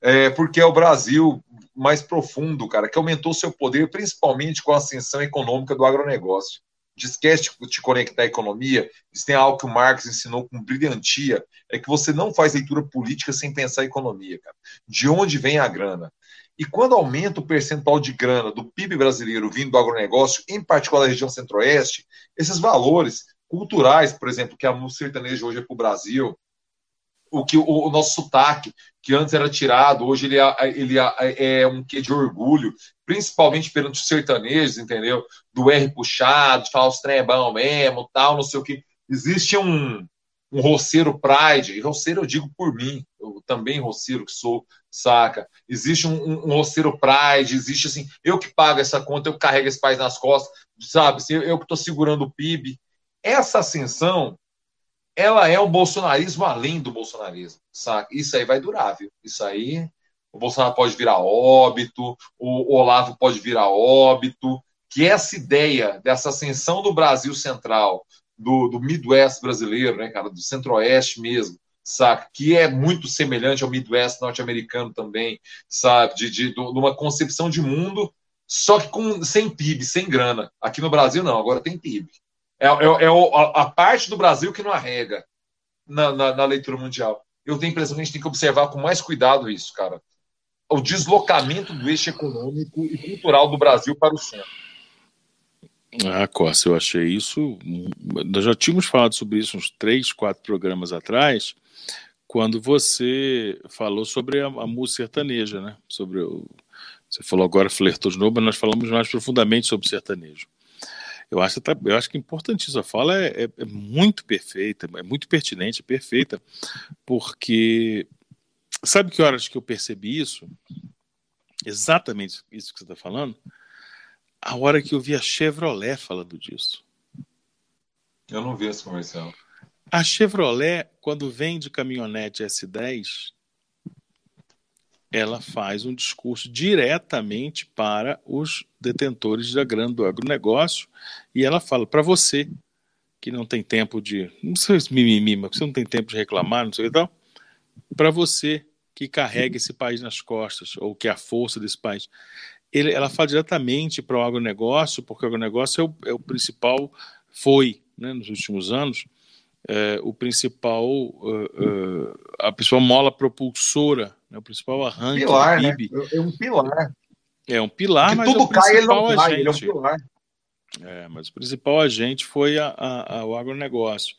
É, porque é o Brasil mais profundo, cara, que aumentou seu poder, principalmente com a ascensão econômica do agronegócio. Esquece de te conectar à economia. Isso tem algo que o Marx ensinou com brilhantia: é que você não faz leitura política sem pensar em economia, cara. De onde vem a grana? E quando aumenta o percentual de grana do PIB brasileiro vindo do agronegócio, em particular da região centro-oeste, esses valores culturais, por exemplo, que a música sertaneja hoje é para o Brasil, o que o, o, nosso sotaque, que antes era tirado, hoje ele, é, ele é, é um quê de orgulho, principalmente perante os sertanejos, entendeu? Do R puxado, de falar os é bom mesmo, tal, não sei o que. Existe um, um roceiro pride, e roceiro eu digo por mim, eu também roceiro que sou, saca? Existe um, um, um roceiro pride, existe assim, eu que pago essa conta, eu que carrego esse país nas costas, sabe? Eu, eu que estou segurando o PIB. Essa ascensão ela é o bolsonarismo além do bolsonarismo, saca? Isso aí vai durar, viu? Isso aí, o Bolsonaro pode virar óbito, o Olavo pode virar óbito, que essa ideia dessa ascensão do Brasil central, do, do Midwest brasileiro, né, cara, do centro-oeste mesmo, sabe? Que é muito semelhante ao Midwest norte-americano também, sabe? De, de, de uma concepção de mundo, só que com, sem PIB, sem grana. Aqui no Brasil, não, agora tem PIB. É, é, é a, parte do Brasil que não arrega na, na, na leitura mundial. Eu tenho a impressão que a gente tem que observar com mais cuidado isso, cara. O deslocamento do eixo econômico e cultural do Brasil para o centro. Ah, Costa, eu achei isso. Nós já tínhamos falado sobre isso uns três, quatro programas atrás, quando você falou sobre a, a música sertaneja, né? Sobre o, você falou agora flertou de novo, mas nós falamos mais profundamente sobre sertanejo. Eu acho, eu acho que é importantíssima. A fala é, é, é, muito perfeita, é muito pertinente, é perfeita, porque sabe que horas que eu percebi isso? Exatamente isso que você está falando? A hora que eu vi a Chevrolet falando disso. Eu não vi esse comercial. A Chevrolet, quando vende caminhonete S10, ela faz um discurso diretamente para os detentores da grana do agronegócio e ela fala para você que não tem tempo de, não sei se mimimi, mas você não tem tempo de reclamar, não sei o que tal, para você que carrega esse país nas costas ou que é a força desse país. Ele, ela fala diretamente para o agronegócio, porque o agronegócio é o, é o principal, foi, né, nos últimos anos, é, o principal, uh, uh, a principal mola propulsora, né, o principal arranque pilar, do PIB. Né? É um pilar. É um pilar, Porque mas tudo é o cai, ele não agente. ele é um pilar. É, mas o principal agente foi a, a, a, o agronegócio.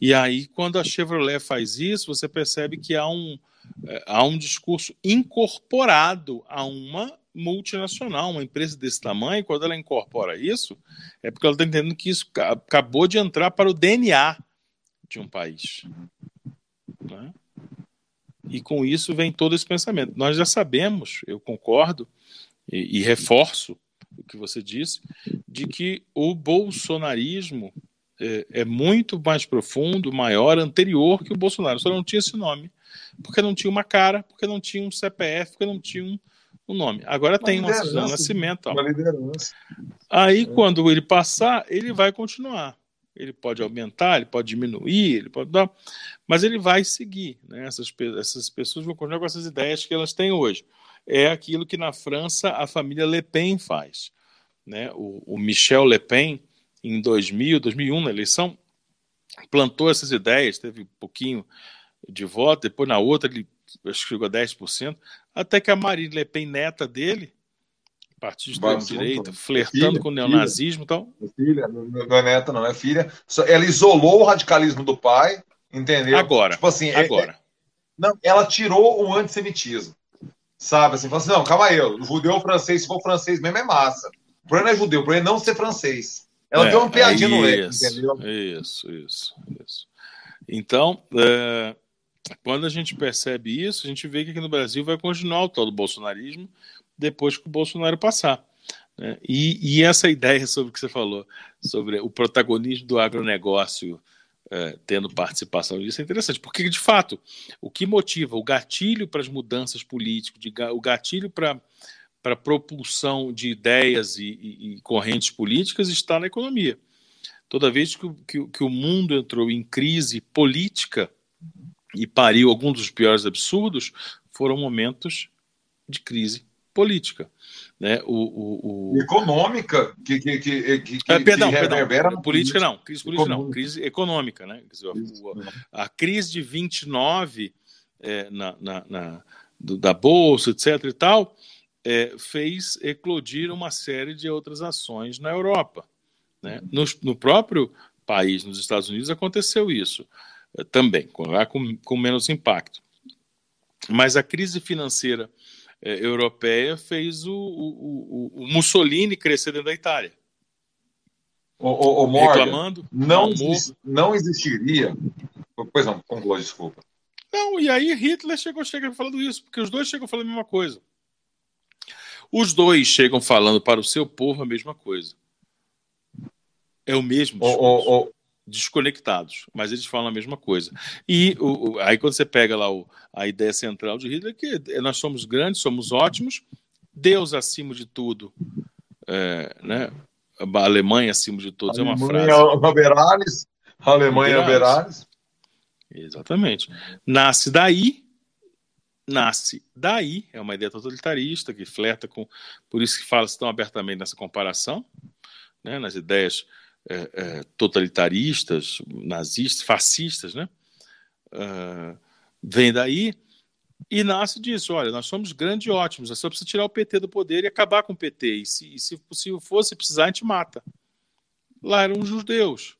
E aí, quando a Chevrolet faz isso, você percebe que há um, é, há um discurso incorporado a uma multinacional, uma empresa desse tamanho, quando ela incorpora isso, é porque ela está entendendo que isso acabou de entrar para o DNA de um país. Né? E com isso vem todo esse pensamento. Nós já sabemos, eu concordo e, e reforço o que você disse, de que o bolsonarismo é, é, muito mais profundo, maior, anterior que o Bolsonaro. Só não tinha esse nome, porque não tinha uma cara, porque não tinha um CPF, porque não tinha um, um nome. Agora uma tem uma Nascimento. Ó. Aí, é. quando ele passar, ele vai continuar ele pode aumentar, ele pode diminuir, ele pode dar, mas ele vai seguir. Né? Essas, essas pessoas vão continuar com essas ideias que elas têm hoje. É aquilo que na França a família Le Pen faz. Né? O, o Michel Le Pen, em 2000, 2001, na eleição, plantou essas ideias, teve um pouquinho de voto, depois na outra ele acho que chegou a 10%, até que a Marine Le Pen, neta dele, partido de extrema-direita, flertando filha, com o neonazismo e tal. Filha, não é neta, não, é filha. Ela isolou o radicalismo do pai, entendeu? Agora. Tipo assim, é, agora. É, não, ela tirou o antissemitismo. Sabe assim, falou assim: não, calma aí, o judeu francês, se for francês mesmo, é massa. O problema é judeu, o problema é não ser francês. Ela é, deu uma piadinha é no leque, entendeu? Isso, isso, isso. Então, é, quando a gente percebe isso, a gente vê que aqui no Brasil vai continuar o tal do bolsonarismo, depois que o Bolsonaro passar. Né? E, e, essa ideia sobre o que você falou, sobre o protagonismo do agronegócio é, tendo participação nisso, é interessante, porque, de fato, o que motiva o gatilho para as mudanças políticas, de, o gatilho para para propulsão de ideias e, e, e, correntes políticas está na economia. Toda vez que, que, que, o mundo entrou em crise política e pariu alguns dos piores absurdos, foram momentos de crise política. Né? O, o, o... Econômica, que, que, que, que, ah, perdão, perdão, política não, crise política não, crise econômica. Né? a, a, crise de 29 é, na, na, na do, da Bolsa, etc. e tal, é, fez eclodir uma série de outras ações na Europa. Né? No, no próprio país, nos Estados Unidos, aconteceu isso é, também, com, com, com menos impacto. Mas a crise financeira é, europeia fez o, o, o, Mussolini crescer dentro da Itália. O, o, o Morgan, Reclamando. Não, não existiria. Pois não, conclua, desculpa. Não, e aí Hitler chegou, chega falando isso, porque os dois chegam falando a mesma coisa. Os dois chegam falando para o seu povo a mesma coisa. É o mesmo discurso desconectados, mas eles falam a mesma coisa. E o, o, aí quando você pega lá o, a ideia central de Hitler, que nós somos grandes, somos ótimos, Deus acima de tudo, é, né? a Alemanha acima de todos, é uma frase. Haberales, Alemanha Haberales. Exatamente. Nasce daí, nasce daí, é uma ideia totalitarista que flerta com. Por isso que fala-se tão abertamente nessa comparação, né, nas ideias é, é, totalitaristas, nazistas, fascistas, né? Uh, vem daí e nasce disso. Olha, nós somos grandes e ótimos, só precisa tirar o PT do poder e acabar com o PT. E se, e se possível fosse precisar, a gente mata. Lá eram os judeus.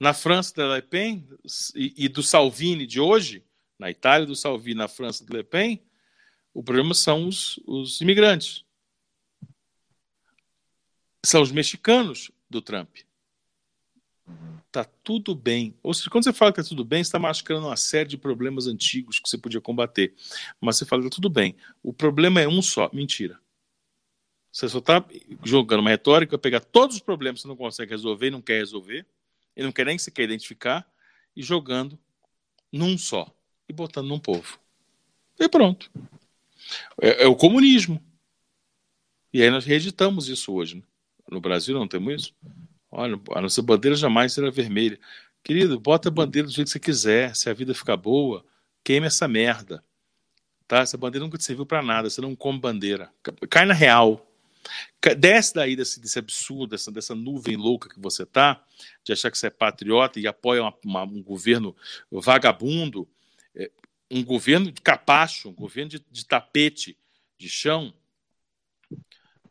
Na França da Le Pen e, e do Salvini de hoje, na Itália do Salvini, na França do Le Pen, o problema são os, os imigrantes. São os mexicanos do Trump. Tá tudo bem. Ou seja, quando você fala que tá tudo bem, você está mascarando uma série de problemas antigos que você podia combater. Mas você fala que tá tudo bem. O problema é um só. Mentira. Você só está jogando uma retórica, pegar todos os problemas que você não consegue resolver e não quer resolver, e não quer nem sequer identificar, e jogando num só. E botando num povo. E pronto. É, é o comunismo. E aí nós reeditamos isso hoje. Né? No Brasil não temos isso? Olha, a nossa bandeira jamais será vermelha. Querido, bota a bandeira do jeito que você quiser. Se a vida ficar boa, queime essa merda. Tá? Essa bandeira nunca te serviu para nada. Você não come bandeira. Cai na real. Desce daí desse, desse absurdo, dessa, dessa nuvem louca que você tá, de achar que você é patriota e apoia uma, uma, um governo vagabundo, é, um governo de capacho, um governo de, de tapete, de chão,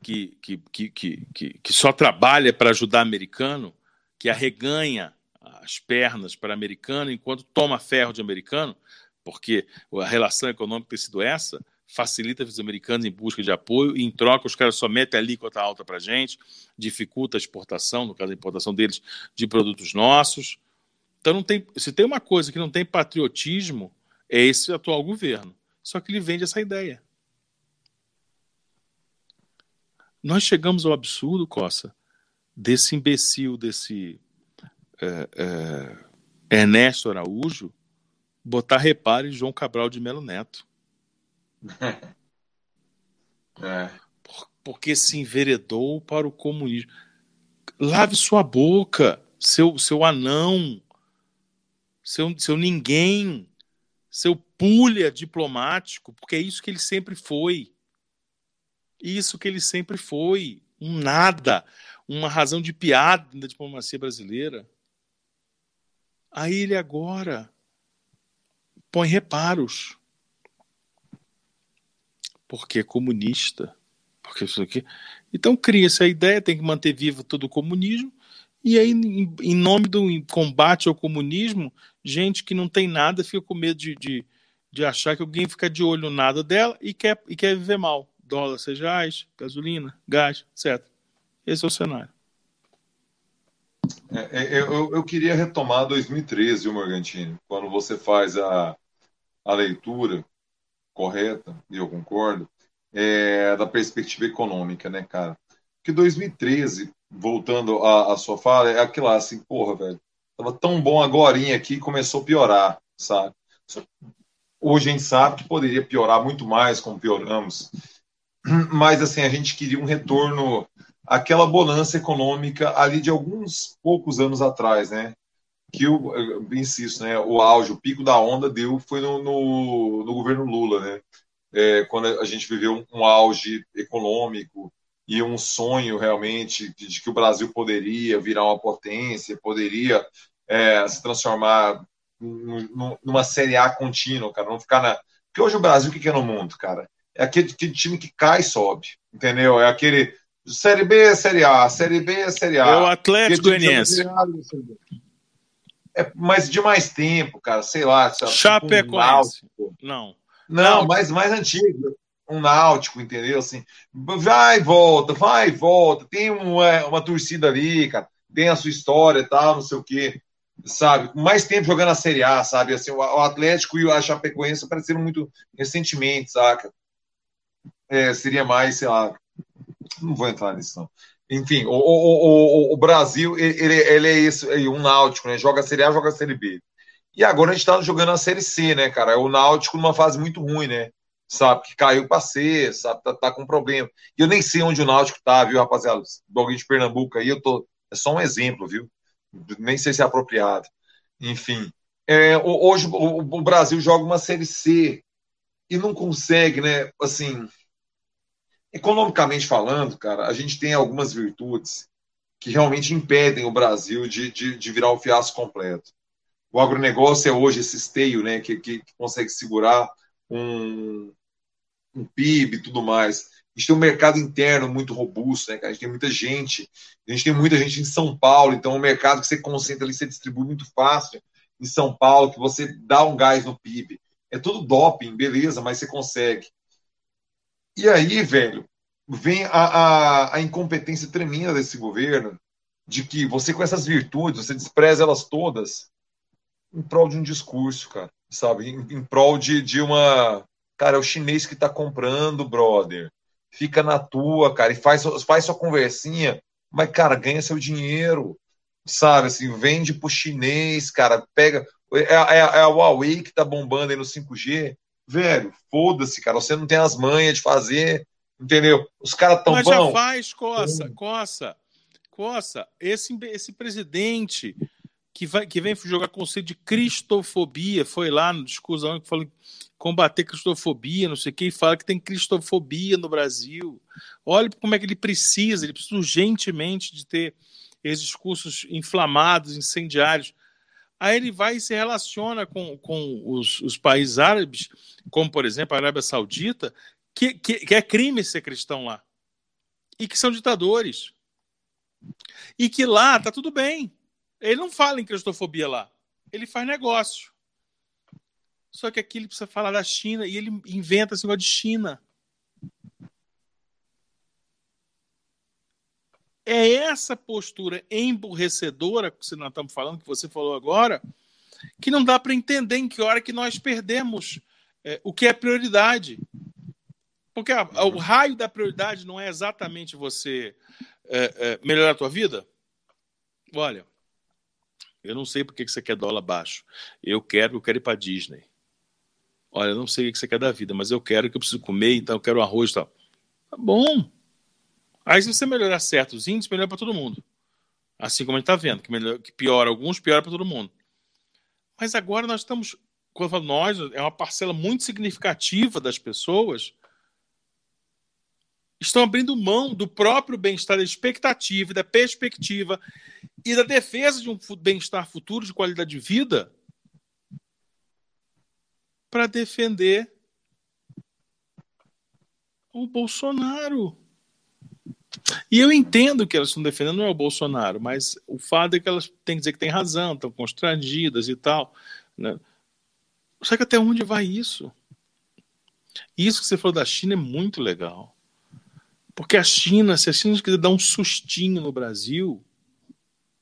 que, que, que, que, que só trabalha para ajudar americano, que arreganha as pernas para americano enquanto toma ferro de americano, porque a relação econômica tem sido essa, facilita os americanos em busca de apoio, e em troca os caras só metem a alíquota alta para a gente, dificulta a exportação, no caso a importação deles, de produtos nossos. Então, não tem, se tem uma coisa que não tem patriotismo, é esse atual governo. Só que ele vende essa ideia. Nós chegamos ao absurdo, Coça, desse imbecil, desse é, é, Ernesto Araújo, botar reparo em João Cabral de Melo Neto. É. Porque se enveredou para o comunismo. Lave sua boca, seu, seu anão, seu, seu ninguém, seu pulha diplomático, porque é isso que ele sempre foi. Isso que ele sempre foi, um nada, uma razão de piada da diplomacia brasileira. Aí ele agora põe reparos. Porque é comunista. Porque isso aqui. Então cria-se a ideia, tem que manter vivo todo o comunismo, e aí, em nome do combate ao comunismo, gente que não tem nada fica com medo de, de, de achar que alguém fica de olho no nada dela e quer, e quer viver mal dólar, seja reais, gasolina, gás, etc. Esse é o cenário. É, é eu, eu, queria retomar 2013, o Morgantini, quando você faz a, a leitura correta, e eu concordo, é, da perspectiva econômica, né, cara? Porque 2013, voltando à, à sua fala, é aquilo assim, porra, velho, tava tão bom agora aqui começou a piorar, sabe? Hoje a gente sabe que poderia piorar muito mais, como pioramos mas assim a gente queria um retorno àquela bonança econômica ali de alguns poucos anos atrás, né? Que eu, insisto, né? O auge, o pico da onda deu foi no, no, no governo Lula, né? É, quando a gente viveu um, um, auge econômico e um sonho realmente de, de, que o Brasil poderia virar uma potência, poderia é, se transformar numa série A contínua, cara, não ficar na. Porque hoje o Brasil, o que é no mundo, cara? É aquele, aquele time que cai e sobe, entendeu? É aquele Série B, Série A, Série B, Série A. É o Atlético Goianiense. É, mas de mais tempo, cara, sei lá. Chapecoense. Um não. Não, mais, mais antigo. Um náutico, entendeu? Assim, vai e volta, vai e volta. Tem uma, é, uma torcida ali, cara. Tem a sua história e tal, não sei o quê. Sabe? Mais tempo jogando a Série A, sabe? Assim, o Atlético e a Chapecoense apareceram muito recentemente, saca? É, seria mais, sei lá, não vou entrar nisso não. Enfim, o, o, o, o Brasil, ele, ele é isso, um Náutico, né? Joga a Série A, joga a Série B. E agora a gente tá jogando a Série C, né, cara? O Náutico numa fase muito ruim, né? Sabe, que caiu para C, sabe, tá, tá, com problema. E eu nem sei onde o Náutico tá, viu, rapaziada? Alguém de Pernambuco aí, eu tô. É só um exemplo, viu? Nem sei se é apropriado. Enfim. É, hoje o, o, Brasil joga uma Série C e não consegue, né? Assim, economicamente falando, cara, a gente tem algumas virtudes que realmente impedem o Brasil de, de, de virar o fiasco completo. O agronegócio é hoje esse esteio né, que, que, que consegue segurar um, um PIB e tudo mais. A gente tem um mercado interno muito robusto, né? A gente tem muita gente, a gente tem muita gente em São Paulo, então é um mercado que você concentra ali, você distribui muito fácil em São Paulo, que você dá um gás no PIB. É tudo doping, beleza, mas você consegue. E aí, velho, vem a, a, a incompetência tremenda desse governo, de que você com essas virtudes, você despreza elas todas em prol de um discurso, cara, sabe? Em, em prol de, de uma. Cara, é o chinês que tá comprando, brother. Fica na tua, cara, e faz, faz sua conversinha, mas, cara, ganha seu dinheiro, sabe? Assim, vende pro chinês, cara, pega. É, é, é a Huawei que tá bombando aí no 5G. Velho, foda-se, cara. Você não tem as manhas de fazer, entendeu? Os caras tão Mas bom. já faz, coça, hum. coça. Coça, esse, esse presidente que, vai, que vem jogar conceito de cristofobia, foi lá no discurso que falou combater cristofobia, não sei o que, e fala que tem cristofobia no Brasil. Olha como é que ele precisa, ele precisa urgentemente de ter esses discursos inflamados, incendiários. Aí ele vai e se relaciona com, com os, os países árabes, como por exemplo a Arábia Saudita, que, que, que é crime ser cristão lá. E que são ditadores. E que lá tá tudo bem. Ele não fala em cristofobia lá. Ele faz negócio. Só que aqui ele precisa falar da China e ele inventa esse negócio de China. É essa postura emburrecedora que nós estamos falando, que você falou agora, que não dá para entender em que hora que nós perdemos é, o que é prioridade. Porque a, a, o raio da prioridade não é exatamente você é, é, melhorar a tua vida. Olha, eu não sei por que você quer dólar baixo. Eu quero, eu quero ir para Disney. Olha, eu não sei o que você quer da vida, mas eu quero que eu preciso comer, então eu quero arroz e tal. Tá bom. Aí se você melhorar certos índices, melhora para todo mundo. Assim como a gente está vendo, que, que piora alguns, piora para todo mundo. Mas agora nós estamos, quando falo nós, é uma parcela muito significativa das pessoas estão abrindo mão do próprio bem-estar, da expectativa, da perspectiva e da defesa de um bem-estar futuro, de qualidade de vida, para defender o Bolsonaro. E eu entendo que elas estão defendendo não é o Bolsonaro, mas o fato é que elas têm que dizer que têm razão, estão constrangidas e tal. Né? Só que até onde vai isso? Isso que você falou da China é muito legal. Porque a China, se a China quiser dar um sustinho no Brasil,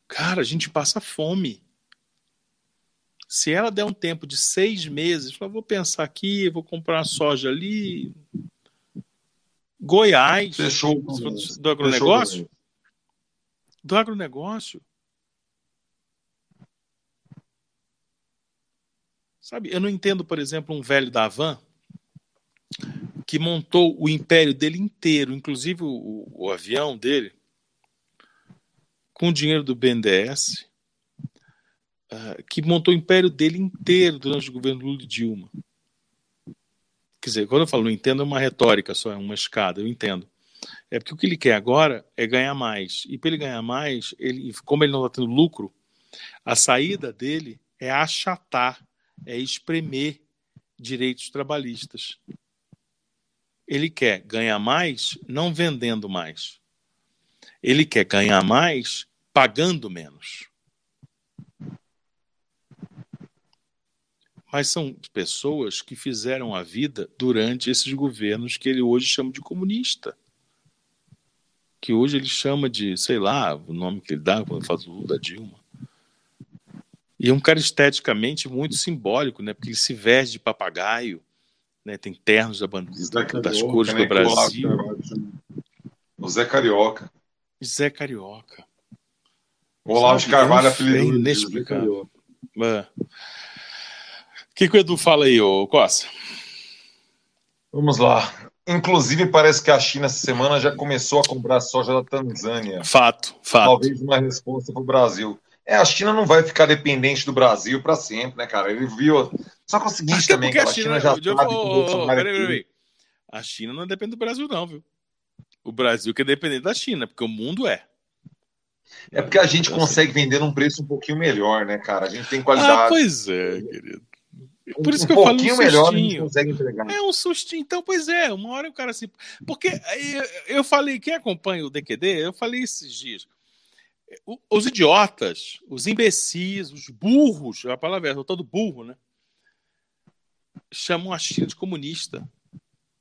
cara, a gente passa fome. Se ela der um tempo de seis meses, fala, vou pensar aqui, vou comprar soja ali. Goiás. Fechou. Do agronegócio? Fechou. Do agronegócio. Sabe, eu não entendo, por exemplo, um velho da Havan que montou o império dele inteiro, inclusive o, o avião dele, com o dinheiro do BNDES, uh, ah, que montou o império dele inteiro durante o governo Lula e Dilma. Quer dizer, quando eu falo entendo, é uma retórica só, é uma escada, eu entendo. É porque o que ele quer agora é ganhar mais. E para ele ganhar mais, ele, como ele não está tendo lucro, a saída dele é achatar, é espremer direitos trabalhistas. Ele quer ganhar mais não vendendo mais. Ele quer ganhar mais pagando menos. Mas são pessoas que fizeram a vida durante esses governos que ele hoje chama de comunista. Que hoje ele chama de, sei lá, o nome que ele dá quando faz o Lula da Dilma. E é um cara esteticamente muito simbólico, né? Porque ele se veste de papagaio, né? Tem ternos da bandeira, das cores né? do Brasil. O Zé Carioca. Zé Carioca. Olavo de Carvalho, é inexplicável. É. O que, que o Edu fala aí, ô Costa? Vamos lá. Inclusive, parece que a China essa semana já começou a comprar soja da Tanzânia. Fato, fato. Talvez uma resposta para o Brasil. É, a China não vai ficar dependente do Brasil para sempre, né, cara? Ele viu. Só que é o seguinte Até também, que a China, já sabe oh, oh, peraí, peraí. A China não depende do Brasil, não, viu? O Brasil que é dependente da China, porque o mundo é. É porque a gente consegue vender num preço um pouquinho melhor, né, cara? A gente tem qualidade. Ah, pois é, querido. Por isso um que eu falo um sustinho. É um sustinho. Então, pois é, uma hora o cara assim. Porque eu falei, quem acompanha o DQD, eu falei esses dias. Os idiotas, os imbecis, os burros, a palavra é todo burro, né? Chamam a China de comunista.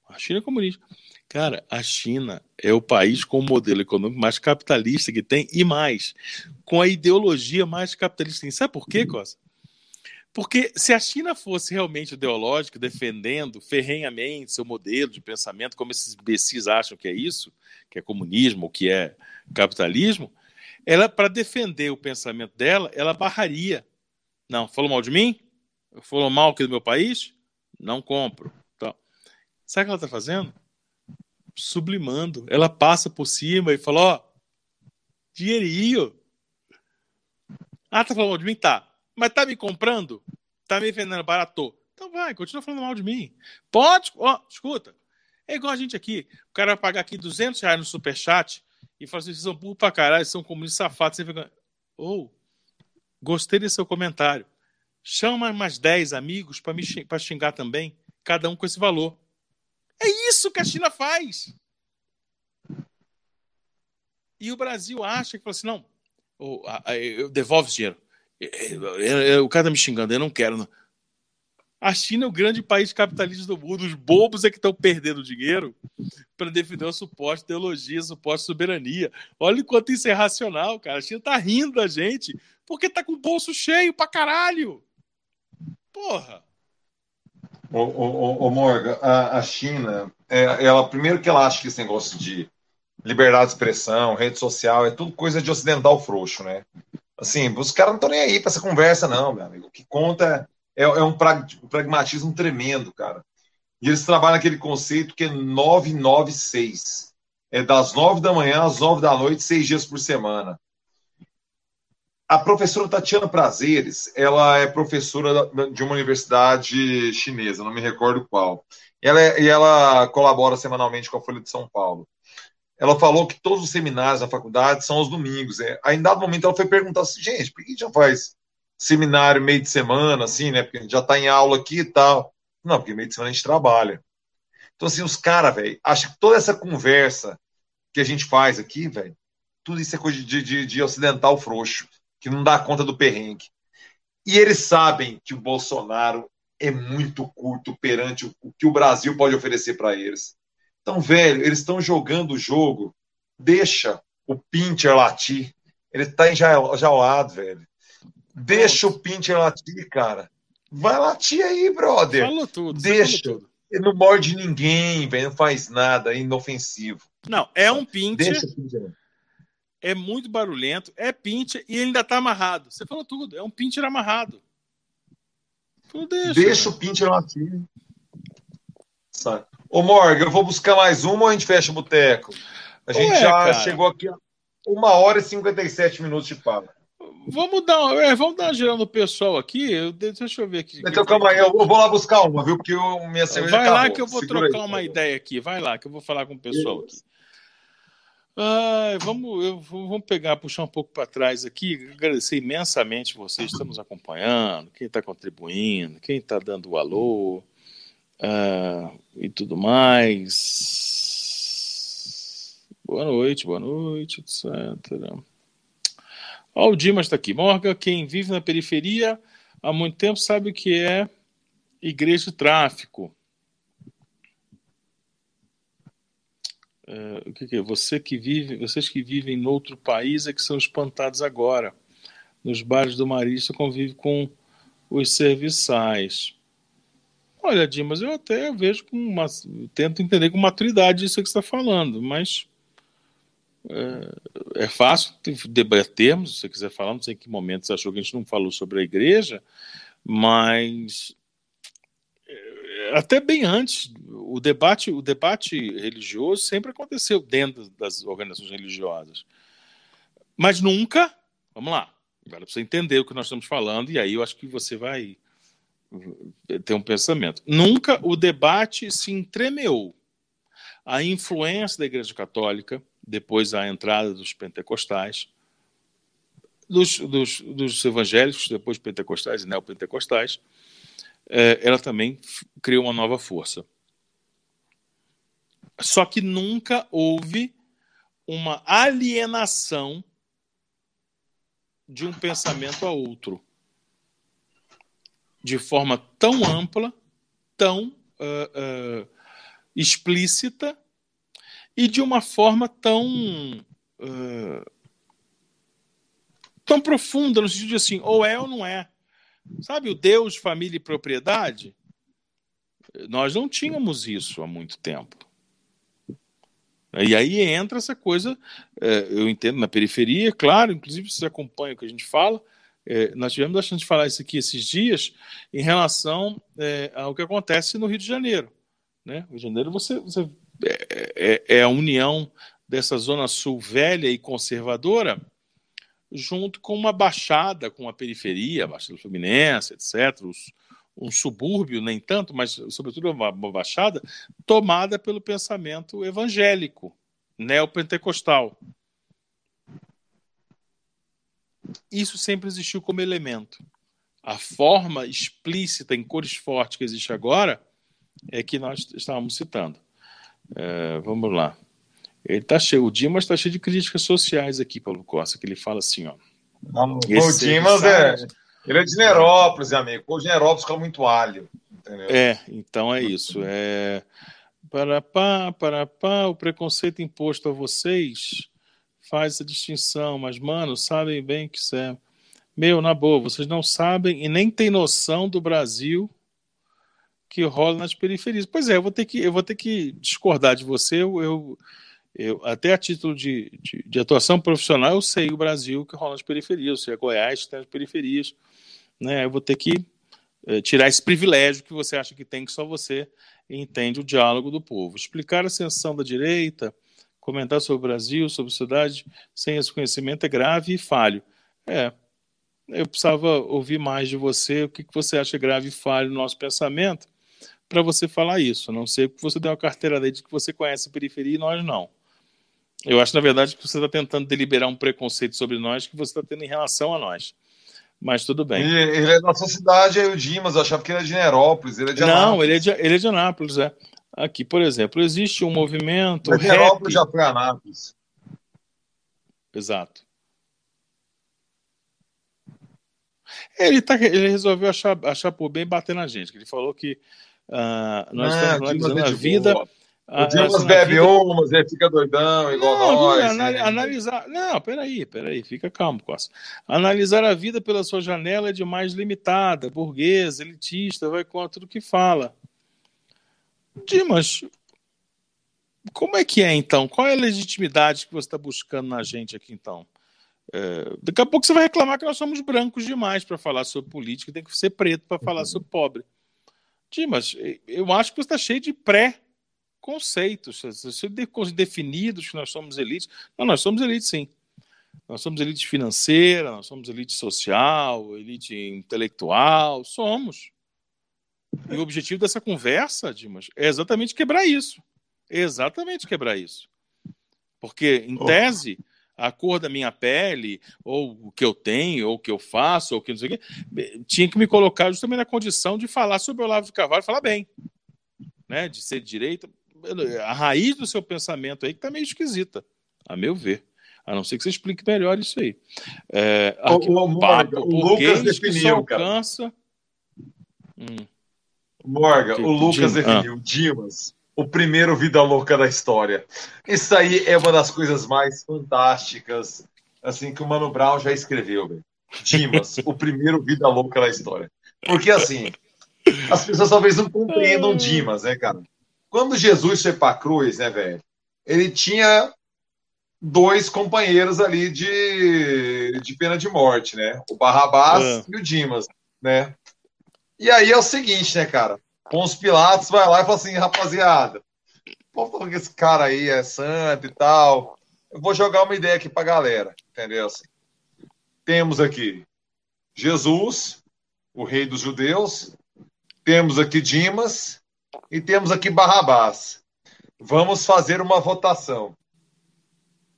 A China é comunista. Cara, a China é o país com o modelo econômico mais capitalista que tem e mais, com a ideologia mais capitalista. Sabe por quê, Costa? Porque se a China fosse realmente ideológica, defendendo ferrenhamente seu modelo de pensamento, como esses imbecis acham que é isso, que é comunismo, que é capitalismo, ela, para defender o pensamento dela, ela barraria. Não, falou mal de mim? Falou mal aqui do meu país? Não compro. Então, sabe o que ela está fazendo? sublimando. Ela passa por cima e fala: Ó, dinheirinho. Ah, tá falando mal de mim? Tá. Mas tá me comprando? Tá me vendendo barato? Então vai, continua falando mal de mim. Pode? Ó, escuta. É igual a gente aqui. O cara vai pagar aqui 200 reais no superchat e fala assim: vocês são burros pra caralho, são comunistas safados. Você fica. Ou, oh, gostei desse seu comentário. Chama mais 10 amigos para me pra xingar também, cada um com esse valor. É isso que a China faz. E o Brasil acha que fala assim: não, eu devolvo esse dinheiro. O cara tá me xingando, eu não quero. Não. A China é o grande país capitalista do mundo. Os bobos é que estão perdendo dinheiro para defender o suporte ideologia, suporte soberania. Olha o quanto isso é racional, cara. A China tá rindo da gente porque tá com o bolso cheio pra caralho. Porra. Ô, ô, ô Morgan, a, a China, é, ela primeiro que ela acha que esse negócio de liberdade de expressão, rede social, é tudo coisa de ocidental frouxo, né? Assim, os caras não estão nem aí para essa conversa, não, meu amigo. O que conta é, é um pragmatismo tremendo, cara. E eles trabalham aquele conceito que é 996. É das nove da manhã às nove da noite, seis dias por semana. A professora Tatiana Prazeres, ela é professora de uma universidade chinesa, não me recordo qual. Ela é, e ela colabora semanalmente com a Folha de São Paulo. Ela falou que todos os seminários da faculdade são aos domingos. É. Aí, em dado momento, ela foi perguntar assim, gente, por que já faz seminário meio de semana, assim, né? Porque a gente já está em aula aqui e tal. Não, porque meio de semana a gente trabalha. Então, assim, os caras, velho, acham que toda essa conversa que a gente faz aqui, velho, tudo isso é coisa de, de, de ocidental frouxo que não dá conta do perrengue. E eles sabem que o Bolsonaro é muito curto perante o que o Brasil pode oferecer para eles. Então, velho, eles estão jogando o jogo, deixa o Pinter latir. Ele está enjaulado, velho. Deixa o Pinter latir, cara. Vai latir aí, brother. Falou tudo. Deixa. Tudo. Ele não morde ninguém, velho. Não faz nada, é inofensivo. Não, é um Pinter. Deixa o Pinter é muito barulhento, é pincher e ele ainda tá amarrado. Você falou tudo, é um pincher amarrado. Falou, deixa, deixa o pincher latir. Ô Morgan, eu vou buscar mais uma ou a gente fecha o boteco? A gente Ué, já cara. chegou aqui a uma hora e 57 minutos de papo. Vamos dar, é, vamos dar uma geral no pessoal aqui. Eu, deixa eu ver aqui. Então, calma aí, eu vou lá buscar uma, viu? Porque eu, minha cerveja Vai lá que eu vou Segura trocar aí, uma ideia aqui. Vai lá que eu vou falar com o pessoal aqui. Ah, vamos, eu, vamos pegar, puxar um pouco para trás aqui. Agradecer imensamente vocês que estão nos acompanhando, quem está contribuindo, quem está dando o alô ah, e tudo mais. Boa noite, boa noite, etc. Ó, o Dimas está aqui. Morga, quem vive na periferia há muito tempo sabe o que é igreja de tráfico. Uh, o que, que, é? Você que vive, vocês que vivem em outro país é que são espantados agora. Nos bares do Marista convive com os serviçais. Olha, Dimas, eu até vejo com uma, tento entender com maturidade isso que você está falando, mas é, é, fácil debatermos, se você quiser falar, não sei em que momento você achou que a gente não falou sobre a igreja, mas até bem antes, o debate, o debate religioso sempre aconteceu dentro das organizações religiosas. Mas nunca, vamos lá, Agora você entender o que nós estamos falando, e aí eu acho que você vai ter um pensamento. Nunca o debate se entremeou. A influência da Igreja Católica, depois a entrada dos pentecostais, dos, dos, dos evangélicos, depois pentecostais e neopentecostais, é, ela também criou uma nova força. Só que nunca houve uma alienação de um pensamento a outro de forma tão ampla, tão uh, uh, explícita e de uma forma tão uh, tão profunda no sentido de assim, ou é ou não é. Sabe o Deus, família e propriedade? Nós não tínhamos isso há muito tempo. E aí entra essa coisa, é, eu entendo, na periferia, claro, inclusive você acompanha o que a gente fala. É, nós tivemos a chance de falar isso aqui esses dias em relação é, ao que acontece no Rio de Janeiro. Né? Rio de Janeiro você, você é, é, a união dessa zona sul velha e conservadora junto com uma baixada, com a periferia, a Baixada Fluminense, etc., os, um subúrbio, nem tanto, mas sobretudo uma, uma baixada, tomada pelo pensamento evangélico, neopentecostal. Isso sempre existiu como elemento. A forma explícita em cores fortes que existe agora é que nós estávamos citando. É, vamos lá. Ele tá cheio, o Dimas está cheio de críticas sociais aqui, Paulo Costa, que ele fala assim, ó. Não, o Dimas é, ele é de Nerópolis, amigo. O Nerópolis com muito alho. Entendeu? É, então é isso. É para pá, para pá, o preconceito imposto a vocês faz essa distinção, mas mano, sabem bem que isso é meu, na boa, vocês não sabem e nem têm noção do Brasil que rola nas periferias. Pois é, eu vou ter que, eu vou ter que discordar de você. Eu, eu, eu até a título de, de, de, atuação profissional, eu sei o Brasil que rola nas periferias, eu sei a Goiás que tem nas periferias. Né? Eu vou ter que é, tirar esse privilégio que você acha que tem, que só você entende o diálogo do povo. Explicar a ascensão da direita, comentar sobre o Brasil, sobre a sociedade, sem esse conhecimento é grave e falho. É, eu precisava ouvir mais de você, o que, que você acha grave e falho no nosso pensamento, para você falar isso. A não sei que você deu uma carteira de que você conhece a periferia e nós não. Eu acho, na verdade, que você está tentando deliberar um preconceito sobre nós que você está tendo em relação a nós. Mas tudo bem. Ele, ele é da nossa cidade, aí o Dimas, eu achava que ele é de Nerópolis. Ele é de não, ele é de, ele é de Anápolis, é. Aqui, por exemplo, existe um movimento. Mas Nerópolis já foi Anápolis. Exato. Ele, tá, ele resolveu achar, achar por bem bater na gente. Ele falou que uh, nós é, estamos analisando a vida. Boa. O Dimas bebe vida... umas, ele fica doidão, igual não, nós. Anal né? Analisar. Não, peraí, peraí, fica calmo, Costa. Analisar a vida pela sua janela é demais limitada, burguesa, elitista, vai contra o que fala. Dimas, como é que é então? Qual é a legitimidade que você está buscando na gente aqui então? É, daqui a pouco você vai reclamar que nós somos brancos demais para falar sobre política, tem que ser preto para falar uhum. sobre pobre. Dimas, eu acho que você está cheio de pré conceitos, definidos que nós somos elites. Não, nós somos elite sim. Nós somos elite financeira, nós somos elite social, elite intelectual, somos. E o objetivo dessa conversa, Dimas, é exatamente quebrar isso. É exatamente quebrar isso. Porque, em tese, a cor da minha pele, ou o que eu tenho, ou o que eu faço, ou o que não sei o quê, tinha que me colocar justamente na condição de falar sobre o Olavo de Carvalho, falar bem. Né? De ser de direita a raiz do seu pensamento aí que está meio esquisita, a meu ver. A não ser que você explique melhor isso aí. É, o, o, papo, o Lucas definiu, alcança... Hum. Morgan, o Lucas definiu ah. Dimas, o primeiro vida louca da história. Isso aí é uma das coisas mais fantásticas assim que o Mano Brown já escreveu, velho. Dimas, o primeiro vida louca da história. Porque assim, as pessoas talvez não compreendam Dimas, né, cara? Quando Jesus foi para a cruz, né, velho? Ele tinha dois companheiros ali de, de pena de morte, né? O Barrabás é. e o Dimas, né? E aí é o seguinte, né, cara? Os Pilatos vai lá e fala assim, rapaziada, falar que esse cara aí é santo e tal. Eu vou jogar uma ideia aqui pra galera, entendeu? Assim, temos aqui Jesus, o rei dos judeus, temos aqui Dimas e temos aqui Barrabás. Vamos fazer uma votação.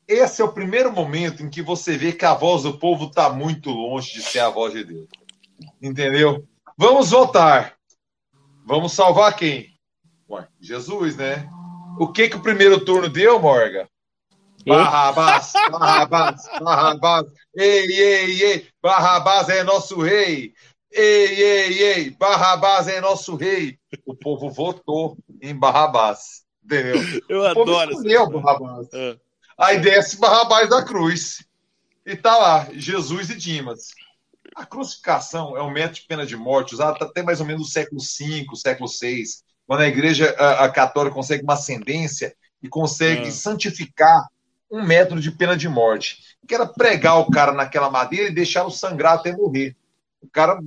Esse é o primeiro momento em que você vê que a voz do povo está muito longe de ser a voz de Deus. Entendeu? Vamos votar. Vamos salvar quem? Ué, Jesus, né? O que que o primeiro turno deu, Morga? Barrabás, Barrabás, Barrabás. Ei, ei, ei, Barrabás é nosso rei. Ei, ei, ei, Barrabás é nosso rei. O povo votou em Barrabás. Entendeu? Eu o adoro escolheu Barrabás. É. Aí desce Barrabás da cruz. E tá lá, Jesus e Dimas. A crucificação é um método de pena de morte usado até mais ou menos no século V, século VI, quando a igreja a, a católica consegue uma ascendência e consegue é. santificar um método de pena de morte, que era pregar o cara naquela madeira e deixá-lo sangrar até morrer. O cara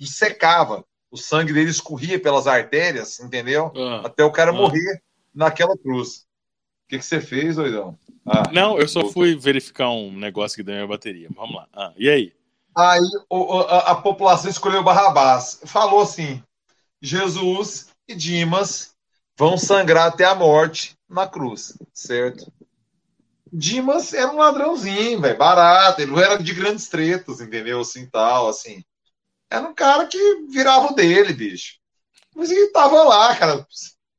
secava, o sangue dele escorria pelas artérias, entendeu? Ah. Até o cara ah. morrer naquela cruz. O que, que você fez, doidão? Ah, Não, eu só fui verificar um negócio que deu minha bateria. Vamos lá. Ah, e aí? Aí o, a, a, população escolheu Barrabás. Falou assim: Jesus e Dimas vão sangrar até a morte na cruz, certo? Dimas era um ladrãozinho, velho, barato, ele não era de grandes tretas, entendeu? Assim, tal, assim. Era um cara que virava o dele, bicho. Mas ele tava lá, cara.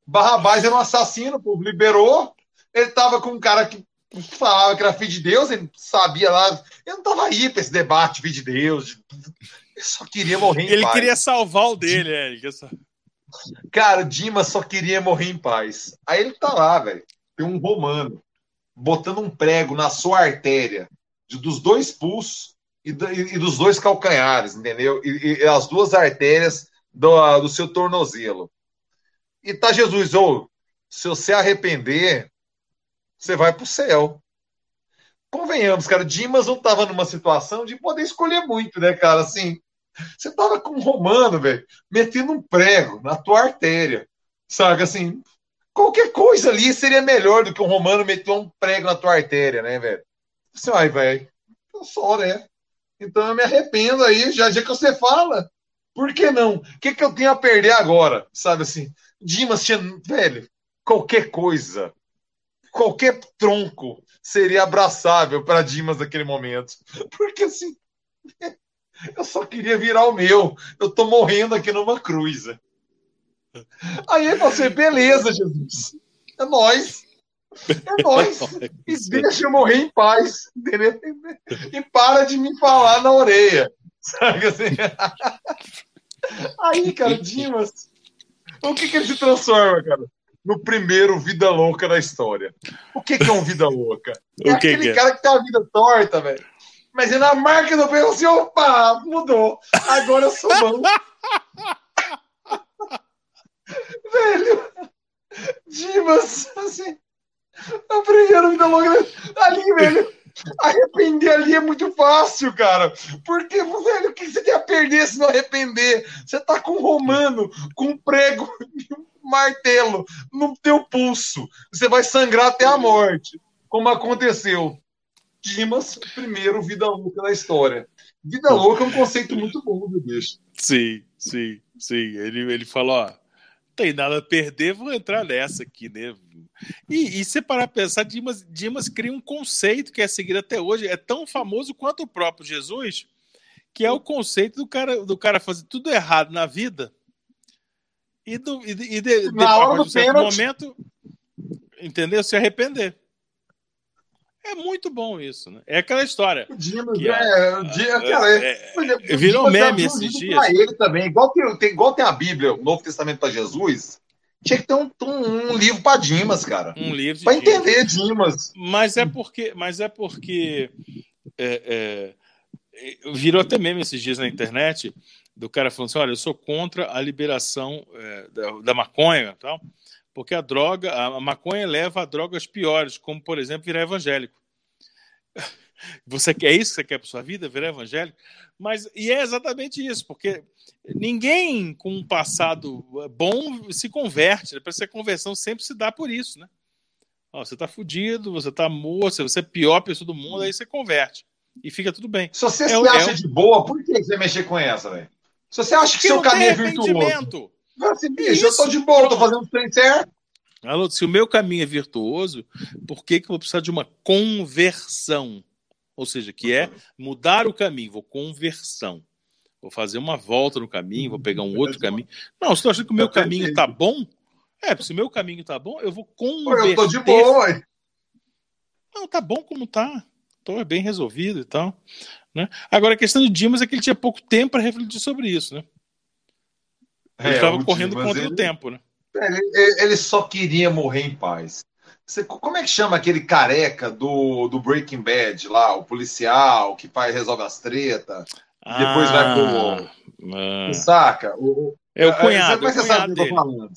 Barrabás era um assassino, povo liberou. Ele tava com um cara que falava que era filho de Deus, ele sabia lá. Ele não tava aí pra esse debate, filho de Deus. Ele só queria morrer em ele paz. Ele queria salvar o dele, é. Ele só... Cara, Dimas só queria morrer em paz. Aí ele tá lá, velho. Tem um romano botando um prego na sua artéria, dos dois pulsos e, do, e, dos dois calcanhares, entendeu? E, e, as duas artérias do, do seu tornozelo. E tá Jesus, ou se você arrepender, você vai pro céu. Convenhamos, cara, Dimas não tava numa situação de poder escolher muito, né, cara? Assim, você tava com um romano, velho, metendo um prego na tua artéria, sabe? Assim, qualquer coisa ali seria melhor do que um romano meter um prego na tua artéria, né, velho? Assim, ai, velho, eu sou, né? Então eu me arrependo aí, já, já que você fala. Por que não? O que, que eu tenho a perder agora? Sabe assim? Dimas tinha, velho, qualquer coisa, qualquer tronco seria abraçável para Dimas naquele momento. Porque assim, eu só queria virar o meu. Eu tô morrendo aqui numa cruz. Aí você, beleza, Jesus. É nós. É nós. E deixa eu morrer em paz. Entendeu? E para de me falar na orelha. Sabe assim? Aí, cara, Dimas. O que, que ele se transforma, cara? No primeiro vida louca da história. O que, que é um vida louca? É que aquele que é? cara que tem uma vida torta, velho. Mas na marca do pé, assim, opa, mudou. Agora eu sou bom. Velho, Dimas, assim, o primeiro vida longa ali, velho. Arrepender ali é muito fácil, cara. Porque, velho, o que você tem a perder se não arrepender? Você tá com um romano, com um prego martelo no teu pulso. Você vai sangrar até a morte, como aconteceu. Dimas, primeiro vida louca da história. Vida louca é um conceito muito bom, meu bicho. Sim, sim, sim. Ele, ele falou, ó tem nada a perder, vou entrar nessa aqui, né? E, e se parar para pensar, Dimas, Dimas cria um conceito que é seguido até hoje, é tão famoso quanto o próprio Jesus, que é o conceito do cara, do cara fazer tudo errado na vida e, do, e, e de, de, a de certo momento, entendeu? Se arrepender. É muito bom isso, né? É aquela história. O Dimas, que, é, Dimas, é, cara, é, é, virou meme esses dias. ele também, igual tem, igual tem a Bíblia, o Novo Testamento para Jesus, tinha que ter um, um, um livro para Dimas, cara. Um livro para entender Dimas. Mas é porque, mas é porque é, virou até meme esses dias na internet do cara falando assim, olha, eu sou contra a liberação é, da, da maconha, tal porque a droga, a maconha leva a drogas piores, como por exemplo virar evangélico. Você quer isso que você quer para sua vida, virar evangélico? Mas e é exatamente isso, porque ninguém com um passado bom se converte. Né? Para ser conversão sempre se dá por isso, né? Ó, você está fudido, você está moço, você é a pior pessoa do mundo, aí você converte. e fica tudo bem. Se você é, se acha é... de boa, por que você mexer com essa, velho? Se você acha que seu caminho é virtuoso. Assim, bicho, eu tô de boa, eu tô fazendo o trem certo. Alô, se o meu caminho é virtuoso, por que, que eu vou precisar de uma conversão? Ou seja, que é mudar o caminho, vou conversão. Vou fazer uma volta no caminho, vou pegar um outro caminho. Não, se tu acha que o meu caminho tá bom, é, se o meu caminho tá bom, eu vou converter. Eu tô de boa, hein? Não, tá bom como tá. Tô bem resolvido e tal. Né? Agora, a questão de Dimas é que ele tinha pouco tempo para refletir sobre isso, né? Ele estava é, correndo Dimas, contra ele, o tempo, né? Ele, ele, só queria morrer em paz. Você, como é que chama aquele careca do, do Breaking Bad lá, o policial que faz, resolve as tretas, ah, depois vai pro. Ah, saca? O, é o cunhado. Você, é o cunhado dele. falando.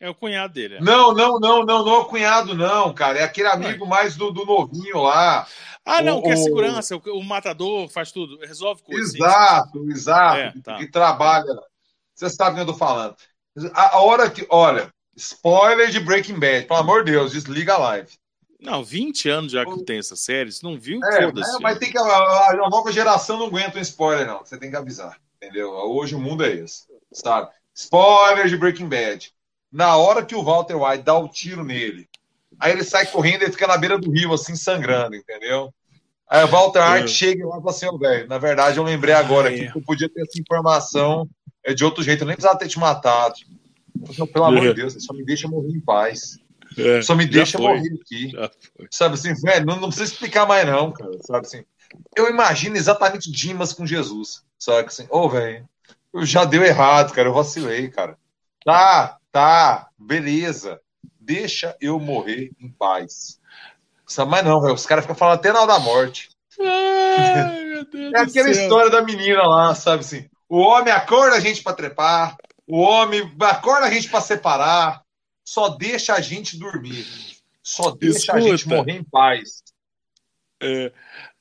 É o cunhado dele. É. Não, não, não, não, não é o cunhado, não, cara. É aquele amigo mais do, do novinho lá. Ah, não, o, que é segurança, o, o, matador faz tudo, resolve coisas. Exato, assim. exato. É, tá. Que trabalha. Você sabe o que eu tô falando. A, a, hora que. Olha, spoiler de Breaking Bad, pelo amor de Deus, desliga a live. Não, 20 anos já que tem essa série, você não viu? É, é mas tem que. A, a, nova geração não aguenta um spoiler, não. Você tem que avisar. Entendeu? Hoje o mundo é esse. Sabe? Spoiler de Breaking Bad. Na hora que o Walter White dá o tiro nele, Aí ele sai correndo e fica na beira do rio, assim, sangrando, entendeu? Aí o Walter Hart é. chega lá e fala assim, velho, na verdade eu lembrei agora que tu podia ter essa informação é de outro jeito, eu nem precisava ter te matado. Falei, Pelo amor de é. Deus, só me deixa morrer em paz. É, só me deixa morrer aqui. Sabe assim, velho, não, não, precisa explicar mais não, cara. Sabe assim, eu imagino exatamente Dimas com Jesus. Sabe assim, ô, oh, velho, já deu errado, cara, eu vacilei, cara. Tá, tá, beleza deixa eu morrer em paz. Mas não, véio, os caras ficam falando até na hora da morte. Ai, é aquela história da menina lá, sabe assim? O homem acorda a gente para trepar, o homem acorda a gente para separar, só deixa a gente dormir, só deixa Escuta. a gente morrer em paz. É,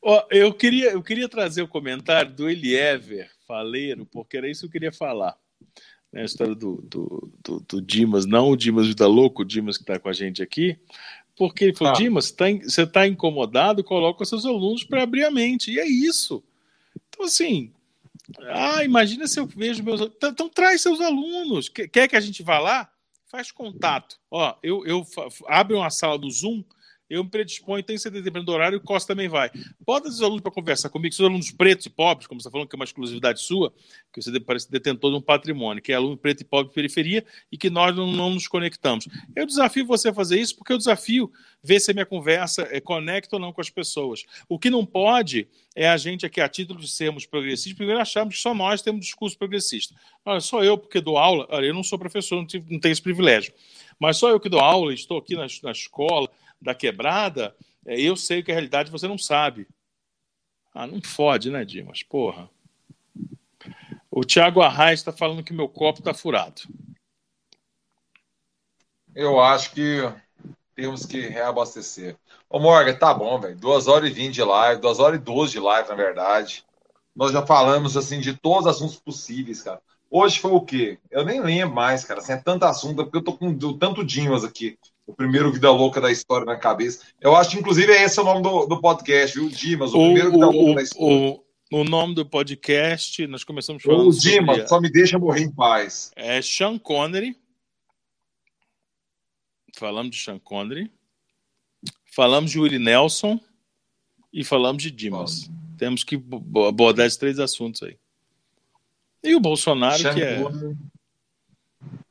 ó, eu, queria, eu queria trazer o comentário do Eliever Faleiro, porque era isso que eu queria falar né, a história do, do, do, do, Dimas, não o Dimas Vida Louco, o Dimas que está com a gente aqui, porque ele falou: ah. Dimas, tá, você está incomodado, coloca seus alunos para abrir a mente. E é isso. Então, assim, ah, imagina se eu vejo meus Então, então traz seus alunos. Quer que a gente vá lá? Faz contato. Ó, eu, eu abro uma sala do Zoom eu me predisponho, tenho certeza do horário, o Costa também vai. Bota os alunos para conversar comigo, os alunos pretos e pobres, como você está falando que é uma exclusividade sua, que você parece detentor de um patrimônio, que é aluno preto e pobre de periferia e que nós não, não nos conectamos. Eu desafio você a fazer isso porque eu desafio ver se a minha conversa é, conecta ou não com as pessoas. O que não pode é a gente aqui, a título de sermos progressistas, primeiro acharmos que só nós temos discurso progressista. Olha, só eu, porque dou aula, olha, eu não sou professor, não, tive, não tenho esse privilégio, mas só eu que dou aula, estou aqui na, na escola, da quebrada, é, eu sei que a realidade você não sabe. Ah, não fode, né, Dimas? Porra. O Thiago Arraes está falando que meu copo está furado. Eu acho que temos que reabastecer. Ô, Morgan, tá bom, velho. Duas horas e vinte de live, duas horas e doze de live, na verdade. Nós já falamos, assim, de todos os assuntos possíveis, cara. Hoje foi o quê? Eu nem lembro mais, cara. Assim, é tanto assunto, porque eu tô com tanto Dimas aqui o primeiro Vida Louca da história na cabeça. Eu acho que, inclusive, é esse o nome do, do podcast, viu? Dimas, o, o primeiro Vida Louca o, da história. O, o nome do podcast, nós começamos falando. O Dimas, sobre... só me deixa morrer em paz. É Sean Connery. Falamos de Sean Connery. Falamos de Willie Nelson. E falamos de Dimas. Bom. Temos que abordar esses três assuntos aí. E o Bolsonaro, Sean que é. Connery.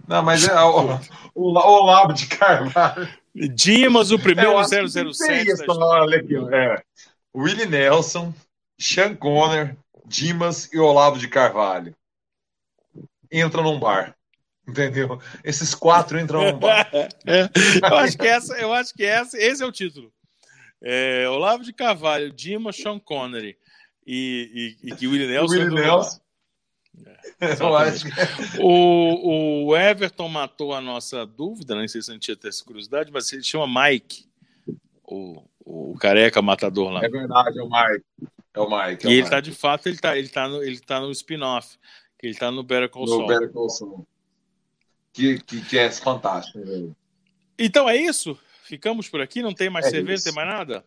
Não, mas é o, o, o Olavo de Carvalho. Dimas, o primeiro é, 007. Isso, olha aqui, é. Willie Nelson, Sean Conner, Dimas e Olavo de Carvalho. Entram num bar. Entendeu? Esses quatro entram num bar. é, eu acho que essa, eu acho que essa, esse é o título. É, Olavo de Carvalho, Dimas, Sean Connery e, e, e Willie Nelson. Willie Nelson. É, eu acho que... o, o Everton matou a nossa dúvida, não sei se a gente tinha essa curiosidade, mas ele chama Mike, o, o careca matador lá. É verdade, é o Mike. É o Mike. É e ele está de fato, ele está ele tá no, ele tá no spin-off, que ele está no Better Call Saul. No Better Call Saul. Que, que, que é fantástico. Né? Então é isso? Ficamos por aqui? Não tem mais é cerveja, não tem mais nada?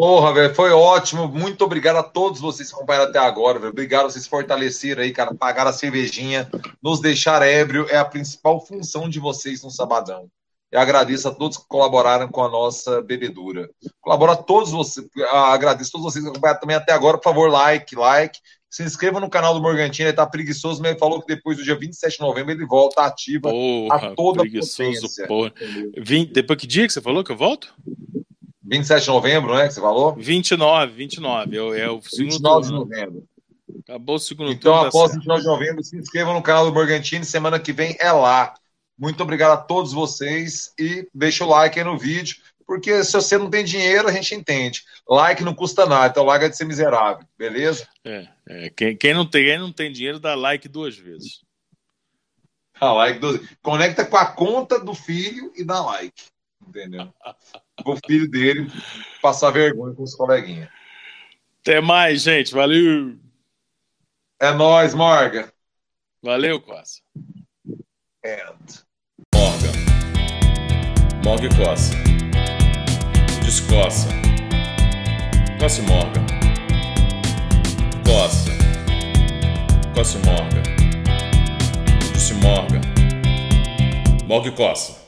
Porra, velho, foi ótimo. Muito obrigado a todos vocês que acompanharam até agora, velho. Obrigado vocês fortaleceram aí, cara. Pagaram a cervejinha, nos deixar ébrio é a principal função de vocês no sabadão. Eu agradeço a todos que colaboraram com a nossa bebedura. Colabora a todos vocês, agradeço a todos vocês que acompanharam também até agora. Por favor, like, like. Se inscreva no canal do Morgantino, ele tá preguiçoso, mas ele falou que depois do dia 27 de novembro ele volta ativa porra, a toda preguiçoso, potência. porra. Vim, depois que dia que você falou que eu volto? 27 de novembro, né, que você falou? 29, 29. É, o- é o segundo 29 de turno. novembro. Acabou o segundo Então, turno. tá após certo. 29 de novembro, se inscrevam no canal do Morgantini. Semana que vem é lá. Muito obrigado a todos vocês e deixa o like aí no vídeo, porque se você não tem dinheiro, a gente entende. Like não custa nada, então like é de ser miserável, beleza? É, é, quem, quem não tem, quem não tem dinheiro dá like duas vezes. Ah, like do- Conecta com a conta do filho e dá like, entendeu? o filho dele passar vergonha com os coleguinhas. Até mais, gente. Valeu. É nóis, Morgan. Valeu, Costa. And... Morgan. Morgue coça. Descoça. Coce Morgan. Coça. Coce Morgan. Disse Morgan. Morgue coça.